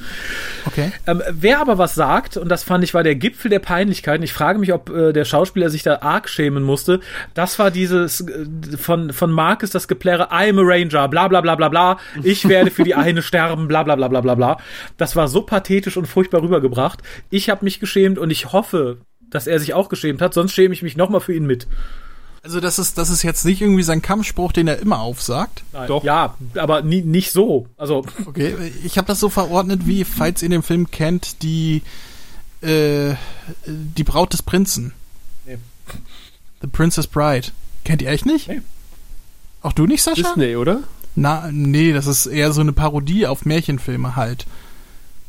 Okay. Ähm, wer aber was sagt, und das fand ich war der Gipfel der Peinlichkeiten, ich frage mich, ob äh, der Schauspieler sich da arg schämen musste, das war dieses äh, von, von Marcus das Geplärre, I'm a Ranger, bla bla bla bla bla, ich werde für die eine sterben, bla bla bla bla bla bla. Das war so pathetisch und furchtbar rübergebracht. Ich habe mich geschämt und ich hoffe, dass er sich auch geschämt hat, sonst schäme ich mich nochmal für ihn mit. Also das ist, das ist jetzt nicht irgendwie sein Kampfspruch, den er immer aufsagt. Nein. Doch. Ja, aber nie, nicht so. Also okay, ich habe das so verordnet, wie falls ihr den Film kennt, die äh, die Braut des Prinzen. Nee. The Princess Bride. Kennt ihr echt nicht? Nee. Auch du nicht, Sascha? Disney, oder? Na, nee, das ist eher so eine Parodie auf Märchenfilme halt.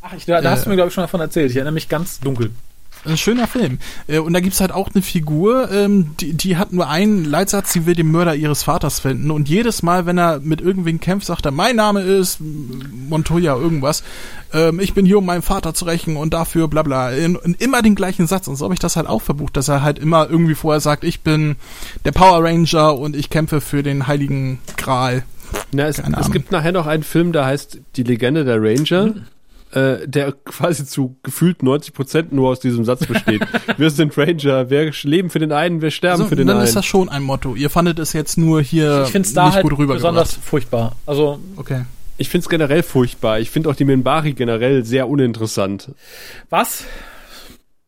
Ach, ich, da, da hast du mir, glaube ich, schon davon erzählt. Ich erinnere mich ganz dunkel. Ein schöner Film. Äh, und da gibt's halt auch eine Figur, ähm, die, die hat nur einen Leitsatz, sie will den Mörder ihres Vaters finden. Und jedes Mal, wenn er mit irgendwen kämpft, sagt er, mein Name ist Montoya irgendwas. Ähm, ich bin hier, um meinen Vater zu rächen und dafür bla bla. Und immer den gleichen Satz. Und so habe ich das halt auch verbucht, dass er halt immer irgendwie vorher sagt, ich bin der Power Ranger und ich kämpfe für den heiligen Gral. Na, es, es gibt nachher noch einen Film, der heißt Die Legende der Ranger. Mhm äh, der quasi zu gefühlt 90 Prozent nur aus diesem Satz besteht. wir sind Ranger, wir leben für den einen, wir sterben also, für den dann einen. Dann ist das schon ein Motto. Ihr fandet es jetzt nur hier ich find's da nicht halt gut rüber besonders furchtbar. Also okay. Ich finde es generell furchtbar. Ich finde auch die Minbari generell sehr uninteressant. Was?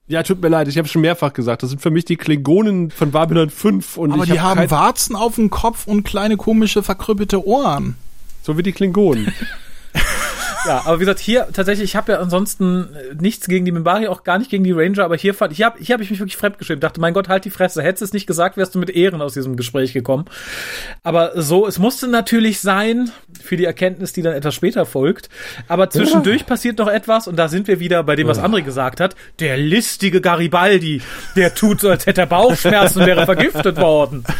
Ja, tut mir leid, ich habe schon mehrfach gesagt, das sind für mich die Klingonen von Babylon 5 und Aber die hab haben Warzen auf dem Kopf und kleine komische verkrüppelte Ohren. So wie die Klingonen. Ja, aber wie gesagt, hier tatsächlich, ich habe ja ansonsten äh, nichts gegen die Mimbari, auch gar nicht gegen die Ranger, aber hier fand hier hab, hier hab ich mich wirklich fremdgeschämt. Dachte, mein Gott, halt die Fresse. Hättest du es nicht gesagt, wärst du mit Ehren aus diesem Gespräch gekommen. Aber so, es musste natürlich sein, für die Erkenntnis, die dann etwas später folgt. Aber zwischendurch ja. passiert noch etwas und da sind wir wieder bei dem, was André gesagt hat. Der listige Garibaldi, der tut so, als hätte er Bauchschmerzen und wäre vergiftet worden.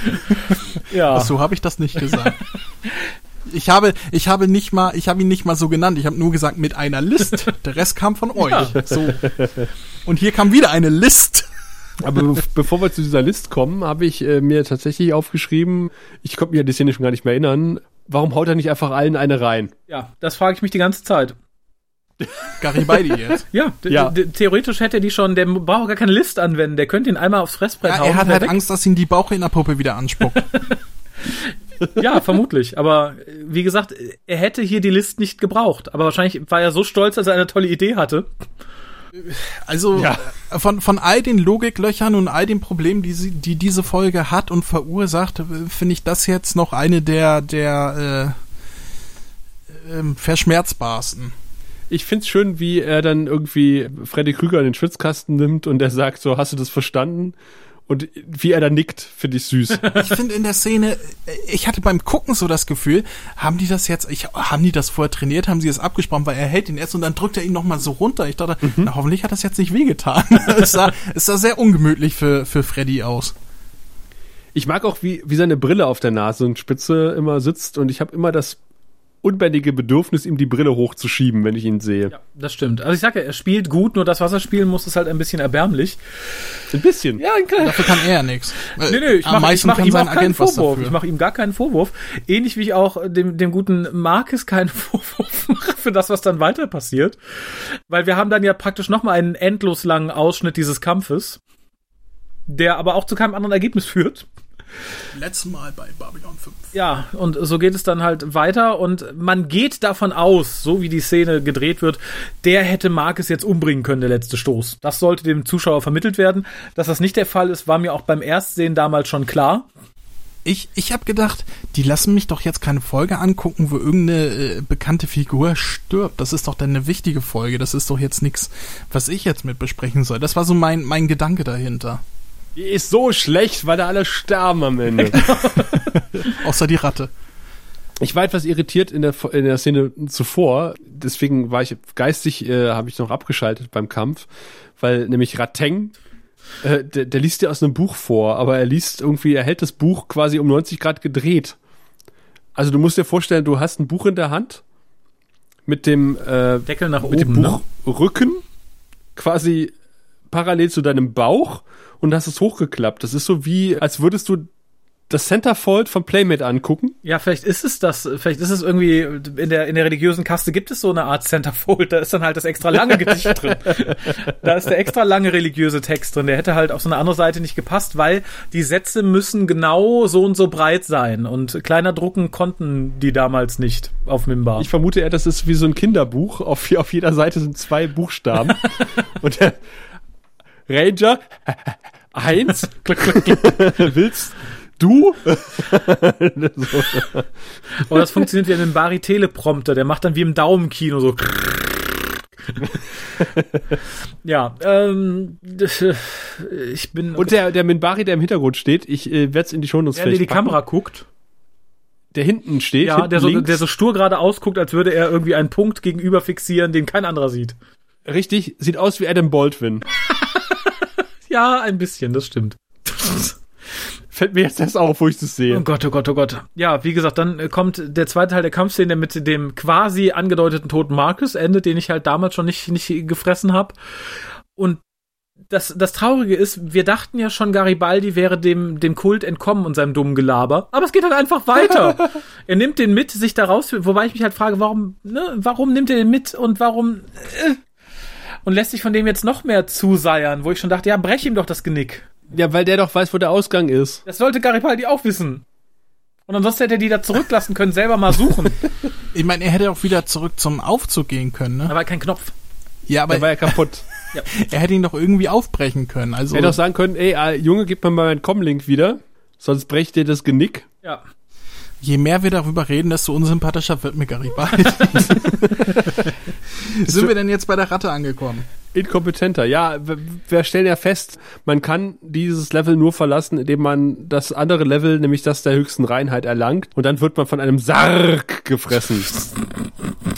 Ja. So habe ich das nicht gesagt. Ich habe, ich habe nicht mal, ich habe ihn nicht mal so genannt. Ich habe nur gesagt mit einer List. Der Rest kam von euch. Ja. So. Und hier kam wieder eine List. Aber bevor wir zu dieser List kommen, habe ich äh, mir tatsächlich aufgeschrieben, ich konnte mich an die Szene schon gar nicht mehr erinnern, warum haut er nicht einfach allen eine rein? Ja, das frage ich mich die ganze Zeit. Garibaldi jetzt. Ja, ja. theoretisch hätte die schon, der braucht gar keine List anwenden, der könnte ihn einmal aufs Fressbrett ja, hauen. Er hat halt weg. Angst, dass ihn die Bauchrednerpuppe wieder anspuckt. ja, vermutlich. Aber wie gesagt, er hätte hier die List nicht gebraucht. Aber wahrscheinlich war er so stolz, dass er eine tolle Idee hatte. Also ja. von, von all den Logiklöchern und all den Problemen, die, sie, die diese Folge hat und verursacht, finde ich das jetzt noch eine der, der äh, äh, verschmerzbarsten. Ich finde es schön, wie er dann irgendwie Freddy Krüger in den Schwitzkasten nimmt und er sagt so, hast du das verstanden? Und wie er da nickt, finde ich süß. Ich finde in der Szene, ich hatte beim Gucken so das Gefühl, haben die das jetzt, ich, haben die das vorher trainiert, haben sie das abgesprochen, weil er hält ihn erst und dann drückt er ihn nochmal so runter. Ich dachte, mhm. na, hoffentlich hat das jetzt nicht wehgetan. es, sah, es sah sehr ungemütlich für, für Freddy aus. Ich mag auch, wie, wie seine Brille auf der Nase und Spitze immer sitzt und ich habe immer das unbändige Bedürfnis, ihm die Brille hochzuschieben, wenn ich ihn sehe. Ja, das stimmt. Also ich sage ja, er spielt gut, nur das, was er spielen muss, ist halt ein bisschen erbärmlich. Ein bisschen? Ja, klar. Dafür kann er ja nichts. Nee, nee, ich mache mach ihm auch keinen Vorwurf. Ich mache ihm gar keinen Vorwurf. Ähnlich wie ich auch dem, dem guten Marcus keinen Vorwurf mache für das, was dann weiter passiert. Weil wir haben dann ja praktisch nochmal einen endlos langen Ausschnitt dieses Kampfes, der aber auch zu keinem anderen Ergebnis führt. Letztes Mal bei Babylon 5. Ja, und so geht es dann halt weiter und man geht davon aus, so wie die Szene gedreht wird, der hätte Marcus jetzt umbringen können, der letzte Stoß. Das sollte dem Zuschauer vermittelt werden. Dass das nicht der Fall ist, war mir auch beim Erstsehen damals schon klar. Ich, ich habe gedacht, die lassen mich doch jetzt keine Folge angucken, wo irgendeine äh, bekannte Figur stirbt. Das ist doch dann eine wichtige Folge. Das ist doch jetzt nichts, was ich jetzt mit besprechen soll. Das war so mein, mein Gedanke dahinter. Die ist so schlecht, weil da alle sterben am Ende. Außer die Ratte. Ich war etwas irritiert in der, in der Szene zuvor, deswegen war ich geistig, äh, habe ich noch abgeschaltet beim Kampf, weil nämlich Rateng, äh, der, der liest dir aus einem Buch vor, aber er liest irgendwie, er hält das Buch quasi um 90 Grad gedreht. Also du musst dir vorstellen, du hast ein Buch in der Hand mit dem äh, Deckel nach mit oben, dem Buchrücken ne? quasi parallel zu deinem Bauch und hast es hochgeklappt. Das ist so wie, als würdest du das Centerfold von Playmate angucken? Ja, vielleicht ist es das. Vielleicht ist es irgendwie in der in der religiösen Kaste gibt es so eine Art Centerfold. Da ist dann halt das extra lange Gedicht drin. Da ist der extra lange religiöse Text drin. Der hätte halt auf so eine andere Seite nicht gepasst, weil die Sätze müssen genau so und so breit sein und kleiner drucken konnten die damals nicht auf Mimbar. Ich vermute eher, das ist wie so ein Kinderbuch. Auf, auf jeder Seite sind zwei Buchstaben und der Ranger eins. Willst du? Und das funktioniert wie ein Bari-Teleprompter. Der macht dann wie im Daumenkino so. ja, ähm, ich bin. Und der, der Minbari, der im Hintergrund steht, ich äh, werde es in die Shownotes Der, der die Kamera guckt. Der hinten steht. Ja, der, so, der so stur gerade ausguckt, als würde er irgendwie einen Punkt gegenüber fixieren, den kein anderer sieht. Richtig, sieht aus wie Adam Baldwin. Ja, ein bisschen, das stimmt. Fällt mir jetzt erst auf, wo ich das sehe. Oh Gott, oh Gott, oh Gott. Ja, wie gesagt, dann kommt der zweite Teil der Kampfszene mit dem quasi angedeuteten toten Marcus, endet, den ich halt damals schon nicht, nicht gefressen habe. Und das, das Traurige ist, wir dachten ja schon, Garibaldi wäre dem, dem Kult entkommen und seinem dummen Gelaber. Aber es geht halt einfach weiter. er nimmt den mit, sich da raus, wobei ich mich halt frage, warum, ne, warum nimmt er den mit und warum, äh, und lässt sich von dem jetzt noch mehr zuseiern, wo ich schon dachte, ja, brech ihm doch das Genick. Ja, weil der doch weiß, wo der Ausgang ist. Das sollte Garibaldi auch wissen. Und ansonsten hätte er die da zurücklassen können, selber mal suchen. ich meine, er hätte auch wieder zurück zum Aufzug gehen können, ne? Da war kein Knopf. Ja, aber. Der war ja kaputt. ja. Er hätte ihn doch irgendwie aufbrechen können. Also er hätte auch sagen können, ey, äh, Junge, gib mir mal meinen Comlink wieder, sonst brecht dir das Genick. Ja. Je mehr wir darüber reden, desto unsympathischer wird mir Garibaldi. Sind wir denn jetzt bei der Ratte angekommen? Inkompetenter, ja. Wir stellen ja fest, man kann dieses Level nur verlassen, indem man das andere Level, nämlich das der höchsten Reinheit, erlangt. Und dann wird man von einem Sarg gefressen.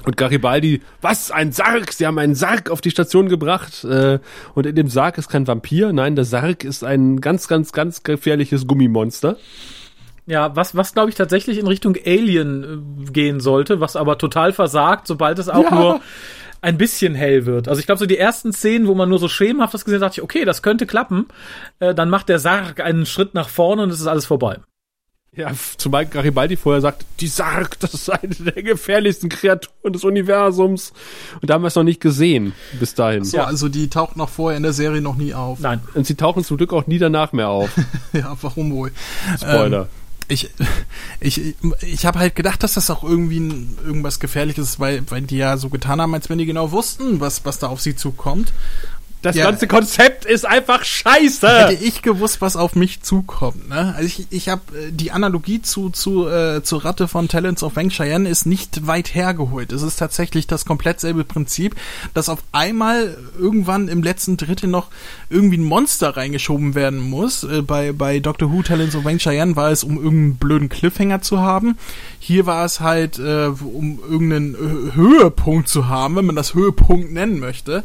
Und Garibaldi, was, ein Sarg? Sie haben einen Sarg auf die Station gebracht. Äh, und in dem Sarg ist kein Vampir. Nein, der Sarg ist ein ganz, ganz, ganz gefährliches Gummimonster. Ja, was, was glaube ich tatsächlich in Richtung Alien äh, gehen sollte, was aber total versagt, sobald es auch ja. nur ein bisschen hell wird. Also ich glaube, so die ersten Szenen, wo man nur so schemenhaft das gesehen hat, dachte ich, okay, das könnte klappen. Äh, dann macht der Sarg einen Schritt nach vorne und es ist alles vorbei. Ja, zumal Garibaldi vorher sagt, die Sarg, das ist eine der gefährlichsten Kreaturen des Universums. Und da haben wir es noch nicht gesehen bis dahin. So, ja. also die taucht noch vorher in der Serie noch nie auf. Nein. Und sie tauchen zum Glück auch nie danach mehr auf. ja, warum wohl? Spoiler. Ähm, ich, ich, ich habe halt gedacht, dass das auch irgendwie ein, irgendwas Gefährliches ist, weil, weil die ja so getan haben, als wenn die genau wussten, was, was da auf sie zukommt. Das ja. ganze Konzept ist einfach scheiße. Hätte ich gewusst, was auf mich zukommt. Ne? Also ich, ich habe äh, die Analogie zu, zu äh, zur Ratte von Talents of Wang Cheyenne ist nicht weit hergeholt. Es ist tatsächlich das komplett selbe Prinzip, dass auf einmal irgendwann im letzten Drittel noch irgendwie ein Monster reingeschoben werden muss. Äh, bei, bei Doctor Who Talents of Wang Cheyenne war es, um irgendeinen blöden Cliffhanger zu haben. Hier war es halt, äh, um irgendeinen Höhepunkt zu haben, wenn man das Höhepunkt nennen möchte.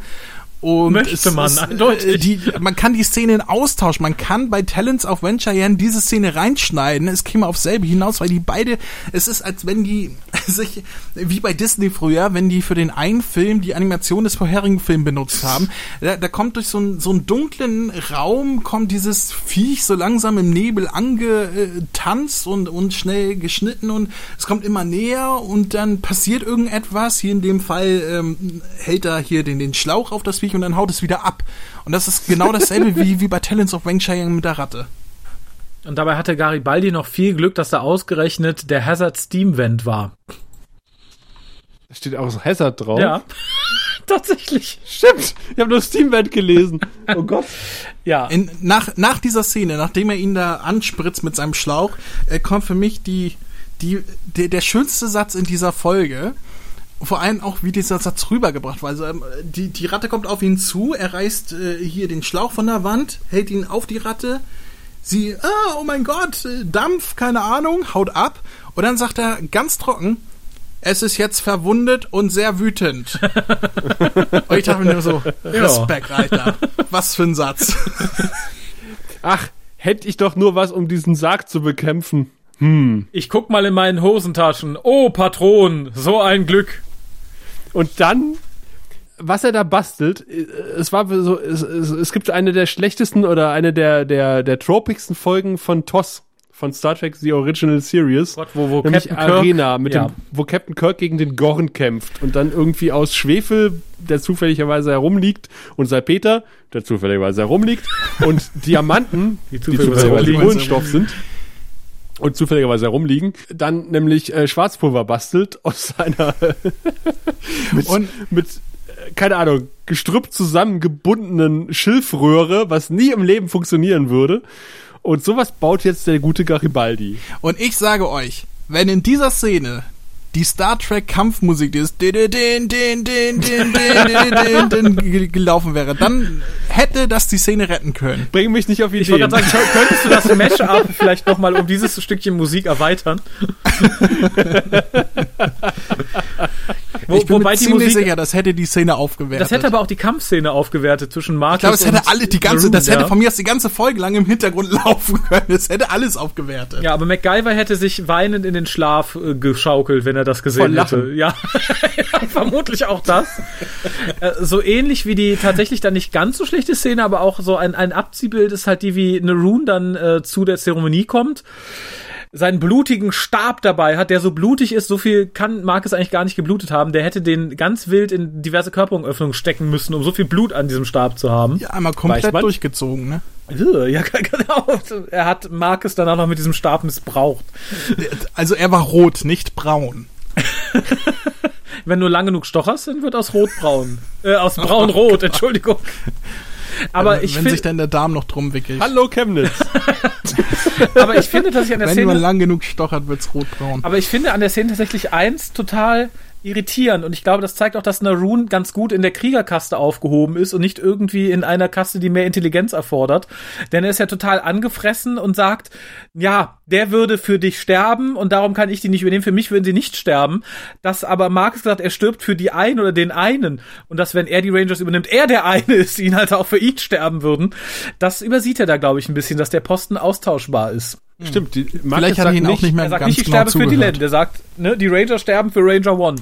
Und Möchte man, eindeutig. Die, man kann die Szenen austauschen. Man kann bei Talents of Venture diese Szene reinschneiden. Es käme auf selbe hinaus, weil die beide, es ist, als wenn die sich, wie bei Disney früher, wenn die für den einen Film die Animation des vorherigen Films benutzt haben. Da, da kommt durch so, ein, so einen dunklen Raum, kommt dieses Viech so langsam im Nebel angetanzt und, und schnell geschnitten und es kommt immer näher und dann passiert irgendetwas. Hier in dem Fall ähm, hält er hier den, den Schlauch auf das Viech Viech und dann haut es wieder ab. Und das ist genau dasselbe wie, wie bei Talents of Wang Chiang mit der Ratte. Und dabei hatte Garibaldi noch viel Glück, dass er ausgerechnet der Hazard Steam Vent war. Da steht auch so Hazard drauf. Ja. Tatsächlich. Stimmt. Ich habe nur Steam Vent gelesen. Oh Gott. Ja. In, nach, nach dieser Szene, nachdem er ihn da anspritzt mit seinem Schlauch, äh, kommt für mich die, die, der, der schönste Satz in dieser Folge vor allem auch, wie dieser Satz rübergebracht war. Also ähm, die, die Ratte kommt auf ihn zu, er reißt äh, hier den Schlauch von der Wand, hält ihn auf die Ratte, sie, ah, oh mein Gott, äh, Dampf, keine Ahnung, haut ab. Und dann sagt er ganz trocken, es ist jetzt verwundet und sehr wütend. und ich dachte mir nur so, Respekt, Alter. Was für ein Satz. Ach, hätte ich doch nur was, um diesen Sarg zu bekämpfen. Hm. Ich guck mal in meinen Hosentaschen. Oh, Patron, so ein Glück. Und dann, was er da bastelt, es war so, es, es, es gibt eine der schlechtesten oder eine der, der, der tropigsten Folgen von TOS von Star Trek The Original Series. Gott, wo, wo nämlich Captain Arena, mit ja. dem, wo Captain Kirk gegen den Gorn kämpft und dann irgendwie aus Schwefel, der zufälligerweise herumliegt, und Salpeter, der zufälligerweise herumliegt, und Diamanten, die zufälligerweise Kohlenstoff sind, und zufälligerweise herumliegen, dann nämlich äh, Schwarzpulver bastelt aus seiner mit, und mit äh, keine Ahnung, gestrüppt zusammengebundenen Schilfröhre, was nie im Leben funktionieren würde. Und sowas baut jetzt der gute Garibaldi. Und ich sage euch, wenn in dieser Szene die Star Trek Kampfmusik, dieses gelaufen wäre, dann hätte das die Szene retten können. Bring mich nicht auf Ideen. Ich wollte sagen, könntest du das Matchup vielleicht nochmal um dieses Stückchen Musik erweitern? Wo, ich bin wobei mir ziemlich Musik, sicher, das hätte die Szene aufgewertet. Das hätte aber auch die Kampfszene aufgewertet zwischen Marcus Ich glaube, es hätte alle, die ganze, Maroon, das hätte ja. von mir aus die ganze Folge lang im Hintergrund laufen können. Es hätte alles aufgewertet. Ja, aber MacGyver hätte sich weinend in den Schlaf äh, geschaukelt, wenn er das gesehen hätte. Ja, vermutlich auch das. äh, so ähnlich wie die tatsächlich dann nicht ganz so schlechte Szene, aber auch so ein, ein Abziehbild ist halt die, wie Naroon dann äh, zu der Zeremonie kommt seinen blutigen Stab dabei hat, der so blutig ist, so viel kann Marcus eigentlich gar nicht geblutet haben. Der hätte den ganz wild in diverse Körperöffnungen stecken müssen, um so viel Blut an diesem Stab zu haben. Ja, einmal komplett durchgezogen, ne? Ja, genau. Er hat Marcus danach noch mit diesem Stab missbraucht. Also er war rot, nicht braun. Wenn du lang genug stocherst, dann wird aus rot braun. Äh, aus braun rot, Entschuldigung. Aber wenn, ich wenn sich dann der Darm noch drum wickelt. Hallo Chemnitz. aber ich finde, dass ich an der Wenn Szene man lang genug stochert, wird's rotbraun. Aber ich finde an der Szene tatsächlich eins total irritierend und ich glaube, das zeigt auch, dass Narun ganz gut in der Kriegerkaste aufgehoben ist und nicht irgendwie in einer Kaste, die mehr Intelligenz erfordert. Denn er ist ja total angefressen und sagt, ja, der würde für dich sterben und darum kann ich die nicht übernehmen. Für mich würden sie nicht sterben. Dass aber Marcus sagt, er stirbt für die einen oder den einen und dass, wenn er die Rangers übernimmt, er der eine ist, die ihn halt auch für ihn sterben würden. Das übersieht er da, glaube ich, ein bisschen, dass der Posten austauschbar ist. Stimmt, die, Marcus Vielleicht hat er sagt ihn auch nicht mehr Er sagt ganz nicht, ich genau sterbe für die zugehört. Land. Er sagt, ne, die Ranger sterben für Ranger One.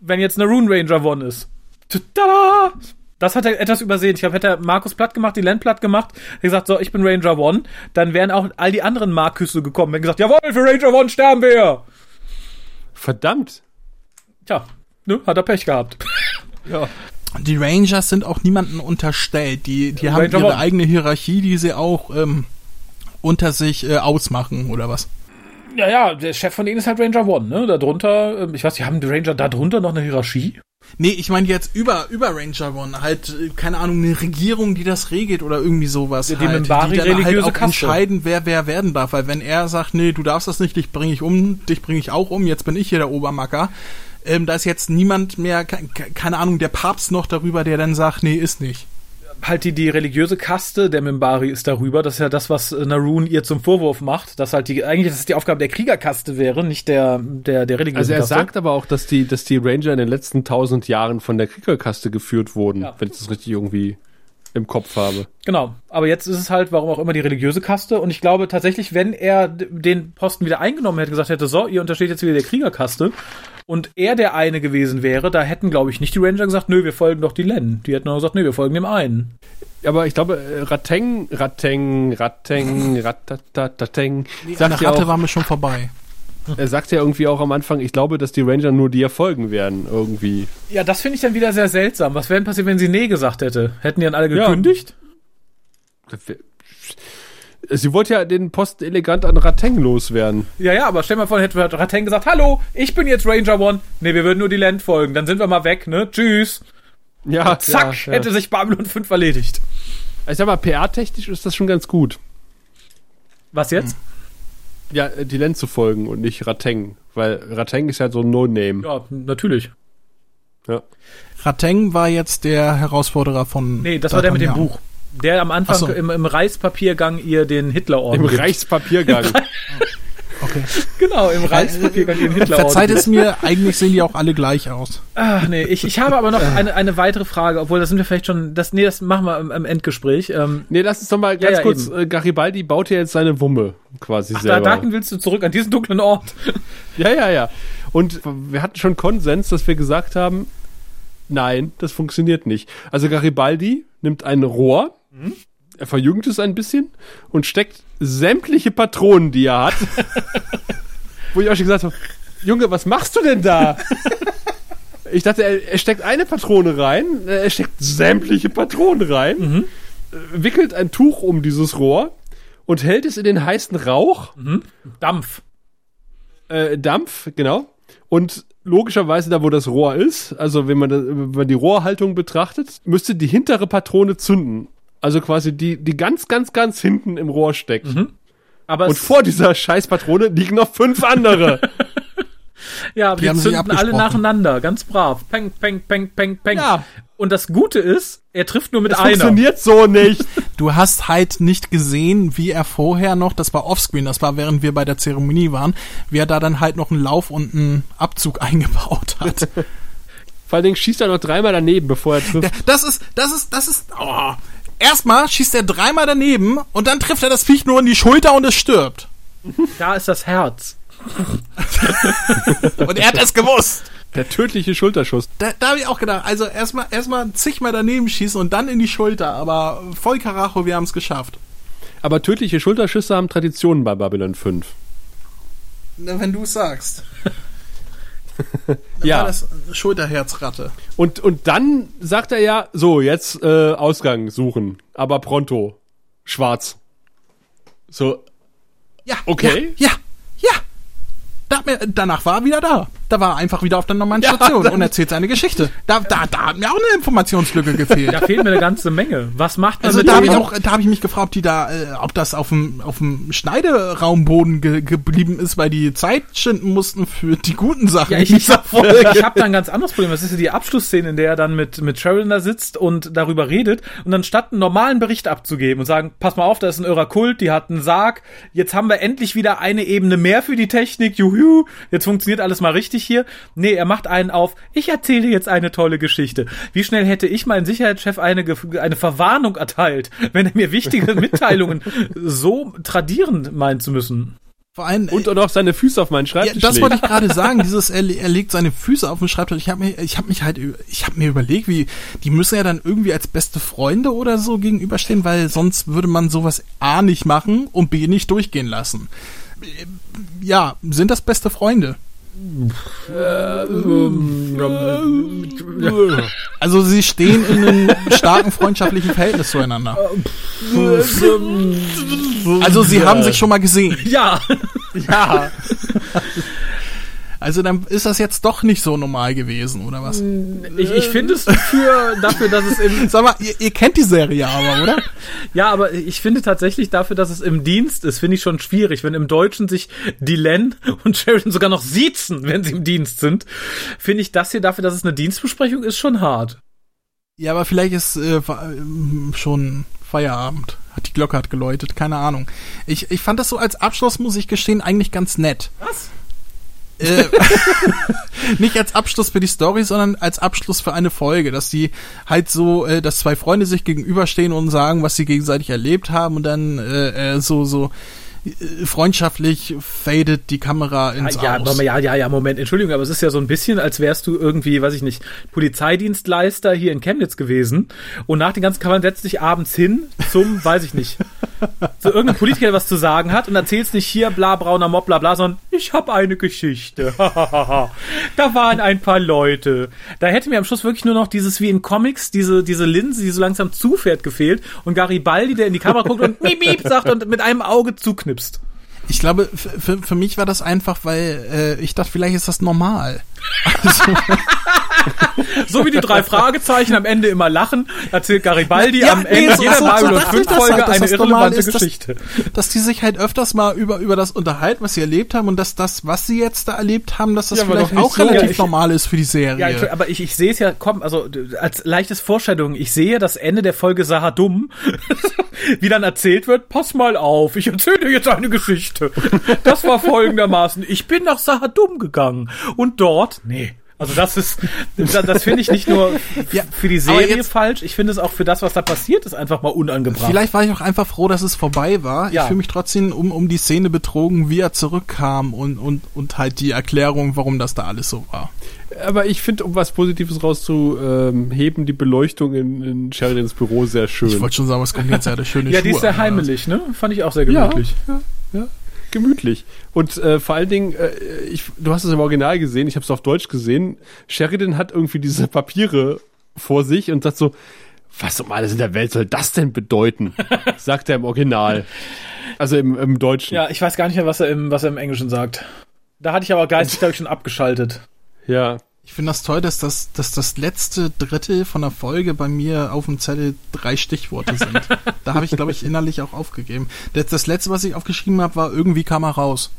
Wenn jetzt eine Rune Ranger One ist. Tada! Das hat er etwas übersehen. Ich glaube, hätte er Markus platt gemacht, die Land platt gemacht, hätte gesagt, so, ich bin Ranger One, dann wären auch all die anderen Marküsse gekommen, hätten gesagt, jawohl, für Ranger One sterben wir! Verdammt. Tja, ne, hat er Pech gehabt. Ja. Die Rangers sind auch niemandem unterstellt. Die, die haben ihre One. eigene Hierarchie, die sie auch ähm, unter sich äh, ausmachen, oder was? Ja, ja, der Chef von denen ist halt Ranger One, ne? Darunter, ähm, ich weiß, die haben die Ranger darunter noch eine Hierarchie? Nee, ich meine jetzt über, über Ranger One. Halt, äh, keine Ahnung, eine Regierung, die das regelt oder irgendwie sowas. Die halt, die dann halt religiöse auch Kaste. entscheiden, wer wer werden darf. Weil wenn er sagt, nee, du darfst das nicht, dich bringe ich um, dich bringe ich auch um, jetzt bin ich hier der Obermacker. Ähm, da ist jetzt niemand mehr, ke- ke- keine Ahnung, der Papst noch darüber, der dann sagt, nee, ist nicht. Halt die, die religiöse Kaste der Mimbari ist darüber. Das ist ja das, was äh, Narun ihr zum Vorwurf macht, dass halt die, eigentlich das ist die Aufgabe der Kriegerkaste wäre, nicht der, der, der religiösen Also er Kaste. sagt aber auch, dass die, dass die Ranger in den letzten tausend Jahren von der Kriegerkaste geführt wurden, Ja. wenn ich das richtig irgendwie im Kopf habe. Genau. Aber jetzt ist es halt, warum auch immer, die religiöse Kaste. Und ich glaube tatsächlich, wenn er den Posten wieder eingenommen hätte, gesagt hätte, so, ihr untersteht jetzt wieder der Kriegerkaste, und er der eine gewesen wäre, da hätten, glaube ich, nicht die Ranger gesagt, nö, wir folgen doch die Len. Die hätten nur gesagt, nö, wir folgen dem einen. Aber ich glaube, äh, Rateng, Rateng, Rateng, Ratatatateng, Nach sagt ja, Ratte auch, waren wir schon vorbei. Er sagt ja irgendwie auch am Anfang, ich glaube, dass die Ranger nur dir folgen werden, irgendwie. Ja, das finde ich dann wieder sehr seltsam. Was wäre denn passiert, wenn sie nee gesagt hätte? Hätten die dann alle Ja. gekündigt? Sie wollte ja den Posten elegant an Rateng loswerden. Ja, ja, aber stell mal vor, hätte Rateng gesagt, hallo, ich bin jetzt Ranger One. Nee, wir würden nur die Land folgen. Dann sind wir mal weg, ne? Tschüss. Ja, Zack, ja, hätte sich Babylon 5 erledigt. Ich sag mal, PR-technisch ist das schon ganz gut. Was jetzt? Ja, äh, die Len zu folgen und nicht Rateng. Weil Rateng ist ja so ein No-Name. Ja, natürlich. Ja. Rateng war jetzt der Herausforderer von. Nee, das war der mit dem. Buch. Der am Anfang so. im, im Reichspapiergang ihr den Hitlerorden Im gibt. Reichspapiergang. Okay. Genau, im Reichspapiergang den Hitlerorden Verzeiht es mir, eigentlich sehen die auch alle gleich aus. Ach, nee, ich, ich habe aber noch eine, eine weitere Frage, obwohl das sind wir vielleicht schon, das, nee, das machen wir im, im Endgespräch. Ähm, nee, lass uns doch mal ganz ja, kurz, eben. äh, Garibaldi baut ja jetzt seine Wumme quasi ach, da, selber. dahin willst du zurück, an diesen dunklen Ort. Ja, ja, ja. Und wir hatten schon Konsens, dass wir gesagt haben, nein, das funktioniert nicht. Also Garibaldi nimmt ein Rohr, er verjüngt es ein bisschen und steckt sämtliche Patronen, die er hat. Wo ich auch schon gesagt habe, Junge, was machst du denn da? Ich dachte, er, er steckt eine Patrone rein, äh, er steckt sämtliche Patronen rein, äh, wickelt ein Tuch um dieses Rohr und hält es in den heißen Rauch Dampf. äh, Dampf, genau. Und logischerweise da, wo das Rohr ist, also wenn man, wenn man die Rohrhaltung betrachtet, müsste die hintere Patrone zünden. Also quasi die, die ganz, ganz, ganz hinten im Rohr steckt. Aber Und vor dieser Scheißpatrone liegen noch fünf andere. ja, aber Die die, zünden alle nacheinander, ganz brav. Peng, peng, peng, peng, peng. Ja. Und das Gute ist, er trifft nur mit Das einer. funktioniert so nicht. Du hast halt nicht gesehen, wie er vorher noch, das war offscreen, das war während wir bei der Zeremonie waren, wie er da dann halt noch einen Lauf und einen Abzug eingebaut hat. Vor allen Dingen schießt er noch dreimal daneben, bevor er trifft. Das ist, das ist, das ist, oh. Erstmal schießt er dreimal daneben und dann trifft er das Viech nur in die Schulter und es stirbt. Da ist das Herz. Und er hat es gewusst. Der tödliche Schulterschuss. Da, da habe ich auch gedacht, also erstmal erstmal zigmal daneben schießen und dann in die Schulter, aber voll Karacho, wir haben es geschafft. Aber tödliche Schulterschüsse haben Traditionen bei Babylon 5. Na, wenn du es sagst. Ja. war das Schulterherzratte. Und, und dann sagt er ja, so, jetzt äh, Ausgang suchen. Aber pronto. Schwarz. So, Ja. Okay. Ja, ja. ja. Da, danach war er wieder da. Da war er einfach wieder auf der normalen Station und erzählt seine Geschichte. Da, da, da hat mir auch eine Informationslücke gefehlt. Da fehlt mir eine ganze Menge. Was macht man Also da habe ich auch, da habe ich mich gefragt, ob die da, äh, ob das auf dem auf dem Schneideraumboden ge geblieben ist, weil die Zeit schinden mussten für die guten Sachen. Ja, ich, in ich dieser habe Folge. ich hab da ein ganz anderes Problem. Das ist ja die Abschlussszene, in der er dann mit, mit Sharon da sitzt und darüber redet und dann statt einen normalen Bericht abzugeben und sagen, pass mal auf, da ist ein irrer Kult, die hat einen Sarg, jetzt haben wir endlich wieder eine Ebene mehr für die Technik, juhu, jetzt funktioniert alles mal richtig hier. Nee, er macht einen auf, ich erzähle jetzt eine tolle Geschichte. Wie schnell hätte ich meinen Sicherheitschef eine, eine Verwarnung erteilt, wenn er mir wichtige Mitteilungen so tradieren meint zu müssen? Vor allem, Und auch noch seine Füße auf meinen Ja, Schreibtisch das wollte ich legt. gerade sagen. Dieses, er, er legt seine Füße auf den Schreibtisch. Ich habe mir, ich habe mich halt, ich habe mir überlegt, wie die müssen ja dann irgendwie als beste Freunde oder so gegenüberstehen, weil sonst würde man sowas A nicht machen und B nicht durchgehen lassen. Ja, sind das beste Freunde? Also sie stehen in einem starken freundschaftlichen Verhältnis zueinander. Also sie haben sich schon mal gesehen. Ja, Ja. Also dann ist das jetzt doch nicht so normal gewesen, oder was? ich, ich finde es für, dafür, dass es im, Sag mal, ihr, ihr kennt die Serie aber, oder? Ja, aber ich finde tatsächlich dafür, dass es im Dienst ist, finde ich schon schwierig. Wenn im Deutschen sich Dylan und Sheridan sogar noch siezen, wenn sie im Dienst sind, finde ich das hier dafür, dass es eine Dienstbesprechung ist, schon hart. Ja, aber vielleicht ist äh, ähm, schon Feierabend. Hat die Glocke hat geläutet, keine Ahnung. Ich, ich fand das so als Abschluss, muss ich gestehen, eigentlich ganz nett. Was? Äh, nicht als Abschluss für die Story, sondern als Abschluss für eine Folge, dass die halt so, äh, dass zwei Freunde sich gegenüberstehen und sagen, was sie gegenseitig erlebt haben und dann äh, äh, so so freundschaftlich fadet die Kamera ins ja, Aus. ja, ja, ja, Moment, Entschuldigung, aber es ist ja so ein bisschen, als wärst du irgendwie, weiß ich nicht, Polizeidienstleister hier in Chemnitz gewesen und nach den ganzen Kameran setzt dich abends hin zum, weiß ich nicht, so irgendein Politiker, der was zu sagen hat und erzählst nicht hier bla brauner Mob bla bla, sondern ich habe eine Geschichte. da waren ein paar Leute. Da hätte mir am Schluss wirklich nur noch dieses wie in Comics, diese, diese Linse, die so langsam zufährt, gefehlt und Garibaldi, der in die Kamera guckt und miep, miep sagt und mit einem Auge zuknipst. Ich glaube, für, für mich war das einfach, weil äh, ich dachte, vielleicht ist das normal. Also, So wie die drei Fragezeichen am Ende immer lachen, erzählt Garibaldi Ja, am nee, Ende so- jeder so- so Babylon ich 5 das Folge halt, dass eine irrelevante ist, dass- Geschichte. dass die sich halt öfters mal über, über das unterhalten, was sie erlebt haben und dass das, was sie jetzt da erlebt haben, dass das Ja, vielleicht auch so. relativ ich- normal ist für die Serie. Ja, ich- aber ich, ich sehe es ja, komm, also als leichtes Vorstellung, ich sehe das Ende der Folge Sahadum, wie dann erzählt wird, pass mal auf, ich erzähle dir jetzt eine Geschichte. Das war folgendermaßen, ich bin nach Sahadum gegangen und dort, nee. Also das ist, das, finde ich nicht nur Ja, für die Serie jetzt- falsch, ich finde es auch für das, was da passiert ist, einfach mal unangebracht. Vielleicht war ich auch einfach froh, dass es vorbei war. Ja. Ich fühle mich trotzdem um, um die Szene betrogen, wie er zurückkam und, und, und halt die Erklärung, warum das da alles so war. Aber ich finde, um was Positives rauszuheben, die Beleuchtung in, in Sheridans Büro sehr schön. Ich wollte schon sagen, was kommt jetzt ja der schöne ja, Schuhe die ist sehr an, heimelig, ne? Fand ich auch sehr ja, gemütlich. ja, ja, gemütlich. Und äh, vor allen Dingen, äh, ich, du hast es im Original gesehen, ich habe es auf Deutsch gesehen. Sheridan hat irgendwie diese Papiere vor sich und sagt so, was um alles in der Welt soll das denn bedeuten? sagt er im Original. Also im, im Deutschen. Ja, ich weiß gar nicht mehr, was er im, was er im Englischen sagt. Da hatte ich aber geistig, glaube ich, schon abgeschaltet. ja. Ich finde das toll, dass das, dass das letzte Drittel von der Folge bei mir auf dem Zettel drei Stichworte sind. da habe ich, glaube ich, innerlich auch aufgegeben. Das, das letzte, was ich aufgeschrieben habe, war irgendwie kam er raus.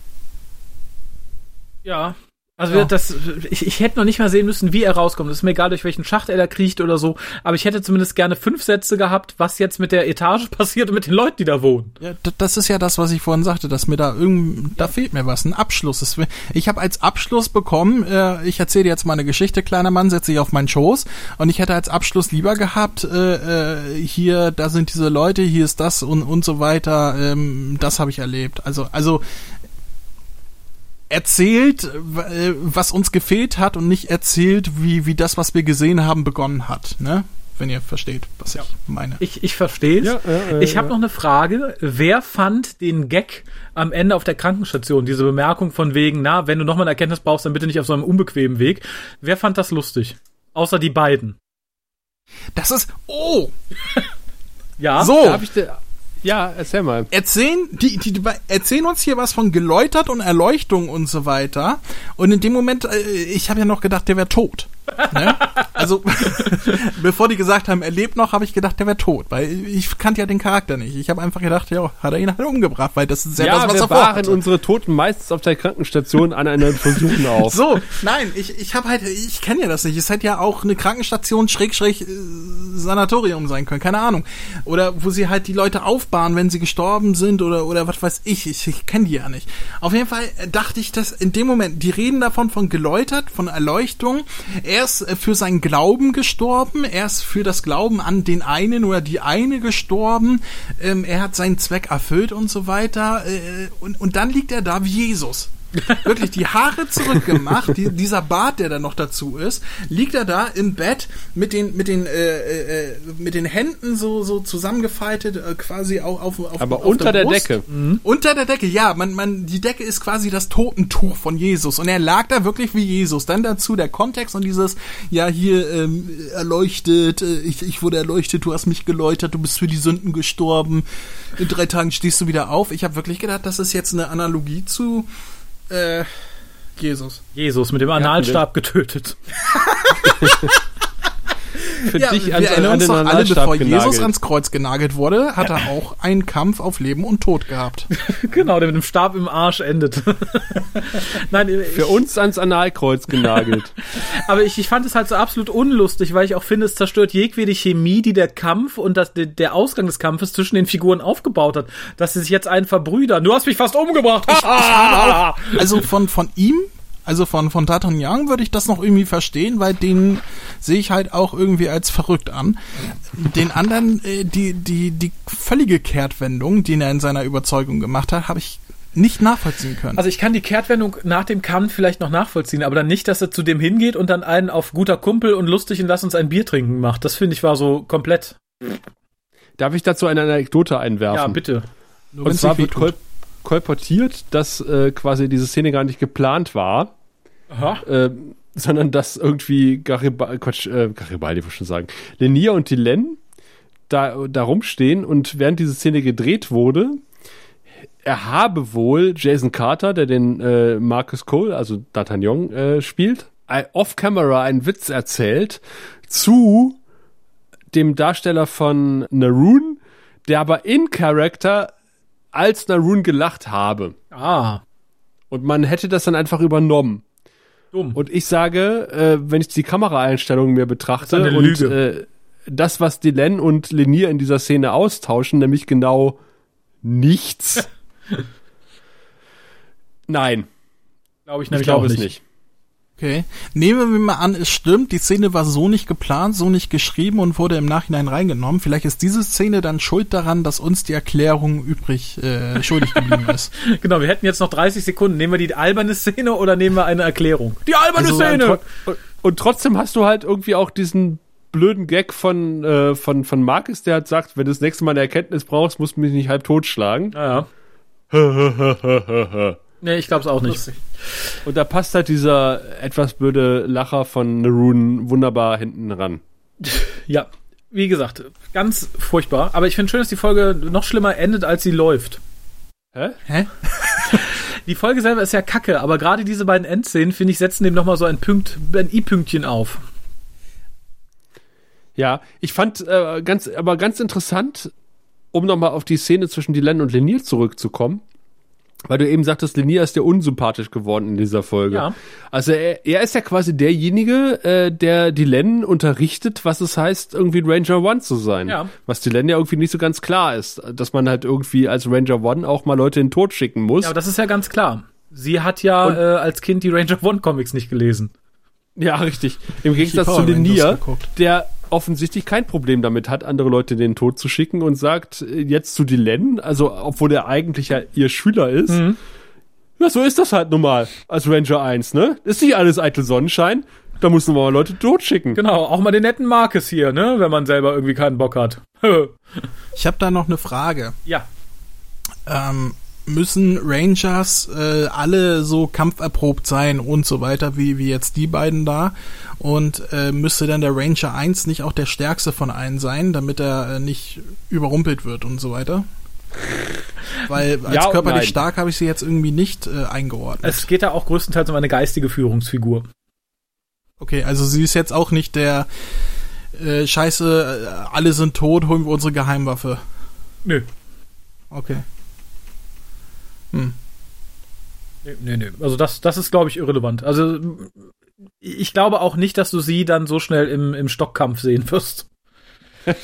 Ja. Also Ja. das, ich, ich hätte noch nicht mal sehen müssen, wie er rauskommt. Es ist mir egal, durch welchen Schacht er da kriecht oder so. Aber ich hätte zumindest gerne fünf Sätze gehabt, was jetzt mit der Etage passiert und mit den Leuten, die da wohnen. Ja, das ist ja das, was ich vorhin sagte, dass mir da irgend, da fehlt mir was, ein Abschluss. Ich habe als Abschluss bekommen, äh, ich erzähle dir jetzt mal eine Geschichte, kleiner Mann, setze dich auf meinen Schoß und ich hätte als Abschluss lieber gehabt, äh, äh, hier, da sind diese Leute, hier ist das und und so weiter, ähm, das habe ich erlebt. Also also erzählt, äh, was uns gefehlt hat und nicht erzählt, wie wie das, was wir gesehen haben, begonnen hat, ne? Wenn ihr versteht, was ich meine. Ich, ich verstehe es. Ja, ja, ja, ich habe ja. noch eine Frage. Wer fand den Gag am Ende auf der Krankenstation? Diese Bemerkung von wegen, na, wenn du nochmal eine Erkenntnis brauchst, dann bitte nicht auf so einem unbequemen Weg. Wer fand das lustig? Außer die beiden. Das ist oh, Ja. so. Da hab ich, da, Ja, erzähl mal. Erzählen, die, die, die erzählen uns hier was von geläutert und Erleuchtung und so weiter. Und in dem Moment, äh, ich habe ja noch gedacht, der wäre tot. Ne? Also, bevor die gesagt haben, er lebt noch, habe ich gedacht, der wäre tot, weil ich kannte ja den Charakter nicht. Ich habe einfach gedacht, ja, hat er ihn halt umgebracht, weil das ist ja, ja das, was wir er waren unsere Toten meistens auf der Krankenstation an einer Versuchen auf. So, nein, ich, ich habe halt, ich kenne ja das nicht. Es hätte ja auch eine Krankenstation schräg schräg äh, Sanatorium sein können, keine Ahnung. Oder wo sie halt die Leute aufbahren, wenn sie gestorben sind oder oder was weiß ich. Ich, ich kenne die ja nicht. Auf jeden Fall dachte ich, dass in dem Moment, die reden davon von geläutert, von Erleuchtung. Er ist äh, für seinen Glauben gestorben, er ist für das Glauben an den einen oder die eine gestorben. Ähm, er hat seinen Zweck erfüllt und so weiter. Äh, und, und dann liegt er da wie Jesus. Wirklich die Haare zurückgemacht, die, dieser Bart, der da noch dazu ist, liegt er da im Bett mit den mit den äh, äh, mit den Händen so so zusammengefaltet, äh, quasi auch auf, auf aber auf unter der, der Decke. Mhm. Unter der Decke, ja, man man die Decke ist quasi das Totentuch von Jesus und er lag da wirklich wie Jesus. Dann dazu der Kontext und dieses ja hier ähm, erleuchtet, äh, ich ich wurde erleuchtet, du hast mich geläutert, du bist für die Sünden gestorben. In drei Tagen stehst du wieder auf. Ich habe wirklich gedacht, das ist jetzt eine Analogie zu äh, Jesus. Jesus mit dem Analstab getötet. Für ja, dich wir an, erinnern uns doch alle, bevor genagelt. Jesus ans Kreuz genagelt wurde, hat er auch einen Kampf auf Leben und Tod gehabt. genau, der mit dem Stab im Arsch endet. Nein, Für ich, uns ans Analkreuz genagelt. Aber ich, ich fand es halt so absolut unlustig, weil ich auch finde, es zerstört jegwede Chemie, die der Kampf und das, der Ausgang des Kampfes zwischen den Figuren aufgebaut hat. Dass sie sich jetzt einen verbrüdern. Du hast mich fast umgebracht. Ich, ich auch, also von, von ihm also von, von D'Artagnan würde ich das noch irgendwie verstehen, weil den sehe ich halt auch irgendwie als verrückt an. Den anderen, äh, die, die, die völlige Kehrtwendung, die er in seiner Überzeugung gemacht hat, habe ich nicht nachvollziehen können. Also ich kann die Kehrtwendung nach dem Kampf vielleicht noch nachvollziehen, aber dann nicht, dass er zu dem hingeht und dann einen auf guter Kumpel und lustig und lass uns ein Bier trinken macht. Das finde ich war so komplett. Darf ich dazu eine Anekdote einwerfen? Ja, bitte. Nur und zwar wird Kolb kolportiert, dass äh, quasi diese Szene gar nicht geplant war. Äh, sondern dass irgendwie Garibaldi, Quatsch, äh, Garibaldi wollte ich schon sagen, Lenier und Dylan da, da rumstehen und während diese Szene gedreht wurde, er habe wohl Jason Carter, der den äh, Marcus Cole, also D'Artagnan, äh, spielt, off-camera einen Witz erzählt zu dem Darsteller von Naroon, der aber in Character als Narun gelacht habe. Ah. Und man hätte das dann einfach übernommen. Dumm. Und ich sage, äh, wenn ich die Kameraeinstellungen mir betrachte das und äh, das, was Dylan und Lenier in dieser Szene austauschen, nämlich genau nichts. Nein. Glaube ich, ich glaube es nicht. Okay. Nehmen wir mal an, es stimmt, die Szene war so nicht geplant, so nicht geschrieben und wurde im Nachhinein reingenommen. Vielleicht ist diese Szene dann schuld daran, dass uns die Erklärung übrig äh, schuldig geblieben ist. genau, wir hätten jetzt noch 30 Sekunden. Nehmen wir die alberne Szene oder nehmen wir eine Erklärung? Die alberne also, Szene! Und, und trotzdem hast du halt irgendwie auch diesen blöden Gag von, äh, von, von Marcus, der hat sagt, wenn du das nächste Mal eine Erkenntnis brauchst, musst du mich nicht halb totschlagen. Ja, ja. Nee, ich glaube es auch nicht. Lustig. Und da passt halt dieser etwas blöde Lacher von Narun wunderbar hinten ran. Ja, wie gesagt, ganz furchtbar. Aber ich finde schön, dass die Folge noch schlimmer endet, als sie läuft. Hä? Hä? die Folge selber ist ja kacke, aber gerade diese beiden Endszenen, finde ich, setzen dem nochmal so ein Punkt, ein I-Pünktchen auf. Ja, ich fand äh, ganz, aber ganz interessant, um nochmal auf die Szene zwischen Dylan und Lenier zurückzukommen weil du eben sagtest, Lenier ist ja unsympathisch geworden in dieser Folge. Ja. Also er, er ist ja quasi derjenige, äh, der die Len unterrichtet, was es heißt, irgendwie Ranger One zu sein. Ja. Was die Len ja irgendwie nicht so ganz klar ist, dass man halt irgendwie als Ranger One auch mal Leute in den Tod schicken muss. Ja, aber das ist ja ganz klar. Sie hat ja Und, äh, als Kind die Ranger One Comics nicht gelesen. Ja, richtig. Im Gegensatz zu Lenier, der offensichtlich kein Problem damit hat, andere Leute in den Tod zu schicken und sagt äh, jetzt zu Dylan, also obwohl er eigentlich ja ihr Schüler ist, mhm. ja, so ist das halt normal als Ranger 1, ne? Ist nicht alles eitel Sonnenschein. Da muss man mal Leute totschicken. Genau, auch mal den netten Marcus hier, ne? Wenn man selber irgendwie keinen Bock hat. ich habe da noch eine Frage. Ja. Ähm, müssen Rangers äh, alle so kampferprobt sein und so weiter, wie, wie jetzt die beiden da. Und äh, müsste dann der Ranger 1 nicht auch der stärkste von allen sein, damit er äh, nicht überrumpelt wird und so weiter? Weil als Ja körperlich nein. stark habe ich sie jetzt irgendwie nicht äh, eingeordnet. Es geht da auch größtenteils um eine geistige Führungsfigur. Okay, also sie ist jetzt auch nicht der äh, Scheiße, äh, alle sind tot, holen wir unsere Geheimwaffe. Nö. Okay. Hm. Nee, nee, nee. Also das, das ist, glaube ich, irrelevant. Also ich glaube auch nicht, dass du sie dann so schnell im, im Stockkampf sehen wirst.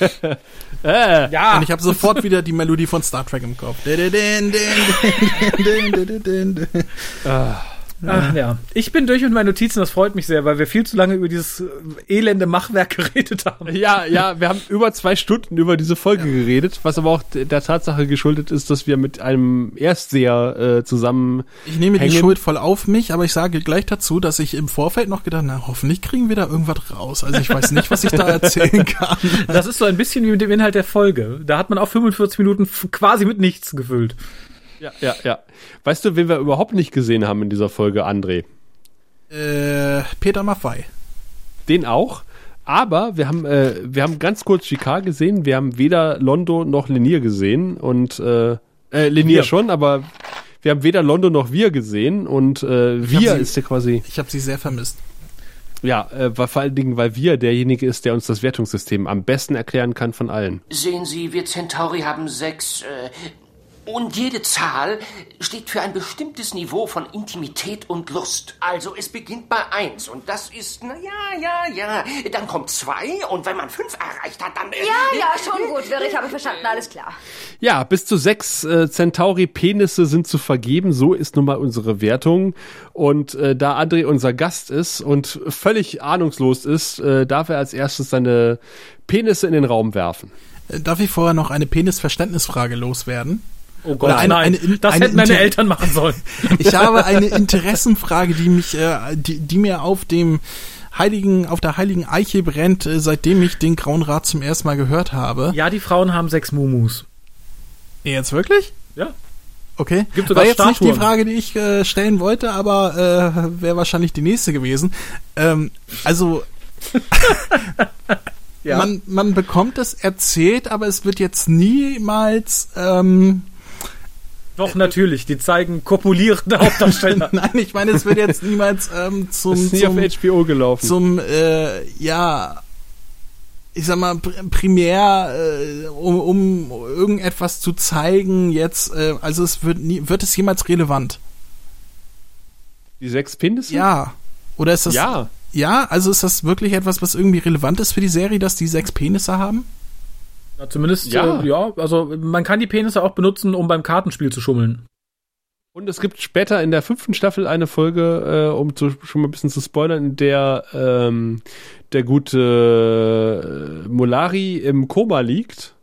Äh, Ja. Und ich habe sofort wieder die Melodie von Star Trek im Kopf. Din, Ach, ja. Ich bin durch mit meinen Notizen, das freut mich sehr, weil wir viel zu lange über dieses äh, elende Machwerk geredet haben. Ja, ja, wir haben über zwei Stunden über diese Folge geredet, was aber auch der Tatsache geschuldet ist, dass wir mit einem Erstseher äh, zusammen. Ich nehme die. Schuld voll auf mich, aber ich sage gleich dazu, dass ich im Vorfeld noch gedacht habe, na, hoffentlich kriegen wir da irgendwas raus. Also ich weiß nicht, was ich da erzählen kann. Das ist so ein bisschen wie mit dem Inhalt der Folge. Da hat man auch 45 Minuten quasi mit nichts gefüllt. Ja, ja, ja. Weißt du, wen wir überhaupt nicht gesehen haben in dieser Folge, André? Äh, Peter Maffei. Den auch. Aber wir haben, äh, wir haben ganz kurz Chicago gesehen. Wir haben weder Londo noch Lenier gesehen. Und äh, äh, Lenier Wir. schon, aber wir haben weder Londo noch wir gesehen. Und äh, wir sie- ist ja quasi, Ich habe sie sehr vermisst. ja, äh, weil, vor allen Dingen, weil wir derjenige ist, der uns das Wertungssystem am besten erklären kann von allen. Sehen Sie, wir Centauri haben sechs. Äh, und jede Zahl steht für ein bestimmtes Niveau von Intimität und Lust. Also es beginnt bei eins und das ist, na ja, ja, ja. Dann kommt zwei und wenn man fünf erreicht hat, dann. Äh, Ja, ja, schon gut, ich habe verstanden, alles klar. Ja, bis zu sechs äh, Centauri-Penisse sind zu vergeben. So ist nun mal unsere Wertung. Und äh, da André unser Gast ist und völlig ahnungslos ist, äh, darf er als erstes seine Penisse in den Raum werfen. Äh, Darf ich vorher noch eine Penisverständnisfrage loswerden? Oh Oder eine- nein, eine- das eine hätten meine Inter- Eltern machen sollen. Ich habe eine Interessenfrage, die mich, äh, die, die mir auf dem heiligen, auf der heiligen Eiche brennt, äh, seitdem ich den Grauen Rat zum ersten Mal gehört habe. Ja, die Frauen haben sechs Mumus. Jetzt wirklich? Ja. Okay. Gibt sogar War jetzt nicht die Statuen. Frage, die ich äh, stellen wollte, aber äh, wäre wahrscheinlich die nächste gewesen. Ähm, also man, man bekommt es erzählt, aber es wird jetzt niemals ähm, Doch, natürlich. Die zeigen kopulierende Hauptdarsteller. Nein, ich meine, es wird jetzt niemals ähm, zum, ist nie zum, auf HBO gelaufen. zum äh, ja, ich sag mal, pr- primär, äh, um, um irgendetwas zu zeigen, jetzt, äh, also es wird nie, wird es jemals relevant? die sechs Penisse? Ja. Oder ist das, Ja. ja, also ist das wirklich etwas, was irgendwie relevant ist für die Serie, dass die sechs Penisse haben? Ja, zumindest, Ja. Äh, ja, also man kann die Penisse auch benutzen, um beim Kartenspiel zu schummeln. Und es gibt später in der fünften Staffel eine Folge, äh, um zu, schon mal ein bisschen zu spoilern, in der ähm, der gute äh, Molari im Koma liegt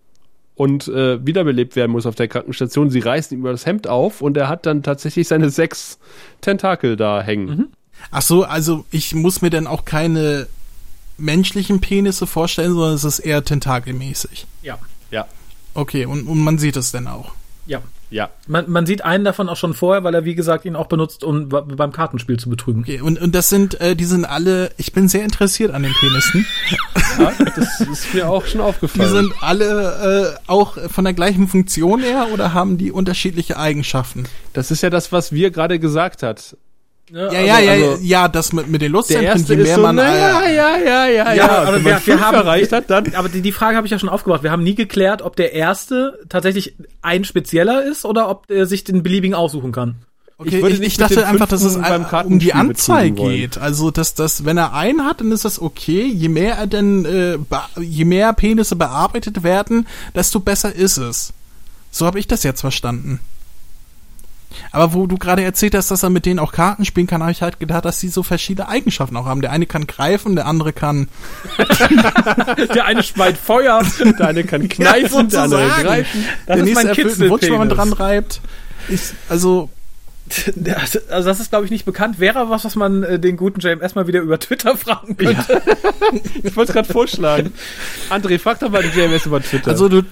und äh, wiederbelebt werden muss auf der Krankenstation. Sie reißen ihm über das Hemd auf und er hat dann tatsächlich seine sechs Tentakel da hängen. Ach so, also ich muss mir dann auch keine menschlichen Penisse vorstellen, sondern es ist eher tentakelmäßig. Ja. Ja, Okay, und, und man sieht es dann auch. Ja. ja. Man, man sieht einen davon auch schon vorher, weil er, wie gesagt, ihn auch benutzt, um beim Kartenspiel zu betrügen. Okay, und, und das sind, äh, die sind alle, ich bin sehr interessiert an den Penissen. ja das ist mir auch schon Die aufgefallen. sind alle äh, auch von der gleichen Funktion her oder haben die unterschiedliche Eigenschaften? das ist ja das, was wir gerade gesagt hat. Ja, ja, ja, also- ja, das mit, mit den Lustzentren, je mehr so, man na, ja, ja, ja, ja, ja. Ja, aber wenn wir, man wir fünf haben erreicht hat, dann Aber die, die Frage habe ich ja schon aufgebracht. Wir haben nie geklärt, ob der erste tatsächlich ein spezieller ist oder ob er sich den beliebigen aussuchen kann. Okay, Ich würde ich, nicht ich dachte einfach, dass es um die Anzahl geht. Also, dass das, wenn er einen hat, dann ist das okay. Je mehr er denn, äh, je mehr Penisse bearbeitet werden, desto besser ist es. So habe ich das jetzt verstanden. Aber wo du gerade erzählt hast, dass er mit denen auch Karten spielen kann, habe ich halt gedacht, dass sie so verschiedene Eigenschaften auch haben. Der eine kann greifen, der andere kann Der eine speit Feuer. der eine kann kneifen, der andere greifen. Das der ist mein nächste erfüllt einen Wunsch, wenn man dran reibt. Ich, also, Also das ist, glaube ich, nicht bekannt. Wäre was, was man äh, den guten JMS mal wieder über Twitter fragen könnte. Ich wollte es gerade vorschlagen. André, frag doch mal den JMS über Twitter. Also du, du,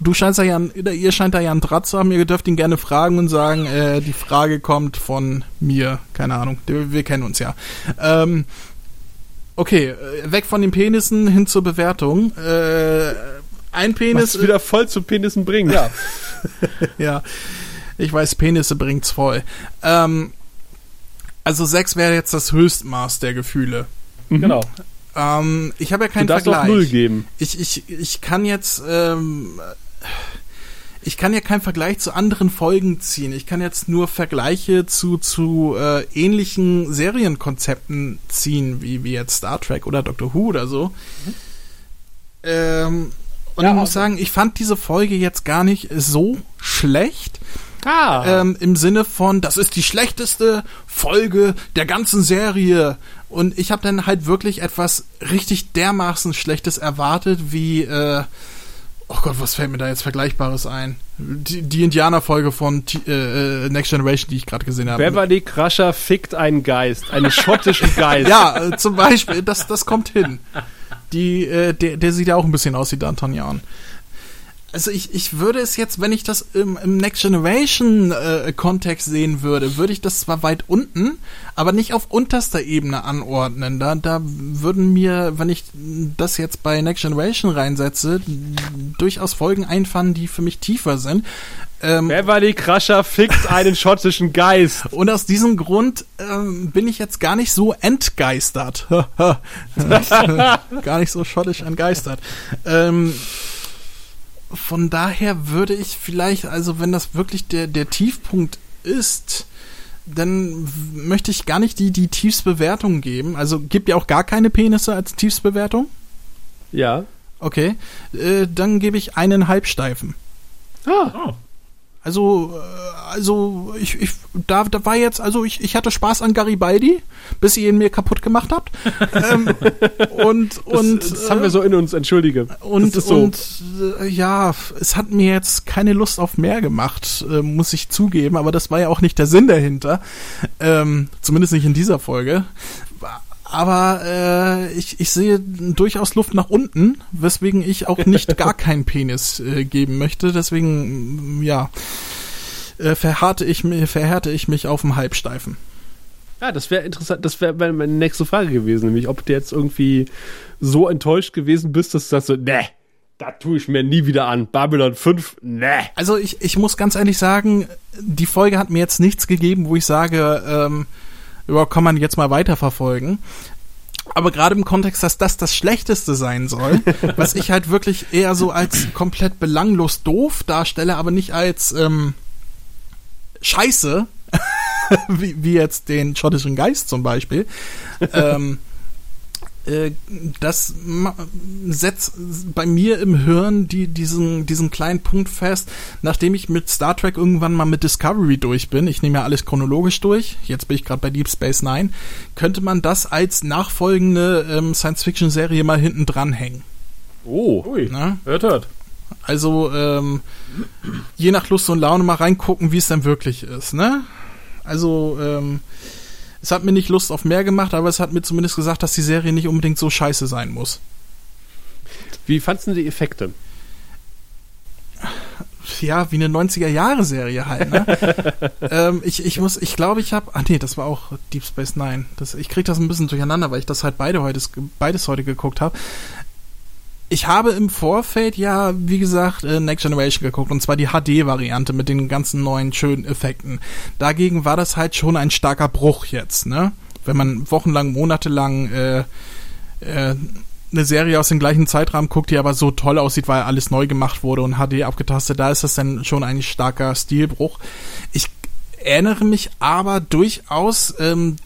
du scheinst da ja, ein- oder ihr scheint da ja einen Draht zu haben. Ihr dürft ihn gerne fragen und sagen, äh, die Frage kommt von mir. Keine Ahnung, wir, wir kennen uns ja. Ähm, okay, äh, weg von den Penissen hin zur Bewertung. Äh, ein Penis, was wieder voll zu Penissen bringen. Ja. ja, ich weiß, Penisse bringt's voll. Ähm, also sechs wäre jetzt das Höchstmaß der Gefühle. Mhm. Genau. Ähm, ich habe ja keinen du darfst Vergleich. auch null geben. Ich, ich, ich kann jetzt, ähm, ich kann ja keinen Vergleich zu anderen Folgen ziehen. Ich kann jetzt nur Vergleiche zu, zu äh, ähnlichen Serienkonzepten ziehen, wie, wie jetzt Star Trek oder Doctor Who oder so. Ähm, und Ja, ich muss also- sagen, ich fand diese Folge jetzt gar nicht so schlecht. Ah. Ähm, Im Sinne von, das ist die schlechteste Folge der ganzen Serie. Und ich habe dann halt wirklich etwas richtig dermaßen Schlechtes erwartet, wie, äh, oh Gott, was fällt mir da jetzt Vergleichbares ein? Die, die Indianerfolge von T äh, äh, Next Generation, die ich gerade gesehen habe. Beverly Crusher fickt einen Geist, einen schottischen Geist. Ja, äh, zum Beispiel, das, das kommt hin. Die, äh, der, der sieht ja auch ein bisschen aus wie D'Artagnan. Also ich, ich würde es jetzt, wenn ich das im, im Next Generation äh, Kontext sehen würde, würde ich das zwar weit unten, aber nicht auf unterster Ebene anordnen. Da, da würden mir, wenn ich das jetzt bei Next Generation reinsetze, durchaus Folgen einfallen, die für mich tiefer sind. Ähm, Beverly Crusher fickt einen schottischen Geist. und aus diesem Grund ähm, bin ich jetzt gar nicht so entgeistert. gar nicht so schottisch entgeistert. Ähm, von daher würde ich vielleicht, also wenn das wirklich der, der Tiefpunkt ist, dann w- möchte ich gar nicht die, die Tiefsbewertung geben. Also gibt ja auch gar keine Penisse als Tiefsbewertung? Ja. Okay. Äh, dann gebe ich einen Halbsteifen. Ah. Also, äh, also ich, ich da, da war jetzt, also ich, ich hatte Spaß an Garibaldi, bis ihr ihn mir kaputt gemacht habt. ähm, und und das, das haben wir so in uns, entschuldige. und, so. und äh, ja, es hat mir jetzt keine Lust auf mehr gemacht, äh, muss ich zugeben, aber das war ja auch nicht der Sinn dahinter. Ähm, zumindest nicht in dieser Folge. Aber äh, ich, ich sehe durchaus Luft nach unten, weswegen ich auch nicht gar keinen Penis äh, geben möchte. Deswegen, ja, äh, verhärte ich, verhärte ich mich auf dem Halbsteifen. Ja, das wäre interessant. Das wäre meine nächste Frage gewesen, nämlich ob du jetzt irgendwie so enttäuscht gewesen bist, dass du sagst so, ne, da tue ich mir nie wieder an. Babylon 5, ne. Also ich, ich muss ganz ehrlich sagen, die Folge hat mir jetzt nichts gegeben, wo ich sage, ähm, ja, kann man jetzt mal weiterverfolgen. Aber gerade im Kontext, dass das das Schlechteste sein soll, was ich halt wirklich eher so als komplett belanglos doof darstelle, aber nicht als ähm, Scheiße, wie, wie jetzt den schottischen Geist zum Beispiel. ähm, äh, das ma- setzt bei mir im Hirn die, diesen, diesen kleinen Punkt fest, nachdem ich mit Star Trek irgendwann mal mit Discovery durch bin, ich nehme ja alles chronologisch durch, jetzt bin ich gerade bei Deep Space Nine, könnte man das als nachfolgende ähm, Science-Fiction-Serie mal hinten dran hängen. Oh. Ui. Ne? Hört, hört. Also ähm, je nach Lust und Laune mal reingucken, wie es denn wirklich ist, ne? Also ähm, es hat mir nicht Lust auf mehr gemacht, aber es hat mir zumindest gesagt, dass die Serie nicht unbedingt so scheiße sein muss. Wie fandst du die Effekte? Ja, wie eine 90er-Jahre-Serie halt, ne? ähm, ich, ich muss, ich glaube, ich habe, ah nee, das war auch Deep Space Nine. Das, ich krieg das ein bisschen durcheinander, weil ich das halt beide heute, beides heute geguckt habe. Ich habe im Vorfeld ja, wie gesagt, äh, Next Generation geguckt und zwar die HD-Variante mit den ganzen neuen schönen Effekten. Dagegen war das halt schon ein starker Bruch jetzt, ne? Wenn man wochenlang, monatelang äh, äh, eine Serie aus dem gleichen Zeitrahmen guckt, die aber so toll aussieht, weil alles neu gemacht wurde und HD abgetastet, da ist das dann schon ein starker Stilbruch. Ich erinnere mich aber durchaus, ähm,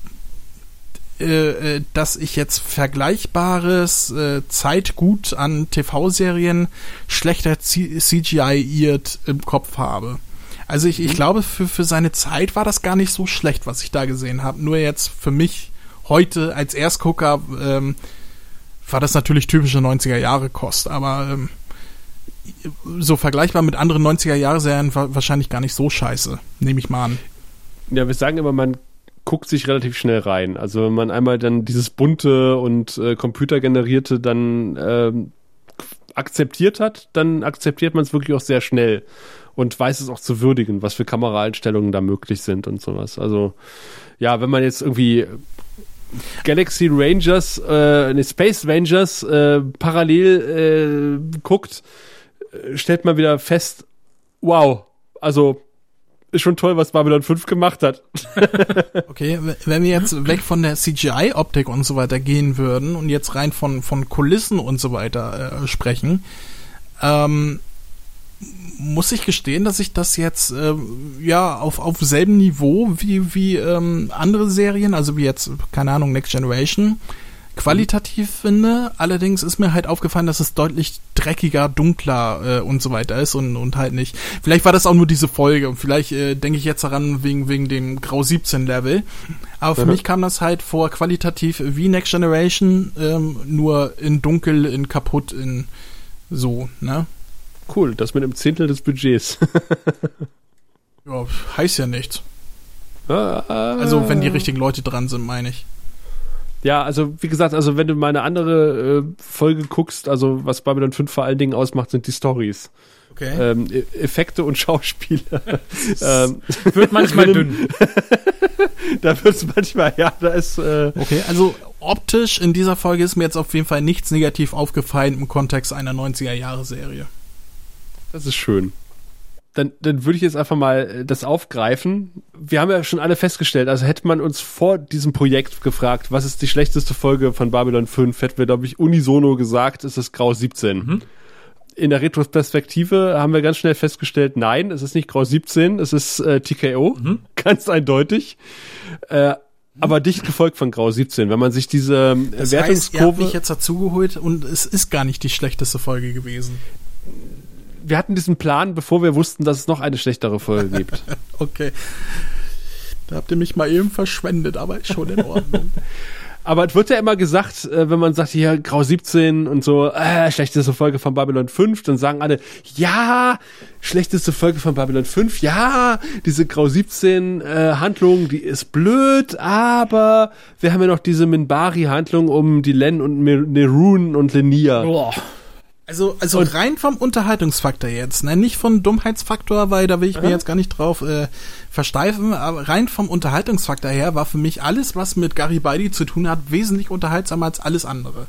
äh, äh, dass ich jetzt vergleichbares äh, Zeitgut an TV-Serien schlechter CGI-iert im Kopf habe. Also ich, ich glaube, für, für seine Zeit war das gar nicht so schlecht, was ich da gesehen habe. Nur jetzt für mich heute als Erstgucker ähm, war das natürlich typische 90er-Jahre-Kost, aber ähm, so vergleichbar mit anderen 90er-Jahre-Serien wa- wahrscheinlich gar nicht so scheiße, nehme ich mal an. Ja, wir sagen immer, man guckt sich relativ schnell rein. Also wenn man einmal dann dieses bunte und äh, computergenerierte dann ähm, akzeptiert hat, dann akzeptiert man es wirklich auch sehr schnell und weiß es auch zu würdigen, was für Kameraeinstellungen da möglich sind und sowas. Also ja, wenn man jetzt irgendwie Galaxy Rangers, äh, nee, Space Rangers äh, parallel äh, guckt, äh, stellt man wieder fest, wow. Also, ist schon toll, was Babylon 5 gemacht hat. okay, wenn wir jetzt weg von der CGI-Optik und so weiter gehen würden und jetzt rein von, von Kulissen und so weiter äh, sprechen, ähm, muss ich gestehen, dass ich das jetzt äh, ja auf auf selben Niveau wie wie ähm, andere Serien, also wie jetzt keine Ahnung Next Generation qualitativ finde. Allerdings ist mir halt aufgefallen, dass es deutlich dreckiger, dunkler äh, und so weiter ist und, und halt nicht. Vielleicht war das auch nur diese Folge und vielleicht äh, denke ich jetzt daran wegen, wegen dem Grau 17 Level. Aber für mhm. mich kam das halt vor qualitativ wie Next Generation, ähm, nur in dunkel, in kaputt, in so, ne? Cool, das mit einem Zehntel des Budgets. ja, heißt ja nichts. Ah, also, wenn die richtigen Leute dran sind, meine ich. Ja, also wie gesagt, also wenn du mal eine andere äh, Folge guckst, also was Babylon 5 vor allen Dingen ausmacht, sind die Stories. Okay. Ähm, e-, Effekte und Schauspieler. ähm, wird manchmal dünn. da wird es manchmal, ja, da ist. Äh, okay, also optisch in dieser Folge ist mir jetzt auf jeden Fall nichts negativ aufgefallen im Kontext einer 90er-Jahre-Serie. Das ist schön dann, dann würde ich jetzt einfach mal äh, das aufgreifen. Wir haben ja schon alle festgestellt, also hätte man uns vor diesem Projekt gefragt, was ist die schlechteste Folge von Babylon 5, hätten wir, glaube ich, unisono gesagt, ist es Grau 17. Mhm. In der Retrospektive haben wir ganz schnell festgestellt, nein, es ist nicht Grau 17, es ist äh, TKO, mhm. ganz eindeutig. Äh, aber dicht gefolgt von Grau 17. Wenn man sich diese ähm, das Wertungskurve. Heißt, ihr mich jetzt dazugeholt und es ist gar nicht die schlechteste Folge gewesen wir hatten diesen Plan, bevor wir wussten, dass es noch eine schlechtere Folge gibt. okay. Da habt ihr mich mal eben verschwendet, aber ist schon in Ordnung. aber es wird ja immer gesagt, äh, wenn man sagt, hier Grau 17 und so, äh, schlechteste Folge von Babylon 5, dann sagen alle, ja, schlechteste Folge von Babylon 5, ja, diese Grau 17 äh, Handlung, die ist blöd, aber wir haben ja noch diese Minbari-Handlung um die Len und Nerun und Lenia. Boah. Also, also und rein vom Unterhaltungsfaktor jetzt, ne? nicht von Dummheitsfaktor, weil da will ich mir jetzt gar nicht drauf äh, versteifen, aber rein vom Unterhaltungsfaktor her war für mich alles, was mit Garibaldi zu tun hat, wesentlich unterhaltsamer als alles andere.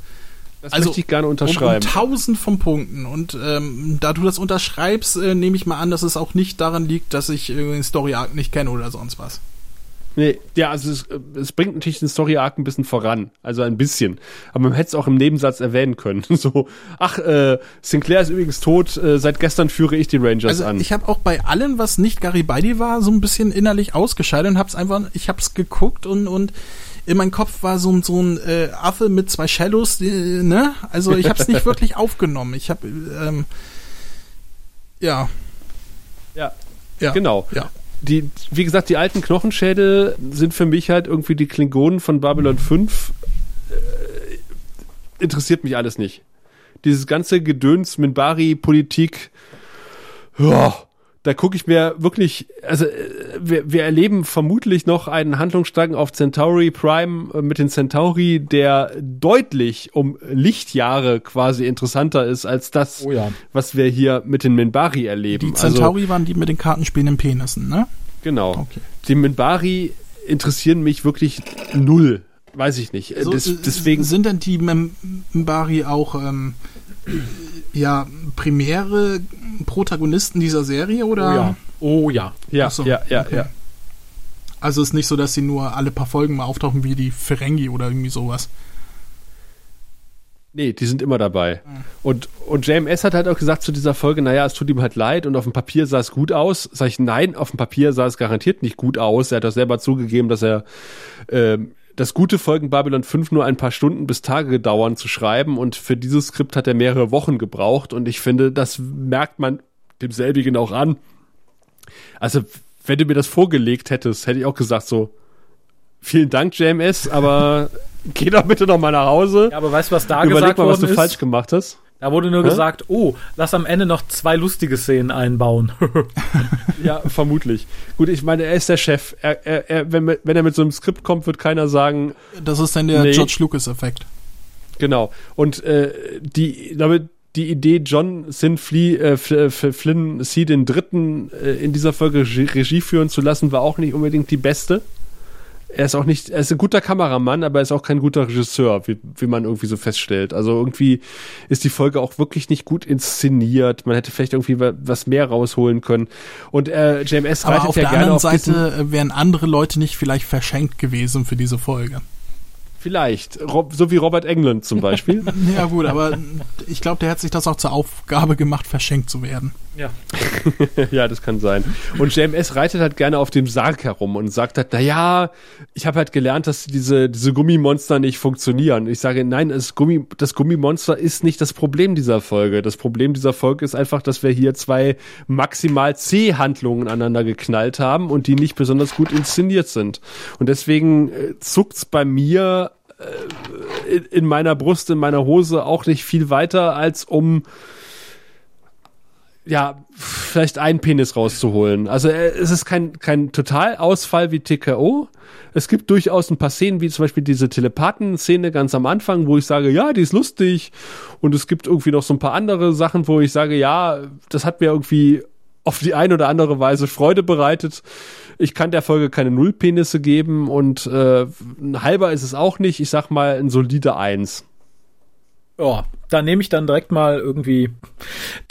Das also, möchte ich gerne unterschreiben. Um, um tausend von Punkten. Und ähm, da du das unterschreibst, äh, nehme ich mal an, dass es auch nicht daran liegt, dass ich äh, den Story Arc nicht kenne oder sonst was. Nee, ja, also es, es bringt natürlich den Story-Arc ein bisschen voran. Also ein bisschen. Aber man hätte es auch im Nebensatz erwähnen können. So, ach, äh, Sinclair ist übrigens tot, äh, seit gestern führe ich die Rangers also an. Ich habe auch bei allem, was nicht Garibaldi war, so ein bisschen innerlich ausgeschaltet und hab's einfach, ich hab's geguckt und, und in meinem Kopf war so, so ein äh, Affe mit zwei Shallows, die, ne? Also ich hab's nicht wirklich aufgenommen. Ich hab, ähm, ja. Ja. Ja. Genau. Ja die, wie gesagt, die alten Knochenschädel sind für mich halt irgendwie die Klingonen von Babylon 5. Äh, interessiert mich alles nicht. Dieses ganze Gedöns, Minbari-Politik, ja, da gucke ich mir wirklich, also äh, wir, wir erleben vermutlich noch einen Handlungsstrang auf Centauri Prime äh, mit den Centauri, der deutlich um Lichtjahre quasi interessanter ist als das, oh ja. was wir hier mit den Minbari erleben. Die Centauri also, waren die mit den Kartenspielen Penissen, ne? Genau. Okay. Die Minbari interessieren mich wirklich null. Weiß ich nicht. So, Des, deswegen sind denn die Minbari auch ähm, ja primäre Protagonisten dieser Serie oder? Oh ja. Oh ja. Ja, so, ja, ja, okay. ja. Also ist nicht so, dass sie nur alle paar Folgen mal auftauchen wie die Ferengi oder irgendwie sowas. Nee, die sind immer dabei. Mhm. Und, und JMS hat halt auch gesagt zu dieser Folge, naja, es tut ihm halt leid und auf dem Papier sah es gut aus. Sag ich, nein, auf dem Papier sah es garantiert nicht gut aus. Er hat auch selber zugegeben, dass er äh, das gute Folgen Babylon 5 nur ein paar Stunden bis Tage dauern zu schreiben und für dieses Skript hat er mehrere Wochen gebraucht und ich finde, das merkt man demselbigen auch an. Also, wenn du mir das vorgelegt hättest, hätte ich auch gesagt so, vielen Dank JMS, aber geh doch bitte noch mal nach Hause. Ja, aber weißt du, was da Überleg gesagt mal, was du ist? falsch gemacht hast. Da wurde nur Hä? gesagt, oh, lass am Ende noch zwei lustige Szenen einbauen. ja, vermutlich. Gut, ich meine, er ist der Chef. Er, er, er, wenn, wenn er mit so einem Skript kommt, wird keiner sagen. Das ist dann der nee. George Lucas-Effekt. Genau. Und äh, die, damit die Idee, John Sinflea, äh, Flynn C. den Dritten äh, in dieser Folge Regie führen zu lassen, war auch nicht unbedingt die beste er ist auch nicht, er ist ein guter Kameramann, aber er ist auch kein guter Regisseur, wie, wie man irgendwie so feststellt. Also irgendwie ist die Folge auch wirklich nicht gut inszeniert. Man hätte vielleicht irgendwie was mehr rausholen können. Und äh, JMS aber auf ja der anderen Seite äh, wären andere Leute nicht vielleicht verschenkt gewesen für diese Folge. Vielleicht. so wie Robert England zum Beispiel. ja, gut, aber ich glaube, der hat sich das auch zur Aufgabe gemacht, verschenkt zu werden. Ja. ja, das kann sein. Und JMS reitet halt gerne auf dem Sarg herum und sagt halt, na ja, ich habe halt gelernt, dass diese, diese Gummimonster nicht funktionieren. Ich sage, nein, das, Gummi, das Gummimonster ist nicht das Problem dieser Folge. Das Problem dieser Folge ist einfach, dass wir hier zwei maximal C-Handlungen aneinander geknallt haben und die nicht besonders gut inszeniert sind. Und deswegen äh, zuckt's bei mir in, meiner Brust, in meiner Hose auch nicht viel weiter, als um ja, vielleicht einen Penis rauszuholen. Also äh, es ist kein, kein Totalausfall wie TKO. Es gibt durchaus ein paar Szenen, wie zum Beispiel diese Telepathen-Szene ganz am Anfang, wo ich sage, ja, die ist lustig. Und es gibt irgendwie noch so ein paar andere Sachen, wo ich sage, ja, das hat mir irgendwie auf die eine oder andere Weise Freude bereitet. Ich kann der Folge keine Nullpenisse geben und äh, ein halber ist es auch nicht. Ich sag mal ein solide Eins. Ja, da nehme ich dann direkt mal irgendwie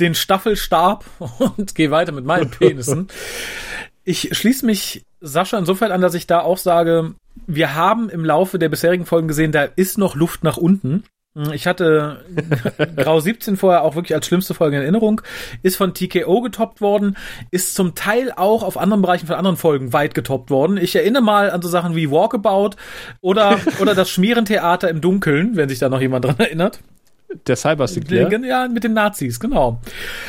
den Staffelstab und gehe weiter mit meinen Penissen. Ich schließe mich Sascha insofern an, dass ich da auch sage, wir haben im Laufe der bisherigen Folgen gesehen, da ist noch Luft nach unten. Hm, ich hatte Grau 17 vorher auch wirklich als schlimmste Folge in Erinnerung, ist von TKO getoppt worden, ist zum Teil auch auf anderen Bereichen von anderen Folgen weit getoppt worden. Ich erinnere mal an so Sachen wie Walkabout oder, oder das Schmierentheater im Dunkeln, wenn sich da noch jemand dran erinnert. Der Cyberstick, ja? Ja, mit den Nazis, genau.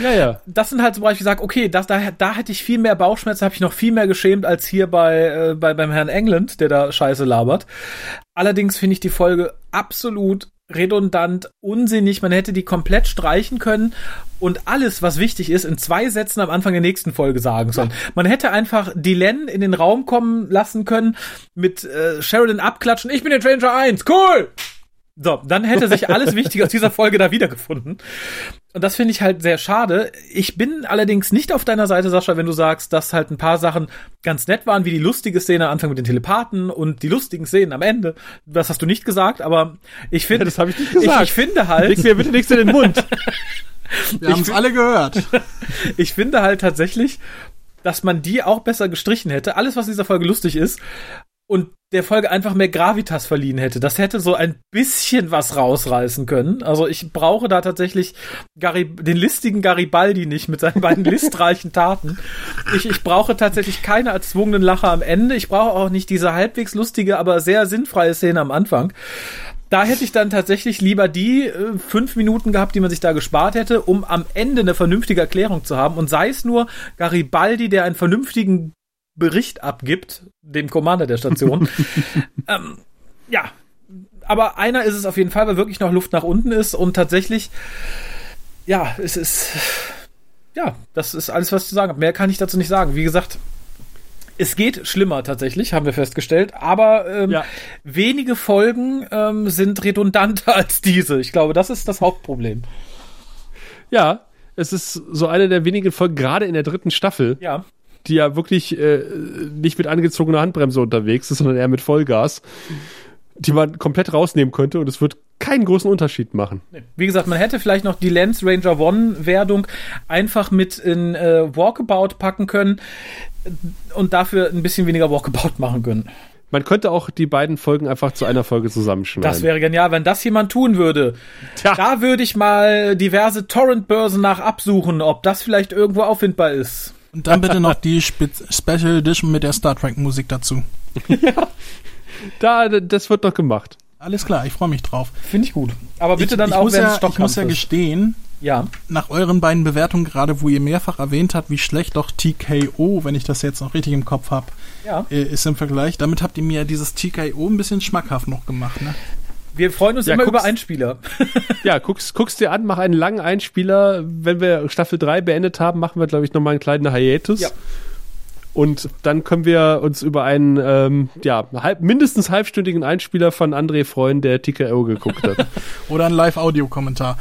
Ja, ja. Das sind halt so Bereiche, ich sage, okay, das, da, da hätte ich viel mehr Bauchschmerzen, habe ich noch viel mehr geschämt als hier bei, äh, bei beim Herrn England, der da Scheiße labert. Allerdings finde ich die Folge absolut redundant, unsinnig. Man hätte die komplett streichen können und alles, was wichtig ist, in zwei Sätzen am Anfang der nächsten Folge sagen sollen. Man hätte einfach Dylan in den Raum kommen lassen können, mit äh, Sheridan abklatschen. Ich bin der Stranger 1, cool! So, dann hätte sich alles Wichtige aus dieser Folge da wiedergefunden. Und das finde ich halt sehr schade. Ich bin allerdings nicht auf deiner Seite, Sascha, wenn du sagst, dass halt ein paar Sachen ganz nett waren, wie die lustige Szene am Anfang mit den Telepathen und die lustigen Szenen am Ende. Das hast du nicht gesagt, aber ich finde. Ja, das habe ich nicht gesagt. Ich, ich finde halt. Leg mir bitte nichts in den Mund. Wir haben es alle gehört. ich finde halt tatsächlich, dass man die auch besser gestrichen hätte. Alles, was in dieser Folge lustig ist, und der Folge einfach mehr Gravitas verliehen hätte. Das hätte so ein bisschen was rausreißen können. Also ich brauche da tatsächlich Gary, den listigen Garibaldi nicht mit seinen beiden listreichen Taten. Ich, ich brauche tatsächlich keine erzwungenen Lacher am Ende. Ich brauche auch nicht diese halbwegs lustige, aber sehr sinnfreie Szene am Anfang. Da hätte ich dann tatsächlich lieber die äh, fünf Minuten gehabt, die man sich da gespart hätte, um am Ende eine vernünftige Erklärung zu haben. Und sei es nur Garibaldi, der einen vernünftigen Bericht abgibt, dem Commander der Station. ähm, ja, aber einer ist es auf jeden Fall, weil wirklich noch Luft nach unten ist und tatsächlich, ja, es ist, ja, das ist alles, was ich zu sagen habe. Mehr kann ich dazu nicht sagen. Wie gesagt, es geht schlimmer tatsächlich, haben wir festgestellt, aber ähm, ja. wenige Folgen ähm, sind redundanter als diese. Ich glaube, das ist das Hauptproblem. Ja, es ist so eine der wenigen Folgen, gerade in der dritten Staffel, ja die ja wirklich äh, nicht mit angezogener Handbremse unterwegs ist, sondern eher mit Vollgas, die man komplett rausnehmen könnte und es wird keinen großen Unterschied machen. Wie gesagt, man hätte vielleicht noch die Lance Ranger One Werdung einfach mit in äh, Walkabout packen können und dafür ein bisschen weniger Walkabout machen können. Man könnte auch die beiden Folgen einfach zu einer Folge zusammenschneiden. Das wäre genial, wenn das jemand tun würde. Tja. Da würde ich mal diverse Torrent-Börsen nach absuchen, ob das vielleicht irgendwo auffindbar ist. Und dann bitte noch die Spe Special Edition mit der Star Trek Musik dazu. ja, da, das wird noch gemacht. Alles klar, ich freue mich drauf. Finde ich gut. Aber bitte ich, dann ich auch, wenn ja, Ich muss ja gestehen, ja. nach euren beiden Bewertungen gerade, wo ihr mehrfach erwähnt habt, wie schlecht doch TKO, wenn ich das jetzt noch richtig im Kopf habe, ja. äh, ist im Vergleich. Damit habt ihr mir dieses TKO ein bisschen schmackhaft noch gemacht, ne? Wir freuen uns ja, immer über Einspieler. ja, guckst, guckst dir an, mach einen langen Einspieler. Wenn wir Staffel 3 beendet haben, machen wir, glaube ich, nochmal einen kleinen Hiatus. Ja. Und dann können wir uns über einen ähm, ja, halb, mindestens halbstündigen Einspieler von André freuen, der TKO geguckt hat. Oder ein Live-Audio-Kommentar.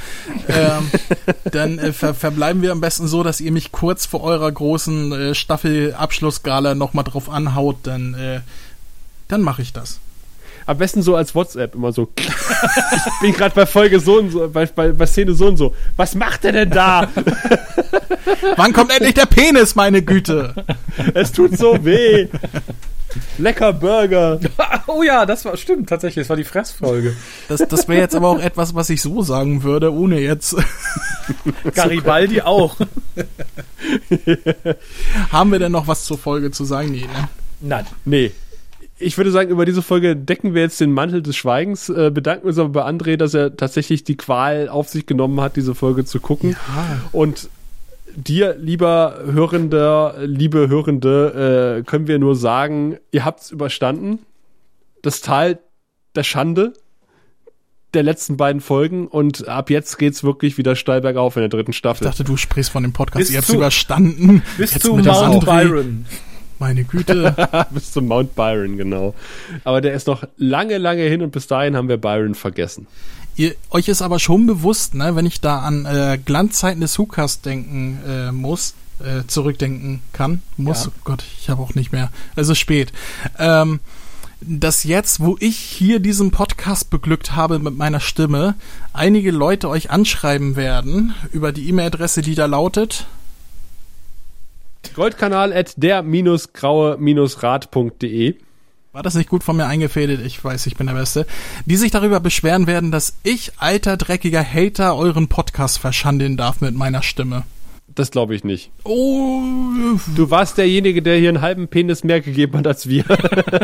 ähm, dann äh, ver verbleiben wir am besten so, dass ihr mich kurz vor eurer großen äh, Staffelabschlussgala nochmal drauf anhaut. Dann äh, dann mache ich das. Am besten so als WhatsApp immer so. ich bin gerade bei Folge so und so, bei, bei, bei Szene so und so. Was macht er denn da? Wann kommt endlich der Penis, meine Güte? es tut so weh. Lecker Burger. oh ja, das war stimmt tatsächlich. Das war die Fressfolge. Das, das wäre jetzt aber auch etwas, was ich so sagen würde, ohne jetzt. Garibaldi auch. Haben wir denn noch was zur Folge zu sagen? Nee, ne? Nein. Nee. Ich würde sagen, über diese Folge decken wir jetzt den Mantel des Schweigens, äh, bedanken uns aber bei André, dass er tatsächlich die Qual auf sich genommen hat, diese Folge zu gucken. Ja. Und dir, lieber Hörender, liebe Hörende, äh, können wir nur sagen, ihr habt's überstanden. Das Tal der Schande der letzten beiden Folgen und ab jetzt geht's wirklich wieder steil bergauf in der dritten Staffel. Ich dachte, du sprichst von dem Podcast, bis ihr habt's überstanden. Bis jetzt zu Mount Byron. Meine Güte. bis zum Mount Byron, genau. Aber der ist noch lange, lange hin und bis dahin haben wir Byron vergessen. Ihr, euch ist aber schon bewusst, ne, wenn ich da an äh, Glanzzeiten des Hukas denken äh, muss, äh, zurückdenken kann, muss, ja. oh Gott, ich habe auch nicht mehr, ist spät, ähm, dass jetzt, wo ich hier diesen Podcast beglückt habe mit meiner Stimme, einige Leute euch anschreiben werden über die E-Mail-Adresse, die da lautet Goldkanal at der-graue-rad.de war das nicht gut von mir eingefädelt? Ich weiß, ich bin der Beste. Die sich darüber beschweren werden, dass ich, alter, dreckiger Hater, euren Podcast verschandeln darf mit meiner Stimme. Das glaube ich nicht. Oh. Du warst derjenige, der hier einen halben Penis mehr gegeben hat als wir.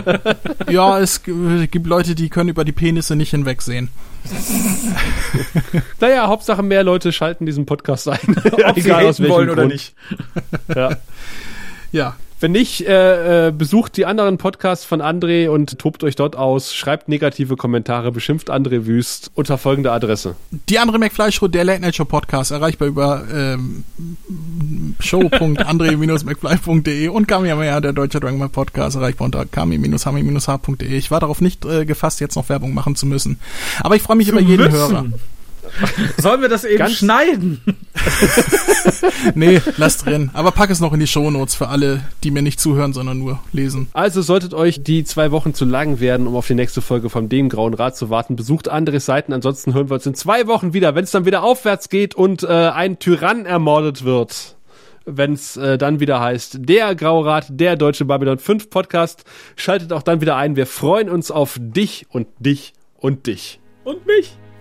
ja, es gibt Leute, die können über die Penisse nicht hinwegsehen. naja, Hauptsache mehr Leute schalten diesen Podcast ein. Ob Egal aus welchem wollen Grund. oder nicht. ja. Ja, wenn nicht, äh, äh, besucht die anderen Podcasts von André und tobt euch dort aus, schreibt negative Kommentare, beschimpft André Wüst unter folgender Adresse. Die andere McFly-Show, der Late Night Show Podcast, erreichbar über ähm, show.andre-mcfly.de und Kamehameha, der Deutsche Dragon Ball Podcast, erreichbar unter kami-hami-h.de. Ich war darauf nicht äh, gefasst, jetzt noch Werbung machen zu müssen. Aber ich freue mich zu über jeden müssen. Hörer. Sollen wir das eben Ganz schneiden? nee, lass drin. Aber pack es noch in die Shownotes für alle, die mir nicht zuhören, sondern nur lesen. Also solltet euch die zwei Wochen zu lang werden, um auf die nächste Folge vom Dem Grauen Rad zu warten, besucht andere Seiten. Ansonsten hören wir uns in zwei Wochen wieder, wenn es dann wieder aufwärts geht und äh, ein Tyrann ermordet wird wenn es äh, dann wieder heißt, der Graue Rat, der Deutsche Babylon 5 Podcast. Schaltet auch dann wieder ein. Wir freuen uns auf dich und dich und dich. Und mich.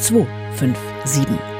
257.